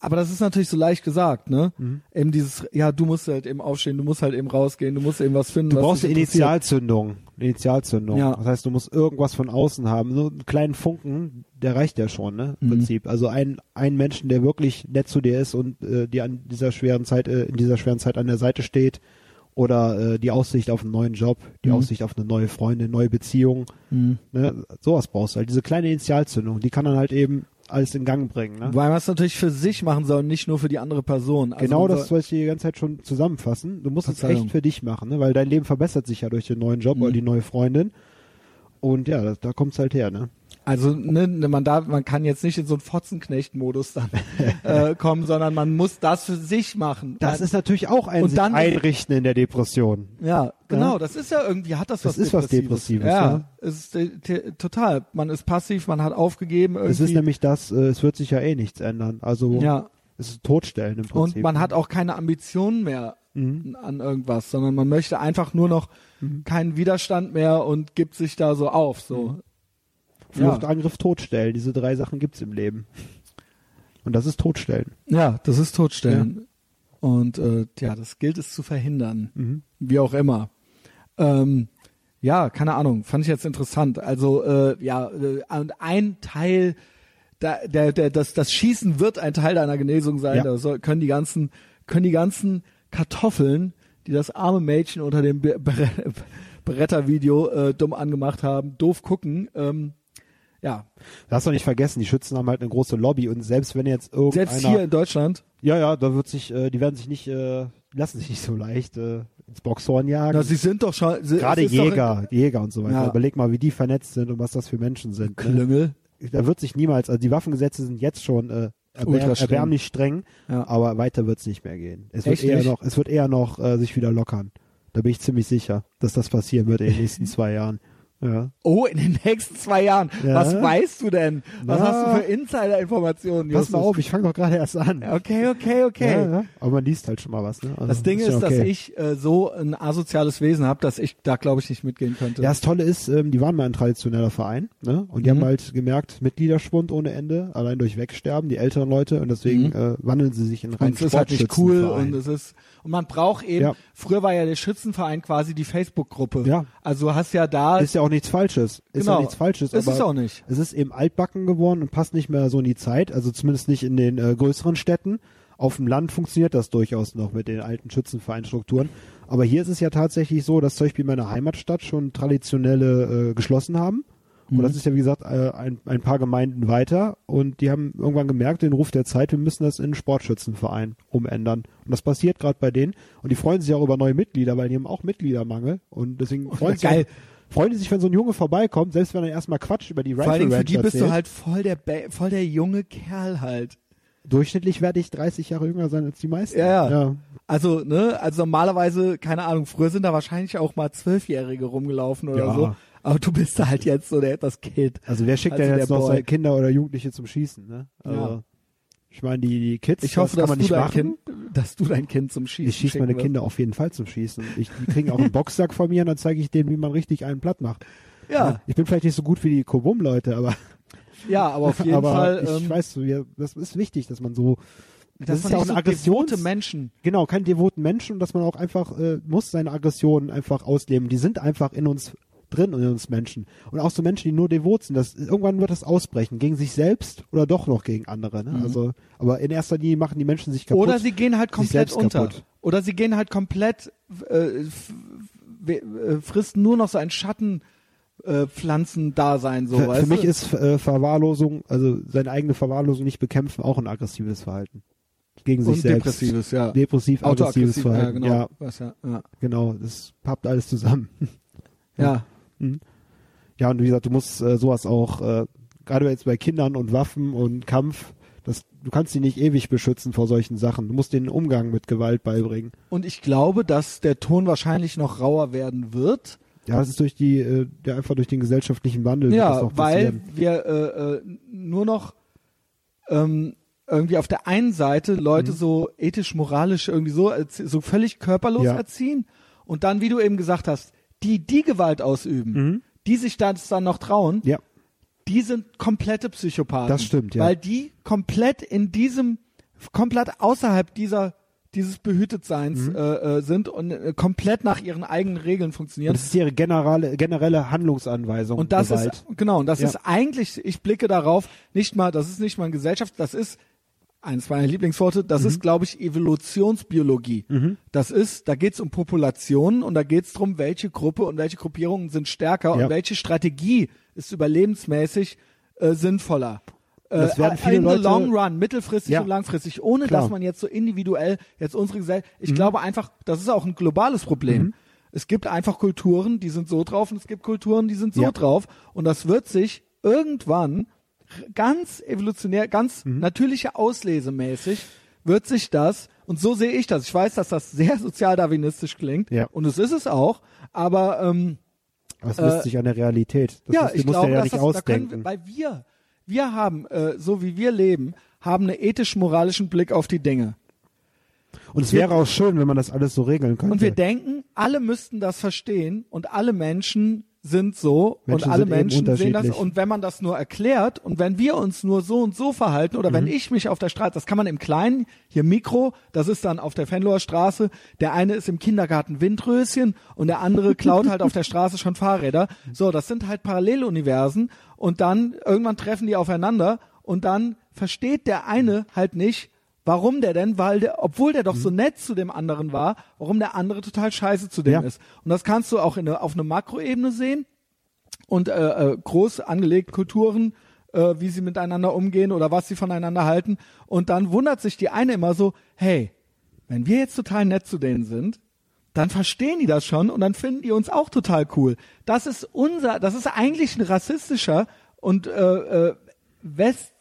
aber das ist natürlich so leicht gesagt, ne? Mhm. Eben dieses, ja, du musst halt eben aufstehen, du musst halt eben rausgehen, du musst eben was finden. Du was brauchst eine. Initialzündung. Initialzündung. Ja. Das heißt, du musst irgendwas von außen haben. Nur einen kleinen Funken, der reicht ja schon, ne? Im Mhm. Prinzip. Also ein, ein Menschen, der wirklich nett zu dir ist und äh, dir an dieser schweren Zeit, äh, in dieser schweren Zeit an der Seite steht. Oder äh, die Aussicht auf einen neuen Job, die Mhm. Aussicht auf eine neue Freundin, neue Beziehung. Mhm. Ne? Sowas brauchst du halt. Diese kleine Initialzündung, die kann dann halt eben alles in Gang bringen. Ne? Weil man es natürlich für sich machen soll, nicht nur für die andere Person. Also genau das soll, ich die ganze Zeit schon zusammenfassen. Du musst es echt für dich machen, ne? weil dein Leben verbessert sich ja durch den neuen Job Mhm. oder die neue Freundin. Und ja, da, da kommt's halt her, ne? Also ne, ne, man darf, man kann jetzt nicht in so einen Fotzenknecht-Modus dann äh, kommen, sondern man muss das für sich machen. Das man, ist natürlich auch ein Und dann- Einrichten in der Depression. ja genau. Das ist ja irgendwie hat das, Das was ist was Depressives, ja. Ja, es ist äh, total. Man ist passiv, man hat aufgegeben irgendwie. Es ist nämlich das, äh, es wird sich ja eh nichts ändern. Also ja. es ist Totstellen im Und Prinzip. man hat auch keine Ambitionen mehr Mhm. an irgendwas, sondern man möchte einfach nur noch keinen Widerstand mehr und gibt sich da so auf. So. Flucht, ja. Angriff, Totstellen. Diese drei Sachen gibt's im Leben. Und das ist Totstellen. Ja, das ist Totstellen. Und äh, ja, das gilt es zu verhindern. Mhm. Wie auch immer. Ähm, ja, keine Ahnung, fand ich jetzt interessant. Also äh, ja, äh, und ein Teil da, der, der, das, das Schießen wird ein Teil deiner Genesung sein. Ja. Da soll, können die ganzen, können die ganzen Kartoffeln, die das arme Mädchen unter dem Beretta-Video äh, dumm angemacht haben, doof gucken. Ähm, ja, Du hast doch nicht vergessen, die Schützen haben halt eine große Lobby und selbst wenn jetzt irgendeiner, selbst hier in Deutschland, ja, ja, da wird sich, äh, die werden sich nicht, äh, lassen sich nicht so leicht äh, ins Boxhorn jagen. na, sie sind doch schon, sie, Gerade Jäger, Jäger und so weiter. Ja. Überleg mal, wie die vernetzt sind und was das für Menschen sind. Ne? Klüngel. Da wird sich niemals, also die Waffengesetze sind jetzt schon äh, Ultra erbär, streng. erbärmlich streng, Ja. aber weiter wird es nicht mehr gehen. Es wird Echt eher nicht? noch, es wird eher noch äh, sich wieder lockern. Da bin ich ziemlich sicher, dass das passieren wird in den nächsten zwei Jahren. Ja. Oh, in den nächsten zwei Jahren. Ja. Was weißt du denn? Was Na. hast du für Insider-Informationen, Pass mal auf, ich fange doch gerade erst an. Okay, okay, okay. Ja, ja. Aber man liest halt schon mal was. Ne? Also, Das Ding ist, ja dass okay. ich äh, so ein asoziales Wesen habe, dass ich da, glaube ich, nicht mitgehen könnte. Ja, das Tolle ist, ähm, die waren mal ein traditioneller Verein, ne? Und die Mhm. haben halt gemerkt, Mitgliederschwund ohne Ende, allein durch Wegsterben, die älteren Leute, und deswegen Mhm. äh, wandeln sie sich in reinen und es ist halt nicht cool und es ist und man braucht eben. Ja. Früher war ja der Schützenverein quasi die Facebook-Gruppe. Ja. Also hast ja da. ist ja auch nichts Falsches. Ist Genau. ja nichts Falsches. Ist aber es auch nicht. Es ist eben altbacken geworden und passt nicht mehr so in die Zeit, also zumindest nicht in den äh, größeren Städten. Auf dem Land funktioniert das durchaus noch mit den alten Schützenvereinstrukturen. Aber hier ist es ja tatsächlich so, dass zum Beispiel meine Heimatstadt schon traditionelle äh, geschlossen haben. Und Mhm. das ist ja, wie gesagt, äh, ein, ein paar Gemeinden weiter. Und die haben irgendwann gemerkt, den Ruf der Zeit, wir müssen das in einen Sportschützenverein umändern. Und das passiert gerade bei denen. Und die freuen sich auch über neue Mitglieder, weil die haben auch Mitgliedermangel. Und deswegen freuen, sich, Geil. Freuen die sich, wenn so ein Junge vorbeikommt, selbst wenn er erstmal Quatsch über die Rifle Vor Dingen für die bist du halt voll der Ba- voll der junge Kerl halt. Durchschnittlich werde ich 30 Jahre jünger sein als die meisten. Ja, ja. ja. Also, ne, also normalerweise, keine Ahnung, früher sind da wahrscheinlich auch mal Zwölfjährige rumgelaufen oder Ja. so. Aber du bist halt jetzt so der etwas Kid. Also wer schickt Also denn jetzt der noch seine Kinder oder Jugendliche zum Schießen, ne? Also, Ja. Ich meine, die, die Kids, Ich hoffe, das kann man nicht machen. Kind, dass du dein Kind zum Schießen Ich schieße meine wirst. Kinder auf jeden Fall zum Schießen. Ich, die kriegen auch einen Boxsack von mir und dann zeige ich denen, wie man richtig einen platt macht. Ja, Ich bin vielleicht nicht so gut wie die Kobum-Leute, aber, ja, aber auf jeden aber Fall. ich ähm, weiß, das ist wichtig, dass man so, das, ist ja auch eine so Aggressions... devote Menschen. Genau, kein devoten Menschen und dass man auch einfach, äh, muss seine Aggressionen einfach ausleben. Die sind einfach in uns drin und in uns Menschen. Und auch so Menschen, die nur devot sind, das, irgendwann wird das ausbrechen. Gegen sich selbst oder doch noch gegen andere. Ne? Also, aber in erster Linie machen die Menschen sich kaputt. Mhm. Oder sie gehen halt komplett unter. kaputt. Oder sie gehen halt komplett, äh, äh, frisst nur noch so ein Schatten. Äh, Pflanzendasein so für, weißt für mich du? ist äh, Verwahrlosung, also seine eigene Verwahrlosung nicht bekämpfen, auch ein aggressives Verhalten. Gegen sich und selbst. depressives, ja. Depressiv, aggressives Autoaggressiv, ja, Verhalten. genau. Ja, Was, ja, ja. genau. Das pappt alles zusammen. ja. Ja, und wie gesagt, du musst äh, sowas auch, äh, gerade jetzt bei Kindern und Waffen und Kampf, das, du kannst sie nicht ewig beschützen vor solchen Sachen. Du musst denen Umgang mit Gewalt beibringen. Und ich glaube, dass der Ton wahrscheinlich noch rauer werden wird. Ja, das ist durch die, äh, ja, einfach durch den gesellschaftlichen Wandel. Ja, weil wir äh, äh, nur noch ähm, irgendwie auf der einen Seite Leute Mhm. so ethisch-moralisch irgendwie so, so völlig körperlos Ja. erziehen und dann, wie du eben gesagt hast, die, die Gewalt ausüben, die sich das dann noch trauen, Mhm. Ja, die sind komplette Psychopathen. Das stimmt, ja. Weil die komplett in diesem, komplett außerhalb dieser dieses Behütetseins Mhm. äh, äh, sind und äh, komplett nach ihren eigenen Regeln und funktionieren. das ist ihre generelle, generelle Handlungsanweisung. Und das Gewalt. ist genau, und das Ja. ist eigentlich, ich blicke darauf, nicht mal, das ist nicht mal eine Gesellschaft, das ist eines meiner Lieblingsworte, das Mhm. ist, glaube ich, Evolutionsbiologie. Das ist, da geht es um Populationen und da geht es darum, welche Gruppe und welche Gruppierungen sind stärker Ja. und welche Strategie ist überlebensmäßig äh, sinnvoller. Das Äh, werden viele in the Leute- long run, mittelfristig Ja. und langfristig, ohne Klar. Mhm. dass man jetzt so individuell jetzt unsere Gesellschaft, ich glaube einfach, das ist auch ein globales Problem. Es gibt einfach Kulturen, die sind so drauf und es gibt Kulturen, die sind so Ja. drauf und das wird sich irgendwann ganz evolutionär, ganz Mhm. natürliche Auslesemäßig wird sich das und so sehe ich das. Ich weiß, dass das sehr sozialdarwinistisch klingt Ja. und es ist es auch, aber ähm, es misst äh, sich an der Realität. Das ja, muss, ich glaube, ja dass nicht das, da ausdenken. können wir, weil wir, wir haben, äh, so wie wir leben, haben einen ethisch-moralischen Blick auf die Dinge. und es wäre auch schön, wenn man das alles so regeln könnte. Und wir denken, alle müssten das verstehen und alle Menschen sind so Menschen und alle Menschen sehen das. Und wenn man das nur erklärt und wenn wir uns nur so und so verhalten oder Mhm. wenn ich mich auf der Straße, das kann man im Kleinen, hier Mikro, das ist dann auf der Fenloher Straße, der eine ist im Kindergarten Windröschen und der andere klaut halt auf der Straße schon Fahrräder. So, das sind halt Paralleluniversen und dann irgendwann treffen die aufeinander Und dann versteht der eine halt nicht, warum der denn, weil der, obwohl der doch so nett zu dem anderen war, warum der andere total scheiße zu dem Ja. ist. Und das kannst du auch in, auf einer Makroebene sehen und äh, äh, groß angelegt Kulturen, äh, wie sie miteinander umgehen oder was sie voneinander halten. Und dann wundert sich die eine immer so, hey, wenn wir jetzt total nett zu denen sind, dann verstehen die das schon und dann finden die uns auch total cool. Das ist unser, das ist eigentlich ein rassistischer und äh, äh,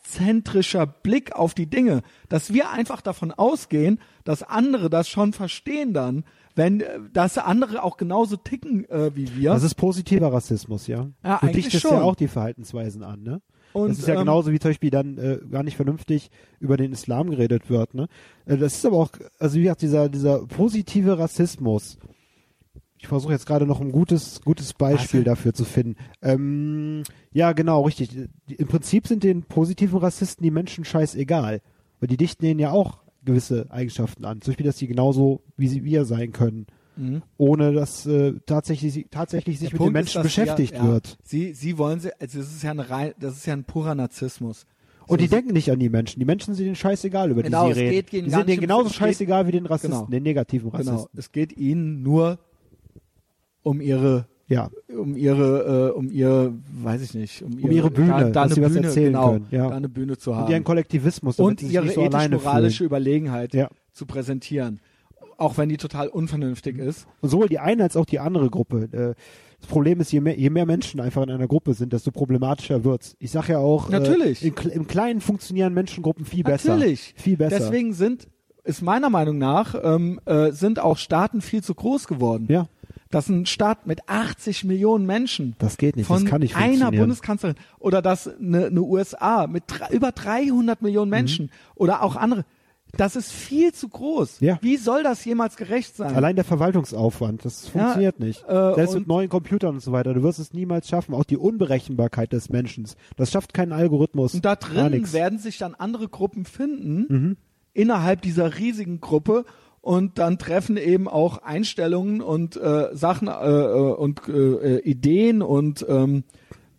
westzentrischer Blick auf die Dinge, dass wir einfach davon ausgehen, dass andere das schon verstehen dann, wenn äh, dass andere auch genauso ticken äh, wie wir. Das ist positiver Rassismus, ja. Ja, du dichtest schon. ja auch die Verhaltensweisen an, ne? Und, das ist ja ähm, genauso wie zum Beispiel dann äh, gar nicht vernünftig über den Islam geredet wird, ne? Äh, das ist aber auch, also wie gesagt, dieser, dieser positive Rassismus. Ich versuche jetzt gerade noch ein gutes, gutes Beispiel Also- dafür zu finden. Ähm, ja, genau, richtig. Die- Im Prinzip sind den positiven Rassisten die Menschen scheißegal. Weil die dichten denen ja auch gewisse Eigenschaften an. Zum Beispiel, dass die genauso wie sie wir sein können. Ohne dass äh, tatsächlich, tatsächlich sich Mhm. Der mit den Menschen ist, beschäftigt sie, ja, wird. Sie, sie wollen sie, also das ist ja ein rein, das ist ja ein purer Narzissmus. Und die So- denken nicht an die Menschen. Die Menschen sind denen scheißegal, über Genau, die es sie reden. geht ihnen die sind denen genauso scheißegal wie den Rassisten, Genau. den negativen Rassisten. Genau. Es geht ihnen nur um ihre Ja. um ihre, äh, um ihre, weiß ich nicht, um ihre, ihre Bühne, da, da dass eine Bühne, erzählen genau, können, ja. da eine Bühne zu Und haben ihren Kollektivismus, und ihre so alleine ethisch-moralische fühlen. Überlegenheit Ja. zu präsentieren, auch wenn die total unvernünftig ist. Und sowohl die eine als auch die andere Gruppe. Äh, Das Problem ist, je mehr, je mehr Menschen einfach in einer Gruppe sind, desto problematischer wird's. Ich sag ja auch, Natürlich. Äh, in, im Kleinen funktionieren Menschengruppen viel besser. Natürlich. Viel besser. Deswegen sind, ist meiner Meinung nach, ähm, äh, sind auch Staaten viel zu groß geworden. Ja. Dass ein Staat mit 80 Millionen Menschen Das geht nicht, von das kann nicht einer. Bundeskanzlerin oder dass eine, eine USA mit drei, über 300 Millionen Mhm. Menschen oder auch andere, das ist viel zu groß. Ja. Wie soll das jemals gerecht sein? Allein der Verwaltungsaufwand, das funktioniert nicht. äh, Selbst mit neuen Computern und so weiter, du wirst es niemals schaffen. Auch die Unberechenbarkeit des Menschen, das schafft kein Algorithmus. Und da drin. Mhm. werden sich dann andere Gruppen finden, innerhalb dieser riesigen Gruppe. Und dann treffen eben auch Einstellungen und äh, Sachen äh, äh, und äh, äh, Ideen und ähm,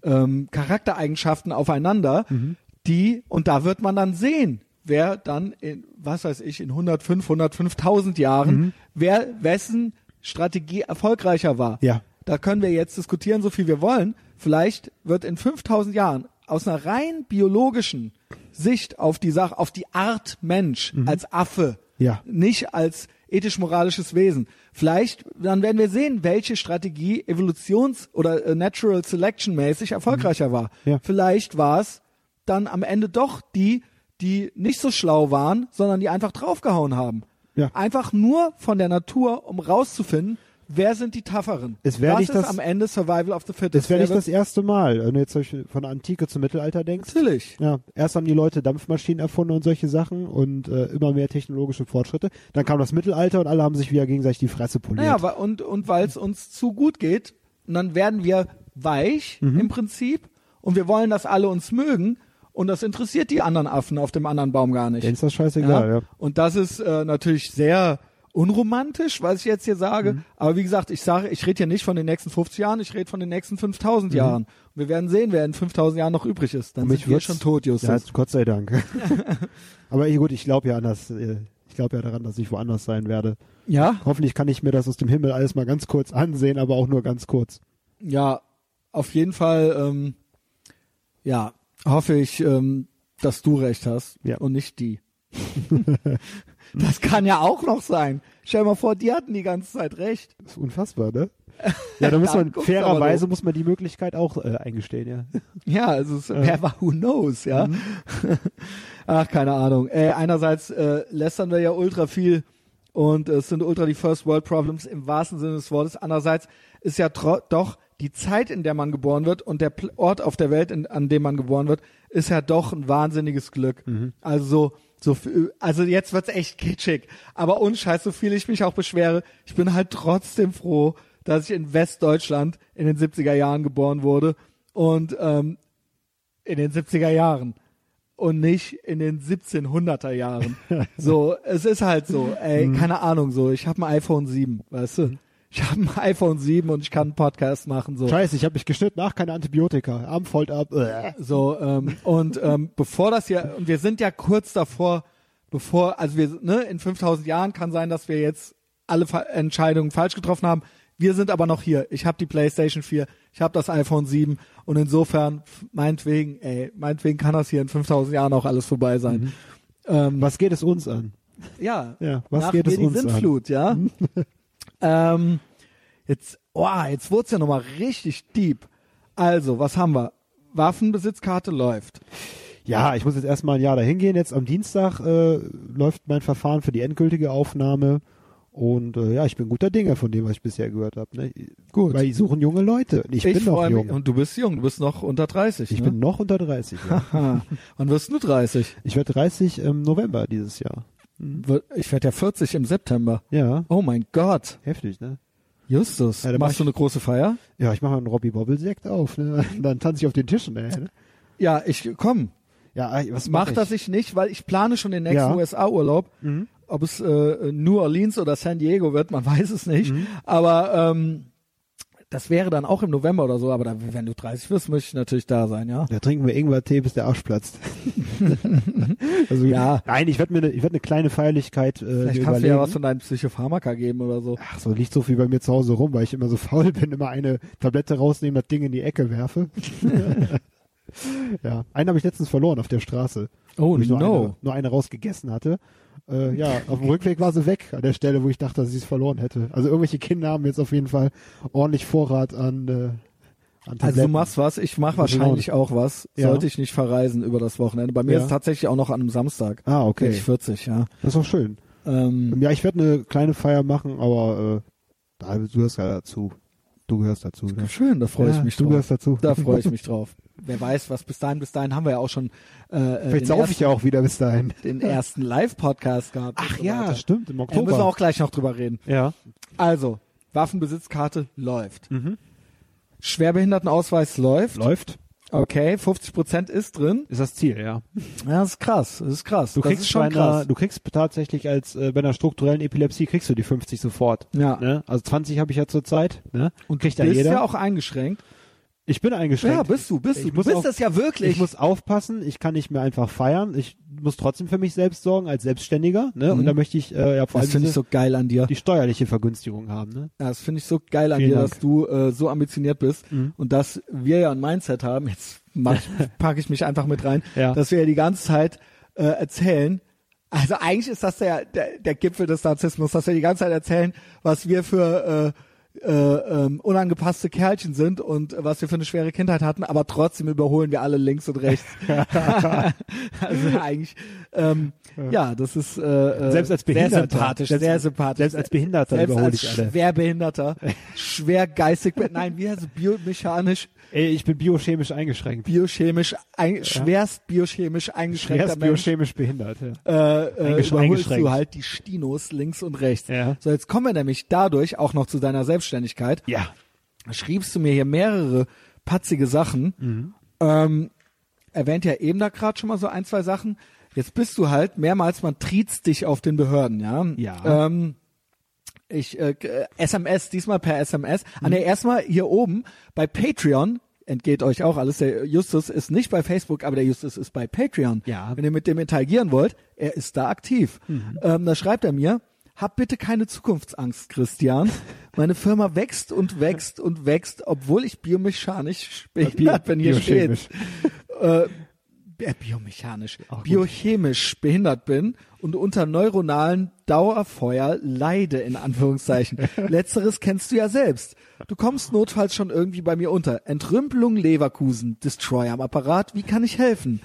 ähm, Charaktereigenschaften aufeinander, Mhm. die, und da wird man dann sehen, wer dann in, was weiß ich, in 105, 105.000 Jahren, Mhm. wer wessen Strategie erfolgreicher war. Ja. Da können wir jetzt diskutieren, so viel wir wollen. Vielleicht wird in 5000 Jahren aus einer rein biologischen Sicht auf die Sache, auf die Art Mensch als Affe, Ja. nicht als ethisch-moralisches Wesen. Vielleicht, dann werden wir sehen, welche Strategie evolutions- oder äh, Natural Selection mäßig erfolgreicher war. Ja. Vielleicht war es dann am Ende doch die, die nicht so schlau waren, sondern die einfach draufgehauen haben. Ja. Einfach nur von der Natur, um rauszufinden, wer sind die Tafferen. Es wär das nicht ist das- am Ende Survival of the Fittest. Das wäre nicht das erste Mal, wenn du jetzt von Antike zum Mittelalter denkst. Natürlich. Ja, erst haben die Leute Dampfmaschinen erfunden und solche Sachen und äh, immer mehr technologische Fortschritte. Dann kam das Mittelalter und alle haben sich wieder gegenseitig die Fresse poliert. Naja, und, und weil es uns zu gut geht, und dann werden wir weich Mhm. im Prinzip und wir wollen, dass alle uns mögen und das interessiert die anderen Affen auf dem anderen Baum gar nicht. Denen ist das scheißegal, ja. Und das ist äh, natürlich sehr unromantisch, was ich jetzt hier sage. Mhm. Aber wie gesagt, ich sage, ich rede hier nicht von den nächsten 50 Jahren, ich rede von den nächsten 5000 Jahren. Und wir werden sehen, wer in 5000 Jahren noch übrig ist. Dann Mhm. Und mich sind wir schon tot, Justus. Ja, Gott sei Dank. Aber eh, gut, ich glaube ja an das, äh, ich glaube ja daran, dass ich woanders sein werde. ja, Hoffentlich kann ich mir das aus dem Himmel alles mal ganz kurz ansehen, aber auch nur ganz kurz. ja, auf jeden Fall, ähm, ja, hoffe ich, ähm, dass du recht hast Ja. und nicht die. das kann ja auch noch sein. Stell dir mal vor, die hatten die ganze Zeit recht. Das ist unfassbar, ne? Ja, da muss man, fairerweise muss man die Möglichkeit auch äh, eingestehen, ja. Ja, also es, wer war, who knows, ja. Mhm. Ach, keine Ahnung. Äh, einerseits äh, lästern wir ja ultra viel und äh, es sind ultra die First World Problems im wahrsten Sinne des Wortes. Andererseits ist ja doch die Zeit, in der man geboren wird und der Ort auf der Welt, in, an dem man geboren wird, ist ja doch ein wahnsinniges Glück. Also so, so also jetzt wird's echt kitschig. Aber unscheiß, so viel ich mich auch beschwere, ich bin halt trotzdem froh, dass ich in Westdeutschland in den 70er Jahren geboren wurde und ähm, in den 70er Jahren und nicht in den 1700er Jahren. so, es ist halt so, ey, keine Ahnung, so, ich habe ein iPhone 7, weißt du? Ich habe ein iPhone 7 und ich kann einen Podcast machen. So. Scheiße, ich habe mich geschnitten, ach, keine Antibiotika, Arm folgt ab. Äh. So, ähm, und ähm, bevor das ja, und wir sind ja kurz davor, bevor, also wir, ne, in 5000 Jahren kann sein, dass wir jetzt alle Fa Entscheidungen falsch getroffen haben. Wir sind aber noch hier. Ich habe die PlayStation 4, ich habe das iPhone 7 und insofern, meinetwegen, ey, meinetwegen kann das hier in 5000 Jahren auch alles vorbei sein. Ähm, Was geht es uns an? ja, Ja, was geht es uns an? Sintflut, ja. ähm, jetzt, oh, jetzt wurd's ja nochmal richtig deep. Also, was haben wir? Waffenbesitzkarte läuft. Ja, ich muss jetzt erstmal ein Jahr dahin gehen. Jetzt am Dienstag äh, läuft mein Verfahren für die endgültige Aufnahme. Und äh, ja, ich bin guter Dinge von dem, was ich bisher gehört habe. Ne? Gut. Weil die suchen junge Leute. Ich, bin noch jung. Mich, und du bist jung, du bist noch unter 30. Ich ne? bin noch unter 30. Ja. Wann wirst du 30? ich werde 30 im November dieses Jahr. Wir- Ich werde ja 40 im September. Ja, Oh mein Gott. heftig, ne? Justus, Ja, dann mach machst du ich- eine große Feier? Ja, ich mache mal einen Robbie Bobble Sekt auf. Ne? Dann tanze ich auf den Tischen. Ey, ne? Ja, ich komm. Ja, was Mach mach das ich nicht, weil ich plane schon den nächsten Ja. USA-Urlaub. Mhm. Ob es äh, New Orleans oder San Diego wird, man weiß es nicht. Mhm. Aber ähm, das wäre dann auch im November oder so. Aber dann, wenn du 30 wirst, möchte ich natürlich da sein, ja. Da trinken wir Ingwer-Tee, bis der Arsch platzt. also, Ja. Nein, ich werde mir eine, ich eine kleine Feierlichkeit äh, Vielleicht kannst du ja was von deinen Psychopharmaka geben oder so. Ach so, liegt so viel bei mir zu Hause rum, weil ich immer so faul bin, immer eine Tablette rausnehmen, das Ding in die Ecke werfe. ja, einen habe ich letztens verloren auf der Straße. Oh no. eine, nur eine rausgegessen hatte. Äh, ja, auf dem Rückweg war sie weg, an der Stelle, wo ich dachte, dass ich es verloren hätte. Also irgendwelche Kinder haben jetzt auf jeden Fall ordentlich Vorrat an, äh, an Also Tabletten. du machst was, ich mache wahrscheinlich auch was. Ja. Sollte ich nicht verreisen über das Wochenende. Bei mir Ja. ist es tatsächlich auch noch an einem Samstag. Ah, okay. ich 40, ja. Das ist auch schön. Ähm, Ja, ich werde eine kleine Feier machen, aber äh, da, du gehörst ja dazu. Du gehörst dazu. Ne? schön, da freue ja, ich mich Du drauf. gehörst dazu. Da freue ich mich drauf. Wer weiß, was bis dahin, bis dahin haben wir ja auch schon äh, äh, Vielleicht saufe ich ja auch wieder bis dahin. den ersten Live-Podcast gehabt. Ach so ja, weiter. stimmt, im Da Oktober. müssen wir auch gleich noch drüber reden. ja. Also, Waffenbesitzkarte läuft. Mhm. Schwerbehindertenausweis läuft. Läuft. Okay, 50 Prozent ist drin. Ist das Ziel, ja. Ja, das ist krass. Das ist krass. Du das kriegst schon einer, krass. du kriegst tatsächlich als äh, bei einer strukturellen Epilepsie kriegst du die 50 sofort. Ja. Ne? Also 20 habe ich ja zurzeit, ne? Und kriegt du ja bist jeder. ja auch eingeschränkt. Ich bin eingeschränkt. Ja, bist du, bist Ich du. Du bist auch- das ja wirklich. Ich muss aufpassen, ich kann nicht mehr einfach feiern. Ich muss trotzdem für mich selbst sorgen als Selbstständiger, ne? Mhm. Und da möchte ich äh, ja vor das allem ich diese- so geil an dir. die steuerliche Vergünstigung haben, ne? Ja, das finde ich so geil an Vielen dir, Dank. dass du äh, so ambitioniert bist Mhm. und dass wir ja ein Mindset haben. Jetzt ich, packe ich mich einfach mit rein, Ja. dass wir ja die ganze Zeit äh, erzählen. Also eigentlich ist das der, der, der Gipfel des Narzissmus, dass wir die ganze Zeit erzählen, was wir für äh, äh, ähm, unangepasste Kerlchen sind und was wir für eine schwere Kindheit hatten, aber trotzdem überholen wir alle links und rechts. also eigentlich, ähm, ja, das ist äh, äh, Selbst als sehr sympathisch, Selbst- sehr sympathisch. Selbst als Behinderter Selbst überhole als ich alle. Schwerbehinderter, schwer geistig, nein, wie heißt es, biomechanisch, Ey, ich bin biochemisch eingeschränkt. biochemisch, ein, schwerst biochemisch eingeschränkter Schwerst Mensch, biochemisch behindert, ja. äh, äh, überholst eingeschränkt. du halt die Stinos links und rechts. Ja. So, jetzt kommen wir nämlich dadurch auch noch zu deiner Selbstständigkeit. Ja. Schriebst du mir hier mehrere patzige Sachen, Mhm. ähm, erwähnt ja eben da gerade schon mal so ein, zwei Sachen. Jetzt bist du halt mehrmals, man triezt dich auf den Behörden, ja. Ja. Ähm, ich äh, äh, SMS, diesmal per SMS. Mhm. Ah ne, erstmal hier oben bei Patreon entgeht euch auch alles. Der Justus ist nicht bei Facebook, aber der Justus ist bei Patreon. Ja. Wenn ihr mit dem interagieren wollt, er ist da aktiv. Mhm. Ähm, da schreibt er mir, hab bitte keine Zukunftsangst, Christian. Meine Firma wächst und wächst und wächst, obwohl ich biomechanisch behindert bin. Hier steht Biochemisch. Äh, biomechanisch, biochemisch behindert bin und unter neuronalen Dauerfeuer leide, in Anführungszeichen. Letzteres kennst du ja selbst. Du kommst notfalls schon irgendwie bei mir unter. Entrümpelung Leverkusen, Destroyer am Apparat, wie kann ich helfen?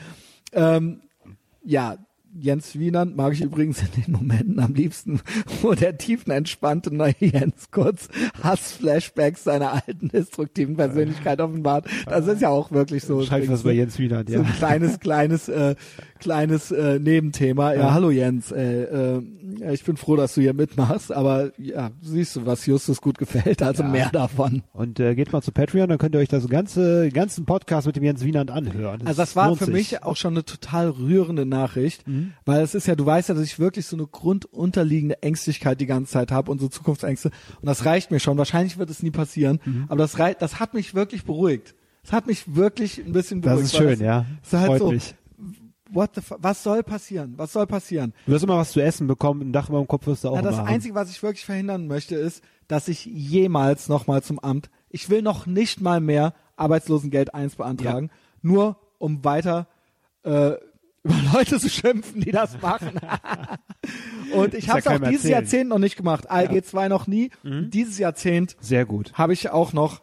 Ähm, ja, Jens Wienand mag ich übrigens in den Momenten am liebsten, wo der tiefenentspannte neue Jens kurz Hassflashbacks seiner alten destruktiven Persönlichkeit offenbart. Das ist ja auch wirklich so. Schreibt was bei Jens Wienand, So ja. ein kleines, kleines, äh, kleines äh, Nebenthema. Ja, Ja. hallo Jens. Äh, äh, ich bin froh, dass du hier mitmachst, aber ja, siehst du, was Justus gut gefällt, also Ja. mehr davon. Und äh, geht mal zu Patreon, dann könnt ihr euch das ganze, den ganzen Podcast mit dem Jens Wienand anhören. Also das war für sich. mich auch schon eine total rührende Nachricht. Mhm. Weil es ist ja, du weißt ja, dass ich wirklich so eine grundunterliegende Ängstlichkeit die ganze Zeit habe und so Zukunftsängste. Und das reicht mir schon. Wahrscheinlich wird es nie passieren. Aber das reicht, das hat mich wirklich beruhigt. Das hat mich wirklich ein bisschen Das beruhigt. ist weil schön, ja. Es ist halt Freut so, mich. What the was soll passieren? Was soll passieren? Du wirst immer was zu essen bekommen, ein Dach über dem Kopf wirst du auch Ja, das. Einzige, was ich wirklich verhindern möchte, ist, dass ich jemals nochmal zum Amt, ich will noch nicht mal mehr Arbeitslosengeld 1 beantragen, nur um weiter äh, über Leute zu schimpfen, die das machen. Und ich ja habe es auch keinem dieses erzählen. Jahrzehnt noch nicht gemacht. ALG 2 noch nie. Dieses Jahrzehnt Sehr gut. habe ich auch noch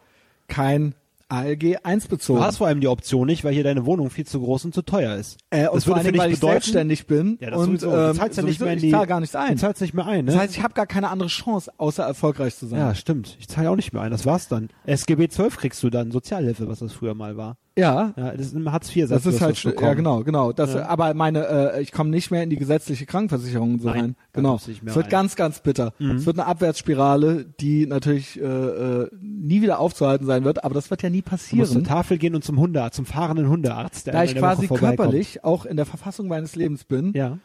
kein ALG 1 bezogen. Du hast vor allem die Option nicht, weil hier deine Wohnung viel zu groß und zu teuer ist. Äh, und das vor würde dich weil ich bedeuten- selbstständig bin Ja, das und sowieso. Du ähm, zahlst ja nicht mehr in ich die, zahle gar nichts ein. Du zahlst nicht mehr ein, ne? Das heißt, ich habe gar keine andere Chance, außer erfolgreich zu sein. ja, stimmt. Ich zahle auch nicht mehr ein. Das war's dann. SGB 12 kriegst du dann, Sozialhilfe, was das früher mal war. Ja, Ja, das ist im Hartz IV-Satz. das ist halt, ja genau, genau. Das, Aber meine, äh, ich komme nicht mehr in die gesetzliche Krankenversicherung so Nein, rein. Genau. Es wird rein. ganz, ganz bitter. Es wird eine Abwärtsspirale, die natürlich äh, äh, nie wieder aufzuhalten sein wird, aber das wird ja nie Du musst zur passieren. Tafel gehen und zum Hundearzt, zum fahrenden Hundearzt, der Da ich quasi körperlich auch in der Verfassung meines Lebens bin Ja.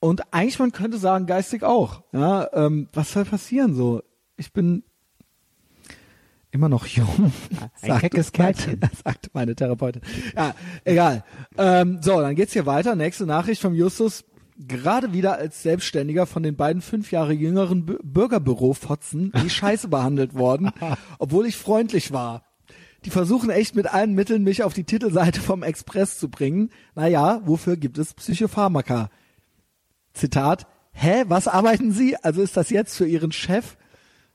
und eigentlich man könnte sagen geistig auch. Ja, ähm, was soll passieren so? Ich bin immer noch jung. Ein Sagte- keckes Kerlchen. Sagte meine Therapeutin. Ja, egal. Ähm, so, dann geht's hier weiter. Nächste Nachricht vom Justus. Gerade wieder als Selbstständiger von den beiden fünf Jahre jüngeren B Bürgerbüro-Fotzen wie Scheiße behandelt worden, obwohl ich freundlich war. Die versuchen echt mit allen Mitteln, mich auf die Titelseite vom Express zu bringen. Naja, wofür gibt es Psychopharmaka? Zitat, hä, was arbeiten Sie? Also ist das jetzt für Ihren Chef?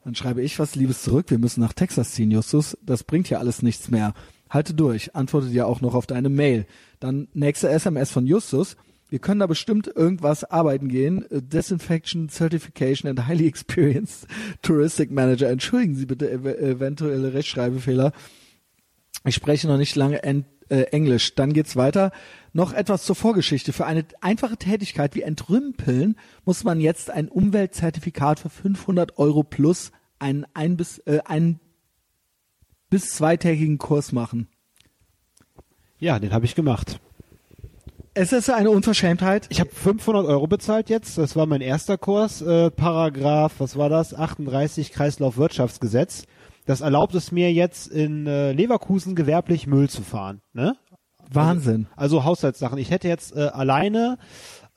Dann schreibe ich was Liebes zurück, wir müssen nach Texas ziehen, Justus. Das bringt ja alles nichts mehr. Halte durch, antwortet ja auch noch auf deine Mail. Dann nächste SMS von Justus. Wir können da bestimmt irgendwas arbeiten gehen. Äh, Disinfection, Certification and Highly Experienced Touristic Manager. Entschuldigen Sie bitte ev eventuelle Rechtschreibfehler. Ich spreche noch nicht lange en äh, Englisch. Dann geht's weiter. Noch etwas zur Vorgeschichte. Für eine einfache Tätigkeit wie Entrümpeln muss man jetzt ein Umweltzertifikat für 500 Euro plus einen ein bis äh, einen bis zweitägigen Kurs machen. Ja, den habe ich gemacht. Es ist eine Unverschämtheit. Ich habe 500 Euro bezahlt jetzt. Das war mein erster Kurs. Äh, Paragraph, was war das? 38 Kreislaufwirtschaftsgesetz. Das erlaubt es mir jetzt in äh, Leverkusen gewerblich Müll zu fahren. Ne? Wahnsinn. Also Haushaltssachen. Ich hätte jetzt äh, alleine,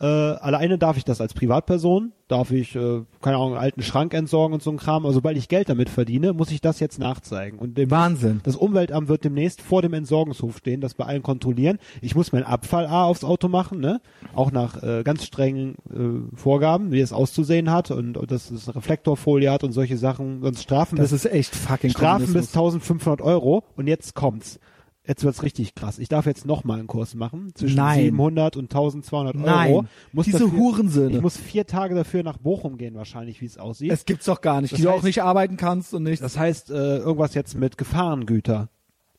äh, alleine darf ich das als Privatperson, darf ich, äh, keine Ahnung, einen alten Schrank entsorgen und so ein Kram. Also sobald ich Geld damit verdiene, muss ich das jetzt nachzeigen. Und dem, Wahnsinn. das Umweltamt wird demnächst vor dem Entsorgungshof stehen, das bei allen kontrollieren. Ich muss meinen Abfall A aufs Auto machen, ne? Auch nach äh, ganz strengen äh, Vorgaben, wie es auszusehen hat und, und dass es eine Reflektorfolie hat und solche Sachen. Sonst Strafen Das bis, ist echt fucking Strafen bis Kommunismus. 1500 Euro. Und jetzt kommt's. Jetzt wird's richtig krass. Ich darf jetzt noch mal einen Kurs machen zwischen Nein. 700 und 1200 Nein. Euro. Muss Diese dafür, Hurensöhne. Ich muss vier Tage dafür nach Bochum gehen wahrscheinlich, wie es aussieht. Es gibt's doch gar nicht, Das die du auch nicht arbeiten kannst und nichts. Das heißt, äh, irgendwas jetzt mit Gefahrengüter.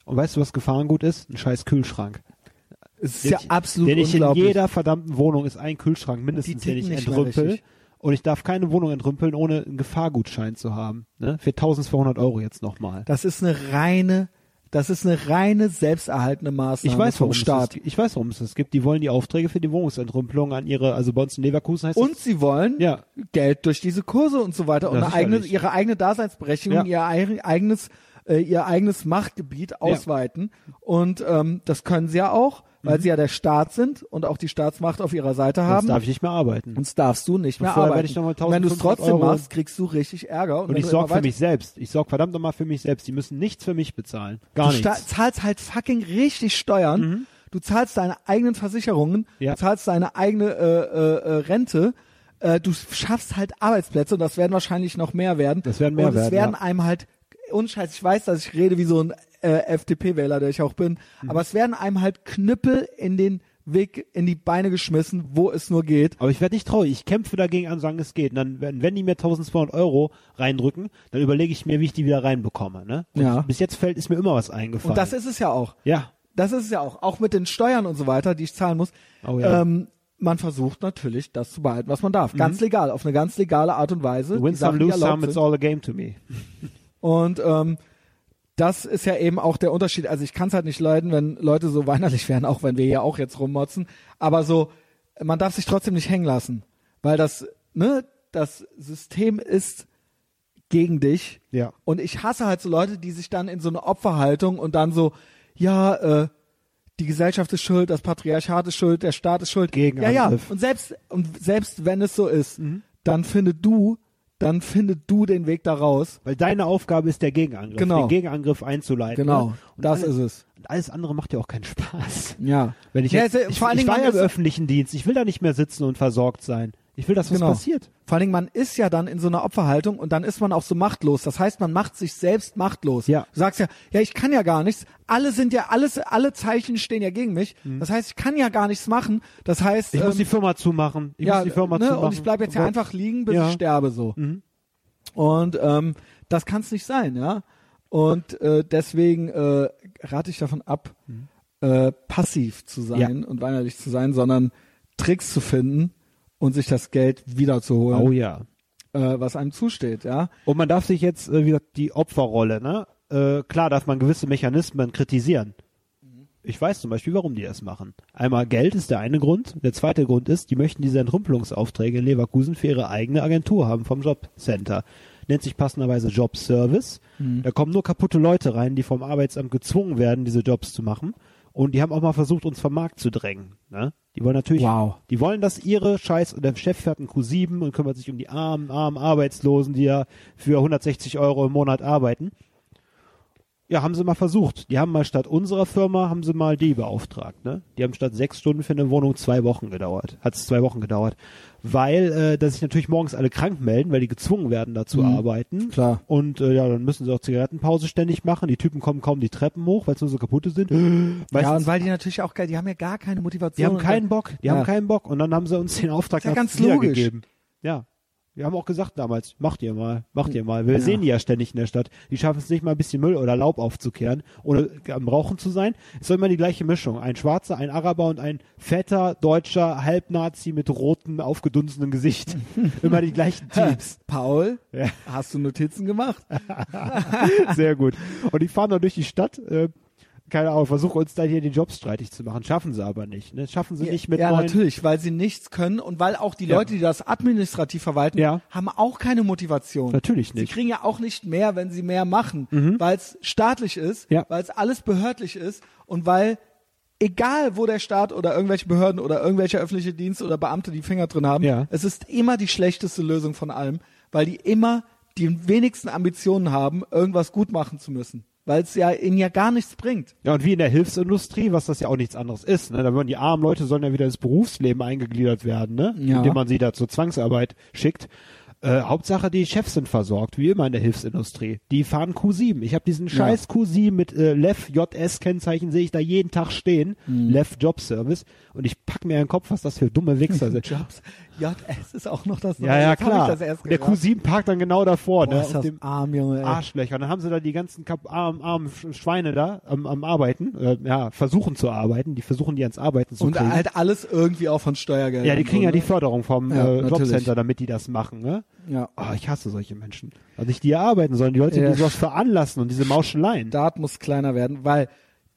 Und weißt du, was Gefahrengut ist? Ein scheiß Kühlschrank. Es ist Den ja ich- absolut Den ich in unglaublich. jeder verdammten Wohnung ist ein Kühlschrank mindestens, den ich entrümpel. Und ich darf keine Wohnung entrümpeln, ohne einen Gefahrgutschein zu haben. Ne? Für 1200 Euro jetzt nochmal. Das ist eine reine, das ist eine reine selbsterhaltende Maßnahme Ich weiß, vom warum es Staat. das, ich weiß, warum es das gibt. Die wollen die Aufträge für die Wohnungsentrümpelung an ihre, also bei uns in Leverkusen heißt Und sie wollen Ja. Geld durch diese Kurse und so weiter und Ja, eine eigene, ihre eigene Daseinsberechtigung, ihr eig- eigenes, äh, ihr eigenes Machtgebiet ausweiten. Und ähm, das können sie ja auch, weil sie ja der Staat sind und auch die Staatsmacht auf ihrer Seite Mhm. haben. darf ich nicht mehr arbeiten. Sonst darfst du nicht mehr vorher werde arbeiten. ich noch mal Und wenn du es 1500 trotzdem Euro- machst, kriegst du richtig Ärger. Und wenn ich du sorge für mich selbst. Ich sorge verdammt nochmal für mich selbst. Die müssen nichts für mich bezahlen. Gar du nichts. zahlst halt fucking richtig Steuern. Du zahlst deine eigenen Versicherungen, Ja. du zahlst deine eigene äh, äh, äh, Rente. Äh, du schaffst halt Arbeitsplätze und das werden wahrscheinlich noch mehr werden. Das werden mehr und es werden, werden ja. einem halt, unscheiß, ich weiß, dass ich rede wie so ein äh, FDP-Wähler, der ich auch bin, Mhm. aber es werden einem halt Knüppel in den Weg, in die Beine geschmissen, wo es nur geht. Aber ich werde nicht traurig. Ich kämpfe dagegen an, sagen es geht. Und dann, wenn, wenn die mir 1200 Euro reindrücken, dann überlege ich mir, wie ich die wieder reinbekomme. Ne? Und Ja. Bis jetzt fällt, ist mir immer was eingefallen. Und das ist es ja auch. ja. Das ist es ja auch. Auch mit den Steuern und so weiter, die ich zahlen muss. Oh ja. ähm, man versucht natürlich, das zu behalten, was man darf. Ganz legal, auf eine ganz legale Art und Weise. Mhm. Win some, lose some, it's all a game to me. Und ähm, das ist ja eben auch der Unterschied. Also ich kann es halt nicht leiden, wenn Leute so weinerlich werden, auch wenn wir ja auch jetzt rummotzen. Aber so, man darf sich trotzdem nicht hängen lassen, weil das, ne, das System ist gegen dich. Ja. Und ich hasse halt so Leute, die sich dann in so eine Opferhaltung und dann so, ja, äh, die Gesellschaft ist schuld, das Patriarchat ist schuld, der Staat ist schuld. Ja, ja. Gegenangriff. Und selbst, und selbst wenn es so ist, dann finde du, dann finde du den Weg da raus. Weil deine Aufgabe ist der Gegenangriff, Genau. den Gegenangriff einzuleiten. Genau. Ne? Und Das alles, ist es. Und alles andere macht ja auch keinen Spaß. Ja. Wenn ich Ja, jetzt, ich, vor allen ich Dingen, war man ja im öffentlichen Dienst, ich will da nicht mehr sitzen und versorgt sein. Ich will, dass was Genau. passiert. Vor allen Dingen, man ist ja dann in so einer Opferhaltung und dann ist man auch so machtlos. Das heißt, man macht sich selbst machtlos. Ja. Du sagst ja, ja, ich kann ja gar nichts. Alle sind ja, alles, alle Zeichen stehen ja gegen mich. Das heißt, ich kann ja gar nichts machen. Das heißt, Mhm. Ich muss ähm, die Firma zumachen. Ich ja, muss die Firma ne, zumachen. und ich bleibe jetzt ja Aber- einfach liegen, bis Ja. Mhm. ich sterbe so. Und ähm, das kann es nicht sein, ja. Und äh, deswegen äh, rate ich davon ab, äh, passiv zu sein und weinerlich zu sein, sondern Tricks zu finden und sich das Geld wiederzuholen, Oh ja. äh, was einem zusteht, ja. Und man darf sich jetzt, äh, wie gesagt, die Opferrolle, ne? Äh, klar darf man gewisse Mechanismen kritisieren. Ich weiß zum Beispiel, warum die das machen. Einmal Geld ist der eine Grund. Der zweite Grund ist, die möchten diese Entrümpelungsaufträge in Leverkusen für ihre eigene Agentur haben vom Jobcenter. Nennt sich passenderweise Jobservice. Da kommen nur kaputte Leute rein, die vom Arbeitsamt gezwungen werden, diese Jobs zu machen. Und die haben auch mal versucht, uns vom Markt zu drängen. Ne? Die wollen natürlich, Wow. die wollen, dass ihre Scheiß, der Chef fährt einen Q7 und kümmert sich um die armen, armen Arbeitslosen, die ja für 160 Euro im Monat arbeiten. Ja, haben sie mal versucht. Die haben mal statt unserer Firma, haben sie mal die beauftragt. Ne? Die haben statt sechs Stunden für eine Wohnung zwei Wochen gedauert. Hat es zwei Wochen gedauert. Weil, äh, dass sich natürlich morgens alle krank melden, weil die gezwungen werden, da zu arbeiten. Klar. Und äh, ja, dann müssen sie auch Zigarettenpause ständig machen. Die Typen kommen kaum die Treppen hoch, weil es nur so kaputte sind. ja, Meistens- und weil die natürlich auch die haben ja gar keine Motivation. die haben keinen Bock, die Ja. haben keinen Bock. Und dann haben sie uns den Auftrag Ist ja ganz logisch. wiedergegeben. Ja. Wir haben auch gesagt damals, macht ihr mal, macht ihr mal. Wir Ja. sehen die ja ständig in der Stadt. Die schaffen es nicht mal ein bisschen Müll oder Laub aufzukehren oder am Rauchen zu sein. Es soll immer die gleiche Mischung. Ein Schwarzer, ein Araber und ein fetter, deutscher Halbnazi mit rotem, aufgedunsenen Gesicht. immer die gleichen Typs. Paul, Ja. hast du Notizen gemacht? Sehr gut. Und die fahren dann durch die Stadt, äh, keine Ahnung, versuchen uns da hier die Jobs streitig zu machen. Schaffen sie aber nicht. Ne? Schaffen sie nicht mit ja, natürlich, weil sie nichts können und weil auch die Ja. Leute, die das administrativ verwalten, Ja. haben auch keine Motivation. Natürlich Sie nicht. kriegen ja auch nicht mehr, wenn sie mehr machen, weil es staatlich ist, Ja. weil es alles behördlich ist und weil egal wo der Staat oder irgendwelche Behörden oder irgendwelche öffentliche Dienste oder Beamte die Finger drin haben, Ja. es ist immer die schlechteste Lösung von allem, weil die immer die wenigsten Ambitionen haben, irgendwas gut machen zu müssen, weil es ja ihnen ja gar nichts bringt. Ja, und wie in der Hilfsindustrie, was das ja auch nichts anderes ist. Ne? Da wollen die armen Leute sollen ja wieder ins Berufsleben eingegliedert werden, ne? Ja. indem man sie da zur Zwangsarbeit schickt. Äh, Hauptsache, die Chefs sind versorgt, wie immer in der Hilfsindustrie. Die fahren Q7. Ich habe diesen scheiß Q7 mit äh, LEF JS-Kennzeichen, sehe ich da jeden Tag stehen. Mhm. LEF Job Service. Und ich pack mir in den Kopf, was das für dumme Wichser sind. Jobs. JS ist auch noch das Ja, ja, klar. Der gehört. Q7 parkt dann genau davor, Boah, ne? ist auf das dem arm, Junge. Ey. Arschlöcher. Und dann haben sie da die ganzen Kap armen, armen Sch- Schweine da am, am Arbeiten, äh, ja, versuchen zu arbeiten. Die versuchen die ans Arbeiten zu Und kriegen. halt alles irgendwie auch von Steuergeldern. ja, die kriegen und ja die so, Förderung vom Ja, äh. Jobcenter, damit die das machen. Ne? ne? Ja. Oh, ich hasse solche Menschen. Also nicht die arbeiten, sondern die Leute, Ja. die sowas veranlassen und diese Mauscheleien. Staat muss kleiner werden, weil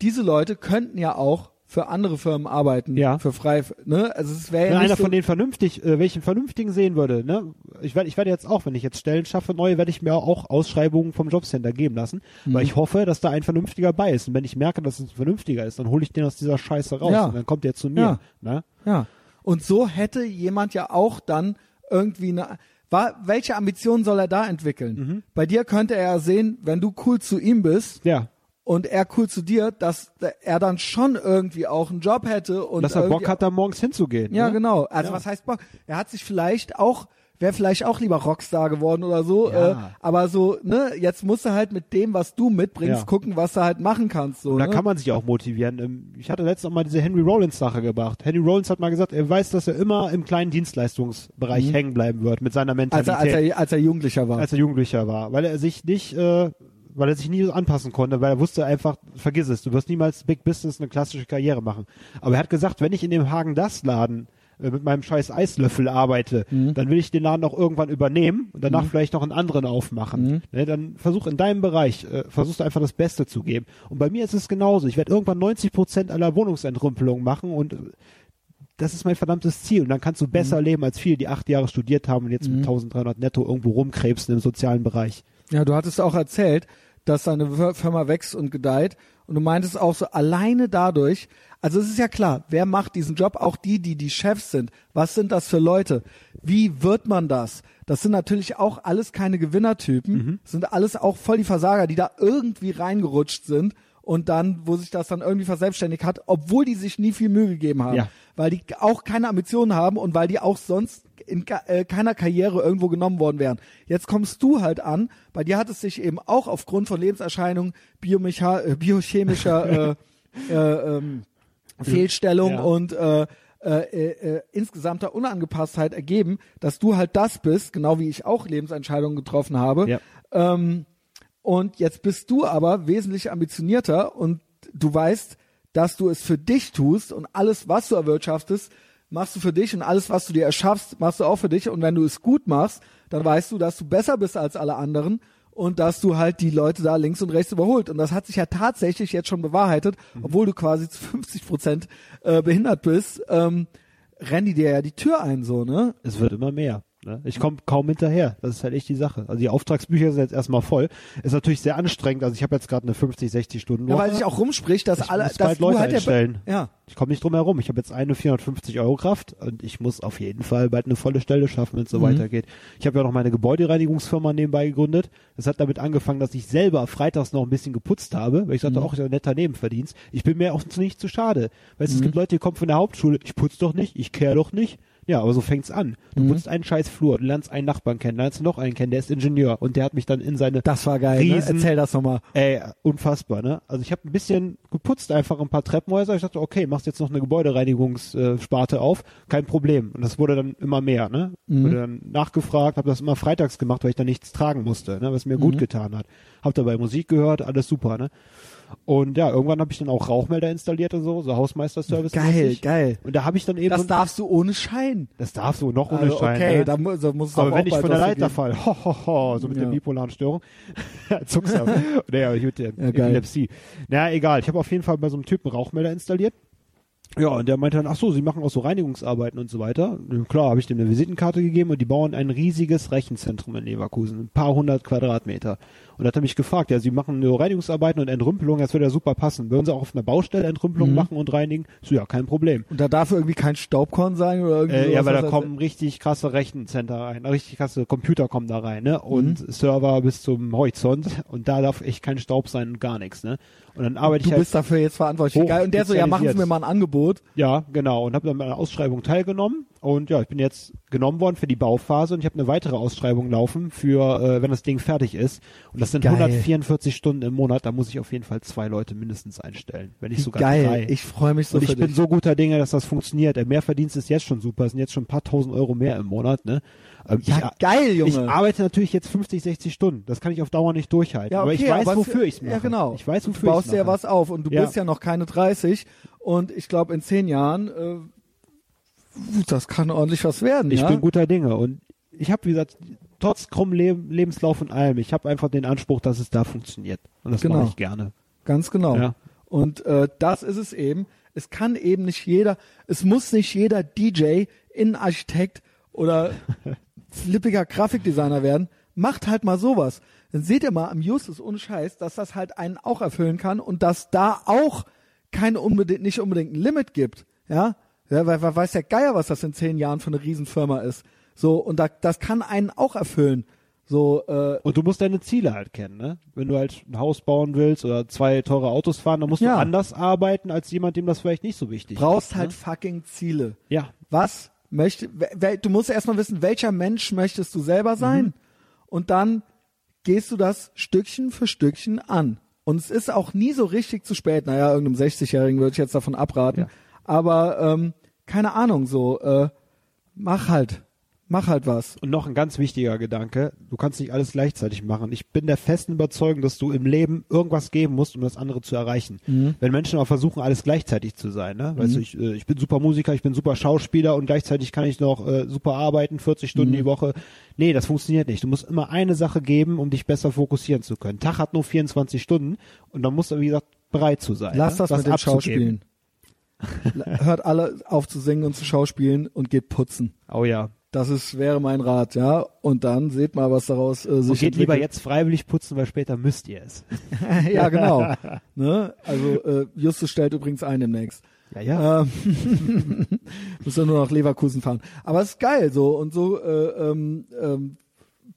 diese Leute könnten ja auch für andere Firmen arbeiten, Ja. für frei, ne? Also es wäre Wenn ja einer so, von denen vernünftig, äh, welchen vernünftigen sehen würde, ne? Ich werde, ich werde jetzt auch, wenn ich jetzt Stellen schaffe, neue, werde ich mir auch Ausschreibungen vom Jobcenter geben lassen, Mhm. weil ich hoffe, dass da ein vernünftiger bei ist. Und wenn ich merke, dass es ein vernünftiger ist, dann hole ich den aus dieser Scheiße raus Ja. und dann kommt der zu mir. Ja. Ne? ja. Und so hätte jemand ja auch dann irgendwie eine war, welche Ambitionen soll er da entwickeln? Mhm. Bei dir könnte er ja sehen, wenn du cool zu ihm bist Ja. Und er cool zu dir, dass er dann schon irgendwie auch einen Job hätte und dass er Bock hat, da morgens hinzugehen. Ja, ne? genau. Also Ja. was heißt Bock? Er hat sich vielleicht auch, wäre vielleicht auch lieber Rockstar geworden oder so. Ja. Äh, aber so, ne, jetzt musst du halt mit dem, was du mitbringst, Ja. gucken, was du halt machen kannst. So, Und da ne? kann man sich auch motivieren. Ähm, Ich hatte letztens auch mal diese Henry Rollins Sache gebracht. Henry Rollins hat mal gesagt, er weiß, dass er immer im kleinen Dienstleistungsbereich hängen bleiben wird mit seiner Mhm. als, Mentalität. er, als, er, als er Jugendlicher war. als er Jugendlicher war, weil er sich nicht, äh, weil er sich nie so anpassen konnte, weil er wusste einfach, vergiss es, du wirst niemals Big Business eine klassische Karriere machen. Aber er hat gesagt, wenn ich in dem Hagen das Laden äh, mit meinem scheiß Eislöffel arbeite, Mhm. dann will ich den Laden auch irgendwann übernehmen und danach vielleicht noch einen anderen aufmachen. Mhm. Ne, dann versuch in deinem Bereich, äh, versuchst du einfach das Beste zu geben. Und bei mir ist es genauso. Ich werde irgendwann 90 Prozent aller Wohnungsentrümpelungen machen und äh, das ist mein verdammtes Ziel. Und dann kannst du besser leben als viele, die acht Jahre studiert haben und jetzt mit 1300 netto irgendwo rumkrebsen im sozialen Bereich. Ja, du hattest auch erzählt, dass deine Fir- Firma wächst und gedeiht. Und du meintest auch so, alleine dadurch, also es ist ja klar, wer macht diesen Job? Auch die, die die Chefs sind. Was sind das für Leute? Wie wird man das? Das sind natürlich auch alles keine Gewinnertypen, sind alles auch voll die Versager, die da irgendwie reingerutscht sind und dann, wo sich das dann irgendwie verselbstständigt hat, obwohl die sich nie viel Mühe gegeben haben. Ja. Weil die auch keine Ambitionen haben und weil die auch sonst in äh, keiner Karriere irgendwo genommen worden wären. Jetzt kommst du halt an, bei dir hat es sich eben auch aufgrund von Lebenserscheinungen, biomecha äh, biochemischer äh, äh, ähm, Fehlstellung Ja. und äh, äh, äh, insgesamter Unangepasstheit ergeben, dass du halt das bist, genau wie ich auch Lebensentscheidungen getroffen habe. Ja. Ähm, und jetzt bist du aber wesentlich ambitionierter und du weißt, dass du es für dich tust und alles, was du erwirtschaftest, machst du für dich und alles, was du dir erschaffst, machst du auch für dich. Und wenn du es gut machst, dann weißt du, dass du besser bist als alle anderen und dass du halt die Leute da links und rechts überholt. Und das hat sich ja tatsächlich jetzt schon bewahrheitet, obwohl du quasi zu 50 Prozent äh, behindert bist, ähm, rennen die dir ja die Tür ein, so, ne? Es wird immer mehr. Ne? Ich komme kaum hinterher. Das ist halt echt die Sache. Also die Auftragsbücher sind jetzt erstmal voll. Ist natürlich sehr anstrengend. Also ich habe jetzt gerade eine 50, 60 Stunden Ja, weil sich auch rumspricht, dass Ich alle, muss dass bald Leute halt einstellen. ja, Ich komme nicht drum herum. Ich habe jetzt eine 450 Euro Kraft und ich muss auf jeden Fall bald eine volle Stelle schaffen, wenn es so Mhm. weitergeht. Ich habe ja noch meine Gebäudereinigungsfirma nebenbei gegründet. Das hat damit angefangen, dass ich selber freitags noch ein bisschen geputzt habe, weil ich Mhm. sagte, auch ist ein netter Nebenverdienst. Ich bin mir auch nicht zu schade. Weißt du, Mhm. es gibt Leute, die kommen von der Hauptschule, ich putz doch nicht, ich kehr doch nicht. Ja, aber so fängt's an. Du Mhm. putzt einen scheiß Flur, du lernst einen Nachbarn kennen, lernst noch einen kennen, der ist Ingenieur und der hat mich dann in seine das war geil. Ne? Riesen- Erzähl das nochmal. Ey, unfassbar, ne? Also ich habe ein bisschen geputzt, einfach ein paar Treppenhäuser. Ich dachte, okay, machst jetzt noch eine Gebäudereinigungssparte auf, kein Problem. Und das wurde dann immer mehr, ne? Wurde dann nachgefragt, habe das immer freitags gemacht, weil ich da nichts tragen musste, ne? Was mir gut getan hat. Hab dabei Musik gehört, alles super, ne? Und ja, irgendwann habe ich dann auch Rauchmelder installiert und so, so Hausmeisterservice. Geil, geil. Und da habe ich dann eben Das darfst du ohne Schein. das darfst du noch ohne Also, Schein. okay, ne? da mu- so muss Aber wenn ich von der Leiter fall, ho, ho, ho, so mit Ja. der bipolaren Störung, zuckst du. naja, ich mit der Ja. Epilepsie. Naja, egal. Ich habe auf jeden Fall bei so einem Typen Rauchmelder installiert. Ja, und der meinte dann, ach so, sie machen auch so Reinigungsarbeiten und so weiter. Ja, klar, habe ich dem eine Visitenkarte gegeben und die bauen ein riesiges Rechenzentrum in Leverkusen, ein paar hundert Quadratmeter. Und da hat er mich gefragt, ja, sie machen nur Reinigungsarbeiten und Entrümpelung, das würde ja super passen. Würden sie auch auf einer Baustelle Entrümpelung Mhm. machen und reinigen? So, ja, kein Problem. Und da darf irgendwie kein Staubkorn sein oder irgendwie Äh, ja, weil da er- kommen richtig krasse Rechencenter rein, richtig krasse Computer kommen da rein, ne? Und Mhm. Server bis zum Horizont und da darf echt kein Staub sein und gar nichts, ne? Und dann arbeite Du ich halt, bist dafür jetzt verantwortlich. Geil. Und der so, ja, machen Sie mir mal ein Angebot. ja, genau, und habe dann bei einer Ausschreibung teilgenommen und ja, ich bin jetzt genommen worden für die Bauphase und ich habe eine weitere Ausschreibung laufen für, äh, wenn das Ding fertig ist. Und das sind Geil. 144 Stunden im Monat, da muss ich auf jeden Fall zwei Leute mindestens einstellen, wenn nicht Wie sogar geil. drei. Ich freue mich so und ich bin dich. so guter Dinge, dass das funktioniert. Der Mehrverdienst ist jetzt schon super. Es sind jetzt schon ein paar tausend Euro mehr im Monat. Ne? Ähm, ja, ich, geil, Junge. ich arbeite natürlich jetzt 50, 60 Stunden. Das kann ich auf Dauer nicht durchhalten. ja, aber okay, ich weiß, aber wofür für- ich es mache. Ja, genau. Ich weiß, du wofür baust ich's dir ja mache. was auf und du Ja. bist ja noch keine 30 und ich glaube in zehn Jahren, äh, das kann ordentlich was werden. Ich ja? bin guter Dinge. Und ich habe, wie gesagt, trotz krumm Leb Lebenslauf und allem, ich habe einfach den Anspruch, dass es da funktioniert. Und das Genau. mache ich gerne. Ganz genau. Ja. Und äh, das ist es eben. Es kann eben nicht jeder, es muss nicht jeder DJ, Innenarchitekt oder flippiger Grafikdesigner werden. Macht halt mal sowas. Dann seht ihr mal am Justus ohne Scheiß, dass das halt einen auch erfüllen kann und dass da auch kein unbedingt, nicht unbedingt ein Limit gibt. Ja, ja weil, weil weiß der Geier, was das in zehn Jahren für eine Riesenfirma ist. So, und da, das kann einen auch erfüllen. So, äh, Und du musst deine Ziele halt kennen, ne? Wenn du halt ein Haus bauen willst oder zwei teure Autos fahren, dann musst Ja. du anders arbeiten als jemand, dem das vielleicht nicht so wichtig brauchst ist. halt Ne? fucking Ziele. Ja, was möchte, du musst erstmal wissen, welcher Mensch möchtest du selber sein Mhm. und dann gehst du das Stückchen für Stückchen an. Und es ist auch nie so richtig zu spät. Naja, irgendeinem 60-Jährigen würde ich jetzt davon abraten. Ja. Aber ähm, keine Ahnung, so äh, mach halt, mach halt was. Und noch ein ganz wichtiger Gedanke, du kannst nicht alles gleichzeitig machen. Ich bin der festen Überzeugung, dass du im Leben irgendwas geben musst, um das andere zu erreichen. Mhm. Wenn Menschen aber versuchen, alles gleichzeitig zu sein, ne? Weißt du, ich, äh, ich bin super Musiker, ich bin super Schauspieler und gleichzeitig kann ich noch äh, super arbeiten, 40 Stunden Mhm. die Woche. Nee, das funktioniert nicht. Du musst immer eine Sache geben, um dich besser fokussieren zu können. Tag hat nur 24 Stunden und dann musst du, wie gesagt, bereit zu sein. Lass ne? das mit dem. Schauspielen. Hört alle auf zu singen und zu schauspielen und geht putzen. Oh ja. Das ist, wäre mein Rat, ja. Und dann seht mal, was daraus äh, sich Und geht lieber entwickelt. jetzt freiwillig putzen, weil später müsst ihr es. ja, genau. ne? Also äh, Justus stellt übrigens ein demnächst. Ja, ja. Ähm, muss ja nur nach Leverkusen fahren. Aber es ist geil so und so äh, ähm, ähm,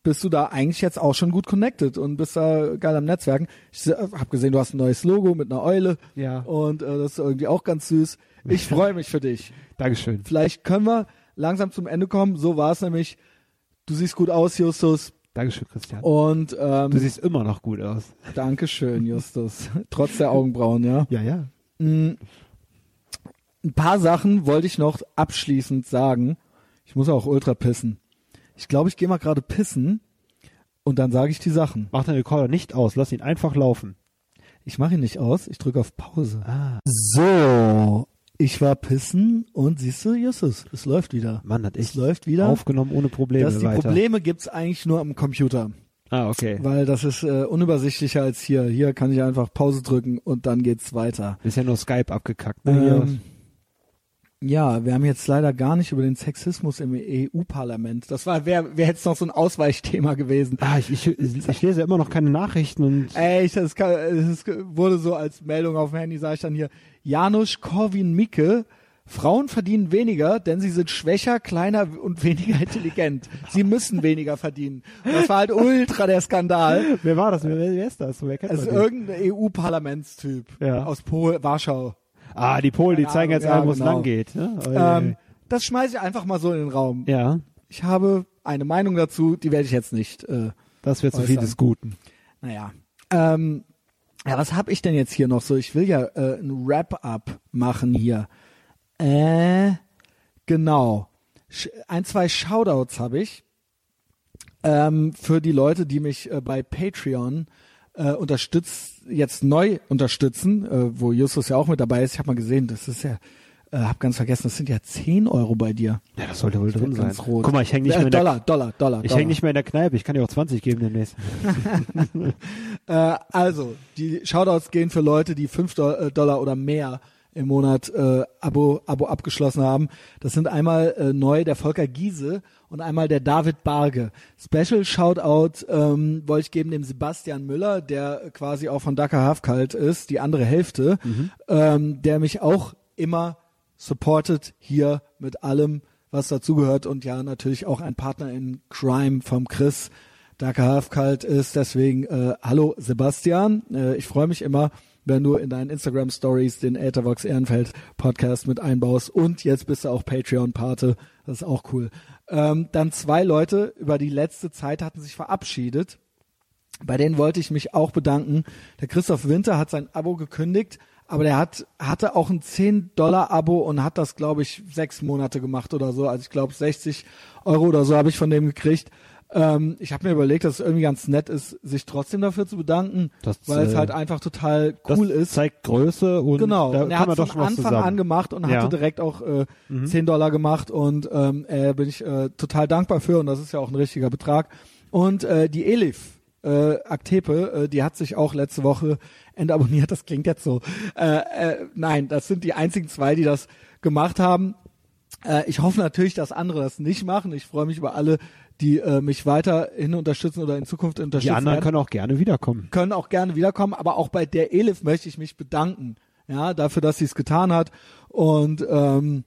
bist du da eigentlich jetzt auch schon gut connected und bist da geil am Netzwerken. Ich habe gesehen, du hast ein neues Logo mit einer Eule Ja. und äh, das ist irgendwie auch ganz süß. Ich freue mich für dich. Dankeschön. Vielleicht können wir langsam zum Ende kommen. So war es nämlich. Du siehst gut aus, Justus. Dankeschön, Christian. Und ähm, Du siehst immer noch gut aus. Dankeschön, Justus. Trotz der Augenbrauen, ja. Ja, ja. Mm, Ein paar Sachen wollte ich noch abschließend sagen. Ich muss auch ultra pissen. Ich glaube, ich gehe mal gerade pissen und dann sage ich die Sachen. Mach den Rekorder nicht aus, lass ihn einfach laufen. Ich mache ihn nicht aus, ich drücke auf Pause. Ah. So, ich war pissen und siehst du, Justus, es läuft wieder. Mann, hat Es ich läuft wieder. aufgenommen ohne Probleme dass die weiter. Probleme gibt's eigentlich nur am Computer, ah, okay. weil das ist äh, unübersichtlicher als hier. Hier kann ich einfach Pause drücken und dann geht's weiter. Ist ja nur Skype abgekackt. Ne? Ähm, ja, wir haben jetzt leider gar nicht über den Sexismus im EU-Parlament. Das war wäre wär jetzt noch so ein Ausweichthema gewesen. ah, ich, ich, ich lese immer noch keine Nachrichten und Ey, ich, das, kann, das wurde so als Meldung auf dem Handy, sage ich dann hier, Janusz Korwin-Mikke, Frauen verdienen weniger, denn sie sind schwächer, kleiner und weniger intelligent. Sie müssen weniger verdienen. Und das war halt ultra der Skandal. wer war das? Wer, wer ist das? Wer kennt Also irgendein EU-Parlamentstyp Ja. aus Pol Warschau. Ah, die Polen, die zeigen jetzt ja, wo es genau. lang geht. Ne? Ähm, das schmeiße ich einfach mal so in den Raum. ja, Ich habe eine Meinung dazu, die werde ich jetzt nicht. Äh, das wäre zu viel des Guten. naja. Ähm, ja, was habe ich denn jetzt hier noch so? Ich will ja äh, ein Wrap-up machen hier. Äh, genau. Ein, zwei Shoutouts habe ich ähm, für die Leute, die mich äh, bei Patreon äh, unterstützt, jetzt neu unterstützen, äh, wo Justus ja auch mit dabei ist. Ich habe mal gesehen, das ist ja, äh, hab ganz vergessen, das sind ja 10 Euro bei dir. Ja, das sollte wohl drin sein. rot. Guck mal, ich hänge nicht, äh, mehr in der- Dollar, Dollar, Dollar. ich Dollar. häng nicht mehr in der Kneipe. Ich kann dir auch 20 geben demnächst. Äh, also, die Shoutouts gehen für Leute, die 5 Do äh, Dollar oder mehr im Monat äh, Abo, Abo abgeschlossen haben. Das sind einmal äh, neu der Volker Giese und einmal der David Barge. Special Shoutout ähm, wollte ich geben dem Sebastian Müller, der quasi auch von Dakar Hafkalt ist, die andere Hälfte, ähm, der mich auch immer supportet hier mit allem, was dazugehört und ja natürlich auch ein Partner in Crime vom Chris. Dakar Hafkalt ist deswegen äh, hallo Sebastian. Äh, ich freue mich immer, wenn du in deinen Instagram Stories den Äthervox Ehrenfeld Podcast mit einbaust und jetzt bist du auch Patreon Pate. Das ist auch cool. Ähm, dann zwei Leute über die letzte Zeit hatten sich verabschiedet. Bei denen wollte ich mich auch bedanken. Der Christoph Winter hat sein Abo gekündigt, aber der hat, hatte auch ein 10-Dollar-Abo und hat das, glaube ich, sechs Monate gemacht oder so. Also ich glaube 60 Euro oder so habe ich von dem gekriegt. Ähm, ich habe mir überlegt, dass es irgendwie ganz nett ist, sich trotzdem dafür zu bedanken, Das, weil es äh, halt einfach total cool das ist. zeigt Größe und Genau, da und er hat doch von Anfang zusammen. an gemacht und Ja. Mhm. hatte direkt auch äh, 10 Dollar gemacht und ähm, äh, bin ich äh, total dankbar für und das ist ja auch ein richtiger Betrag. Und äh, die Elif äh, Aktepe, äh, die hat sich auch letzte Woche entabonniert, das klingt jetzt so. Äh, äh, nein, das sind die einzigen zwei, die das gemacht haben. Äh, ich hoffe natürlich, dass andere das nicht machen. Ich freue mich über alle, die äh, mich weiterhin unterstützen oder in Zukunft Die unterstützen anderen werden können auch gerne wiederkommen. können auch gerne wiederkommen, aber auch bei der Elif möchte ich mich bedanken, ja, dafür, dass sie es getan hat und ähm,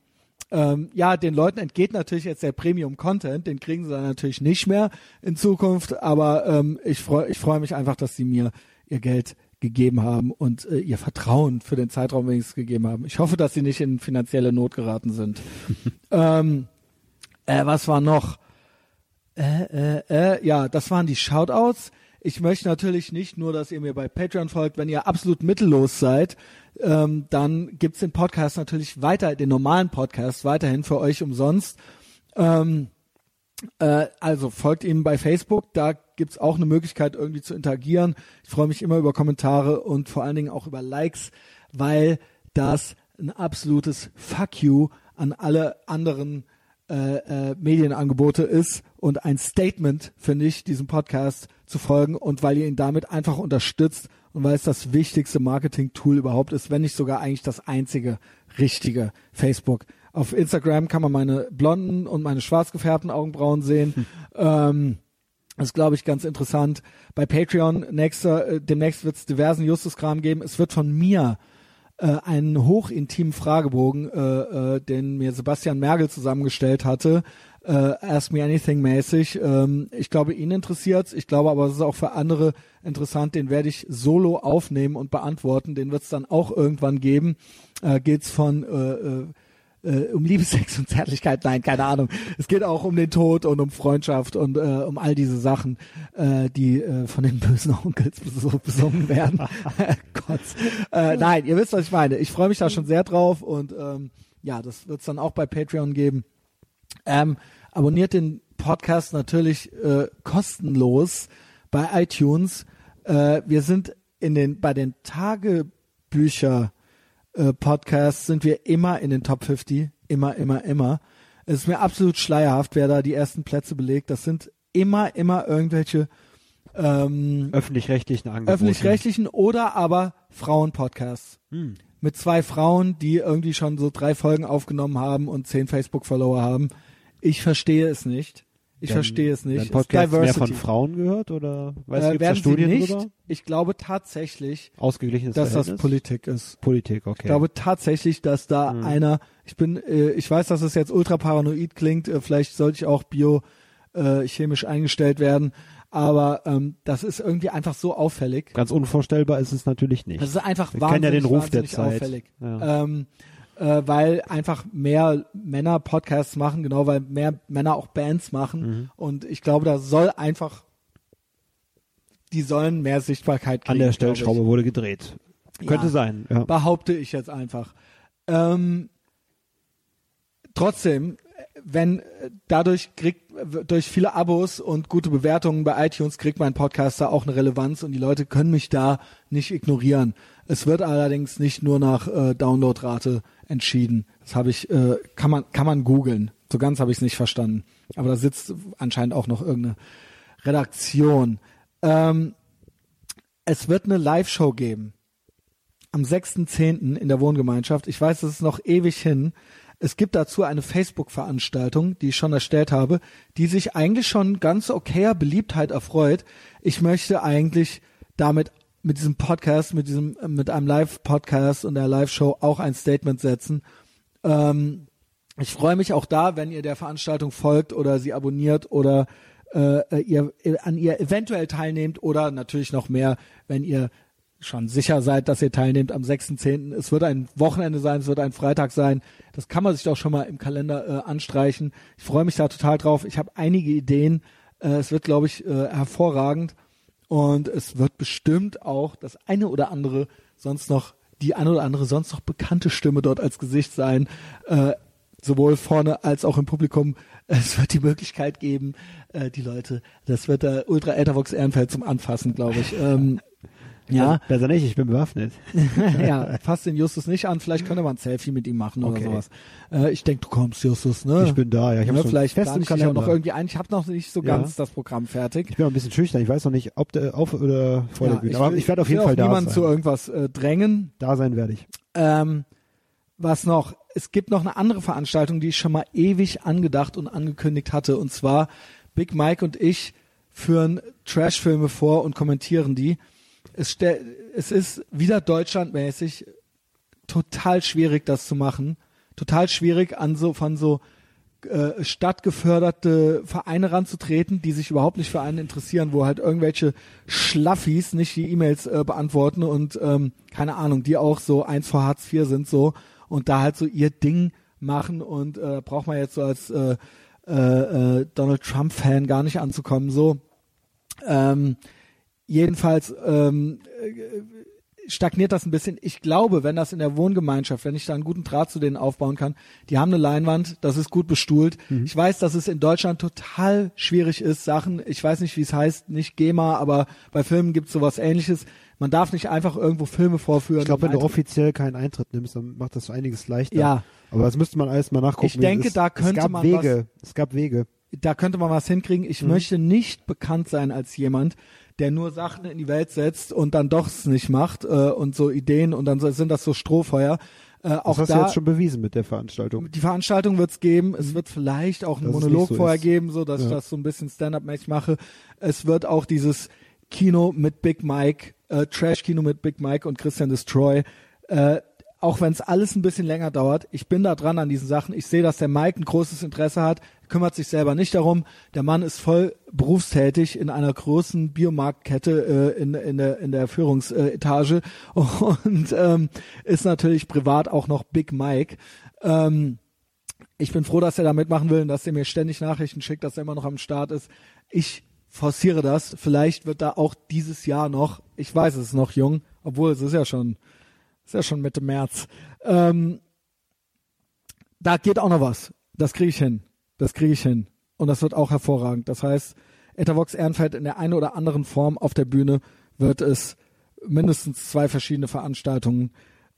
ähm, ja, den Leuten entgeht natürlich jetzt der Premium-Content, den kriegen sie dann natürlich nicht mehr in Zukunft, aber ähm, ich freue ich freu mich einfach, dass sie mir ihr Geld gegeben haben und äh, ihr Vertrauen für den Zeitraum wenigstens gegeben haben. Ich hoffe, dass sie nicht in finanzielle Not geraten sind. ähm, äh, was war noch? Äh, äh, äh, ja, das waren die Shoutouts. Ich möchte natürlich nicht nur, dass ihr mir bei Patreon folgt. Wenn ihr absolut mittellos seid, ähm, dann gibt's den Podcast natürlich weiter, den normalen Podcast weiterhin für euch umsonst. Ähm, äh, also folgt ihm bei Facebook, da gibt's auch eine Möglichkeit irgendwie zu interagieren. Ich freue mich immer über Kommentare und vor allen Dingen auch über Likes, weil das ein absolutes Fuck you an alle anderen äh, äh, Medienangebote ist und ein Statement, finde ich, diesem Podcast zu folgen und weil ihr ihn damit einfach unterstützt und weil es das wichtigste Marketing-Tool überhaupt ist, wenn nicht sogar eigentlich das einzige richtige Facebook. Auf Instagram kann man meine blonden und meine schwarz gefärbten Augenbrauen sehen. Hm. Ähm, das ist, glaube ich, ganz interessant. Bei Patreon nächster, äh, demnächst wird es diversen Justuskram geben. Es wird von mir äh, einen hochintimen Fragebogen, äh, äh, den mir Sebastian Mergel zusammengestellt hatte, äh, Ask Me Anything mäßig. Ähm, ich glaube, ihn interessiert's. Ich glaube aber, es ist auch für andere interessant. Den werde ich solo aufnehmen und beantworten. Den wird es dann auch irgendwann geben. Äh, geht's von äh, äh, äh, um Liebessex und Zärtlichkeit, nein, keine Ahnung. Es geht auch um den Tod und um Freundschaft und äh, um all diese Sachen, äh, die äh, von den bösen Onkels bes- besungen werden. Gott. Äh, nein, ihr wisst, was ich meine. Ich freue mich da schon sehr drauf und ähm, ja, das wird es dann auch bei Patreon geben. Ähm, abonniert den Podcast natürlich äh, kostenlos bei iTunes. Äh, wir sind in den bei den Tagebücher äh, Podcasts sind wir immer in den Top 50, immer, immer, immer. Es ist mir absolut schleierhaft, wer da die ersten Plätze belegt. Das sind immer, immer irgendwelche ähm, Öffentlich-rechtlichen Angebote. öffentlich-rechtlichen oder aber Frauen-Podcasts. Hm. Mit zwei Frauen, die irgendwie schon so drei Folgen aufgenommen haben und zehn Facebook-Follower haben. Ich verstehe es nicht. Ich verstehe es nicht. Ist Podcast mehr von Frauen gehört oder weißt du, äh, da werden sie Studien nicht. drüber? Ich glaube tatsächlich, Ausgeglichenes dass das Verhältnis? Politik ist. Politik, okay. Ich glaube tatsächlich, dass da Mhm. einer, ich bin, äh, ich weiß, dass es jetzt ultra paranoid klingt, äh, vielleicht sollte ich auch bio äh, chemisch eingestellt werden, aber ähm, das ist irgendwie einfach so auffällig. Ganz unvorstellbar ist es natürlich nicht. Das ist einfach Wir wahnsinnig, kennen ja den Ruf der Zeit. auffällig. Ja. Ähm, äh, weil einfach mehr Männer Podcasts machen, genau, weil mehr Männer auch Bands machen Mhm. und ich glaube, da soll einfach die sollen mehr Sichtbarkeit kriegen. An der. Stellschraube wurde gedreht. Könnte Ja. sein, ja. behaupte ich jetzt einfach. Ähm, trotzdem, wenn dadurch kriegt durch viele Abos und gute Bewertungen bei iTunes kriegt mein Podcast da auch eine Relevanz und die Leute können mich da nicht ignorieren. Es wird allerdings nicht nur nach äh, Downloadrate entschieden. Das habe ich, äh, kann man kann man googeln. So ganz habe ich es nicht verstanden. Aber da sitzt anscheinend auch noch irgendeine Redaktion. Ähm, es wird eine Live-Show geben am 6.10. in der Wohngemeinschaft. Ich weiß, es ist noch ewig hin. Es gibt dazu eine Facebook-Veranstaltung, die ich schon erstellt habe, die sich eigentlich schon ganz okayer Beliebtheit erfreut. Ich möchte eigentlich damit mit diesem Podcast, mit diesem, mit einem Live-Podcast und der Live-Show auch ein Statement setzen. Ähm, ich freue mich auch da, wenn ihr der Veranstaltung folgt oder sie abonniert oder äh, ihr an ihr eventuell teilnehmt oder natürlich noch mehr, wenn ihr schon sicher seid, dass ihr teilnehmt am 6.10. Es wird ein Wochenende sein, es wird ein Freitag sein. Das kann man sich doch schon mal im Kalender äh, anstreichen. Ich freue mich da total drauf. Ich habe einige Ideen. Äh, es wird, glaube ich, äh, hervorragend. Und es wird bestimmt auch das eine oder andere sonst noch, die eine oder andere sonst noch bekannte Stimme dort als Gesicht sein. Äh, sowohl vorne als auch im Publikum. Es wird die Möglichkeit geben, äh, die Leute, das wird der Ultra Ethervox Ehrenfeld zum Anfassen, glaube ich. Ähm, ja, Besser nicht, ich bin bewaffnet. ja, fasst den Justus nicht an. Vielleicht könnte man ein Selfie mit ihm machen oder Okay. sowas. Äh, ich denke, du kommst, Justus, ne? Ich bin da, ja. Ich ja, habe schon vielleicht fest im ich Kalender. noch irgendwie ein. Ich habe noch nicht so Ja. ganz das Programm fertig. ich bin auch ein bisschen schüchtern. Ich weiß noch nicht, ob der auf oder vor der Ja, Bühne. Aber will- ich werde auf jeden Fall da niemanden zu sein. irgendwas äh, drängen. Da sein werde ich. Ähm, was noch? Es gibt noch eine andere Veranstaltung, die ich schon mal ewig angedacht und angekündigt hatte. Und zwar Big Mike und ich führen Trashfilme vor und kommentieren die. Es, es ist wieder deutschlandmäßig total schwierig, das zu machen. Total schwierig, an so von so äh, stadtgeförderte Vereine ranzutreten, die sich überhaupt nicht für einen interessieren, wo halt irgendwelche Schlaffis nicht die E-Mails äh, beantworten und ähm, keine Ahnung, die auch so eins vor Hartz IV sind so und da halt so ihr Ding machen und äh, braucht man jetzt so als äh, äh, äh, Donald Trump Fan gar nicht anzukommen so. Ähm, jedenfalls ähm, stagniert das ein bisschen. Ich glaube, wenn das in der Wohngemeinschaft, wenn ich da einen guten Draht zu denen aufbauen kann, die haben eine Leinwand, das ist gut bestuhlt. Ich weiß, dass es in Deutschland total schwierig ist, Sachen, ich weiß nicht, wie es heißt, nicht GEMA, aber bei Filmen gibt es sowas ähnliches. Man darf nicht einfach irgendwo Filme vorführen. Ich glaube, wenn du Eintritt- offiziell keinen Eintritt nimmst, dann macht das so einiges leichter. Ja. Aber das müsste man alles mal nachgucken. Ich es denke, ist. da könnte es gab man Wege. Es gab Wege. da könnte man was hinkriegen. Ich Mhm. möchte nicht bekannt sein als jemand, der nur Sachen in die Welt setzt und dann doch es nicht macht äh, und so Ideen und dann so, sind das so Strohfeuer. Äh, Das auch hast da, du jetzt schon bewiesen mit der Veranstaltung. die Veranstaltung wird's geben. Es wird vielleicht auch einen Dass Monolog so vorher ist. geben, so dass ich Ja. das so ein bisschen Stand-up-mäßig mache. Es wird auch dieses Kino mit Big Mike, äh, Trash-Kino mit Big Mike und Christian Destroy. Äh, auch wenn es alles ein bisschen länger dauert, ich bin da dran an diesen Sachen. Ich sehe, dass der Mike ein großes Interesse hat, kümmert sich selber nicht darum. Der Mann ist voll berufstätig in einer großen Biomarktkette äh, in, in der, in der Führungsetage und ähm, ist natürlich privat auch noch Big Mike. Ähm, ich bin froh, dass er da mitmachen will und dass er mir ständig Nachrichten schickt, dass er immer noch am Start ist. Ich forciere das. Vielleicht wird da auch dieses Jahr noch, ich weiß, es ist noch jung, obwohl es ist ja schon, ist ja schon Mitte März. Ähm, da geht auch noch was. Das kriege ich hin. Das kriege ich hin. Und das wird auch hervorragend. Das heißt, Etavox Ehrenfeld in der einen oder anderen Form auf der Bühne wird es mindestens zwei verschiedene Veranstaltungen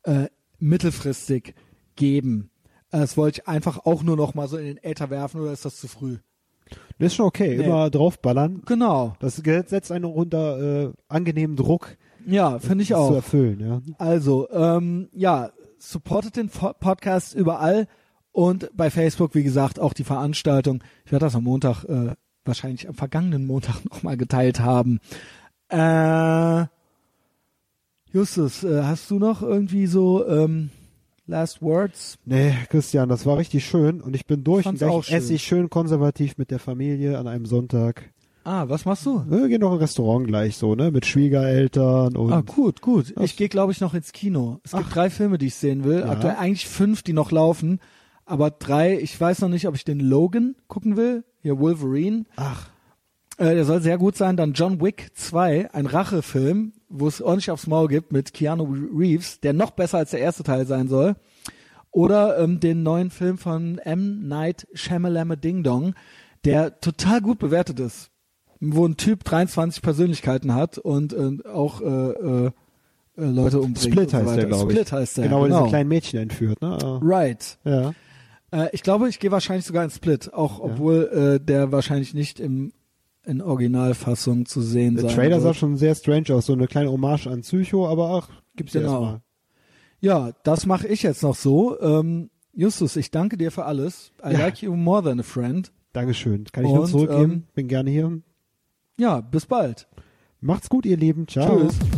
äh, mittelfristig geben. Das wollte ich einfach auch nur noch mal so in den Äther werfen oder ist das zu früh? Das ist schon okay, Nee. immer draufballern. Genau. Das setzt einen unter äh, angenehmen Druck, Ja, finde ich das zu auch. erfüllen. Ja. Also, ähm, ja, supportet den Podcast überall und bei Facebook, wie gesagt, auch die Veranstaltung. Ich werde das am Montag, äh, wahrscheinlich am vergangenen Montag nochmal geteilt haben. Äh, Justus, äh, hast du noch irgendwie so ähm, Last Words? Nee, Christian, das war richtig schön und ich bin durch und auch schön. esse ich schön konservativ mit der Familie an einem Sonntag. Ah, was machst du? Wir gehen noch in ein Restaurant gleich so, ne? Mit Schwiegereltern und Ah, gut, gut. Ich gehe, glaube ich, noch ins Kino. Es gibt Ach. drei Filme, die ich sehen will. Ja. Aktuell eigentlich fünf, die noch laufen. Aber drei, ich weiß noch nicht, ob ich den Logan gucken will. Hier Wolverine. ach, Äh, der soll sehr gut sein. Dann John Wick 2, ein Rachefilm, wo es ordentlich aufs Maul gibt mit Keanu Reeves, der noch besser als der erste Teil sein soll. Oder ähm, den neuen Film von M. Night Shyamalan Ding Dong, der total gut bewertet ist. Wo ein Typ 23 Persönlichkeiten hat und äh, auch äh, äh, äh, Leute umbringt. Split so heißt weiter. der, glaube ich. Split heißt der. Genau, Genau, diese kleinen Mädchen entführt, ne? Right. Ja. Äh, ich glaube, ich gehe wahrscheinlich sogar in Split, auch obwohl äh, der wahrscheinlich nicht im in Originalfassung zu sehen Der sein Trailer sah wird. schon sehr strange aus, so eine kleine Hommage an Psycho, aber ach, gibt's ja Genau. erstmal. Ja, das mache ich jetzt noch so. Ähm, Justus, ich danke dir für alles. I Ja. like you more than a friend. Dankeschön. Kann ich nur Und, zurückgeben. ähm, Bin gerne hier. Ja, bis bald. Macht's gut, ihr Lieben. Ciao. Tschüss.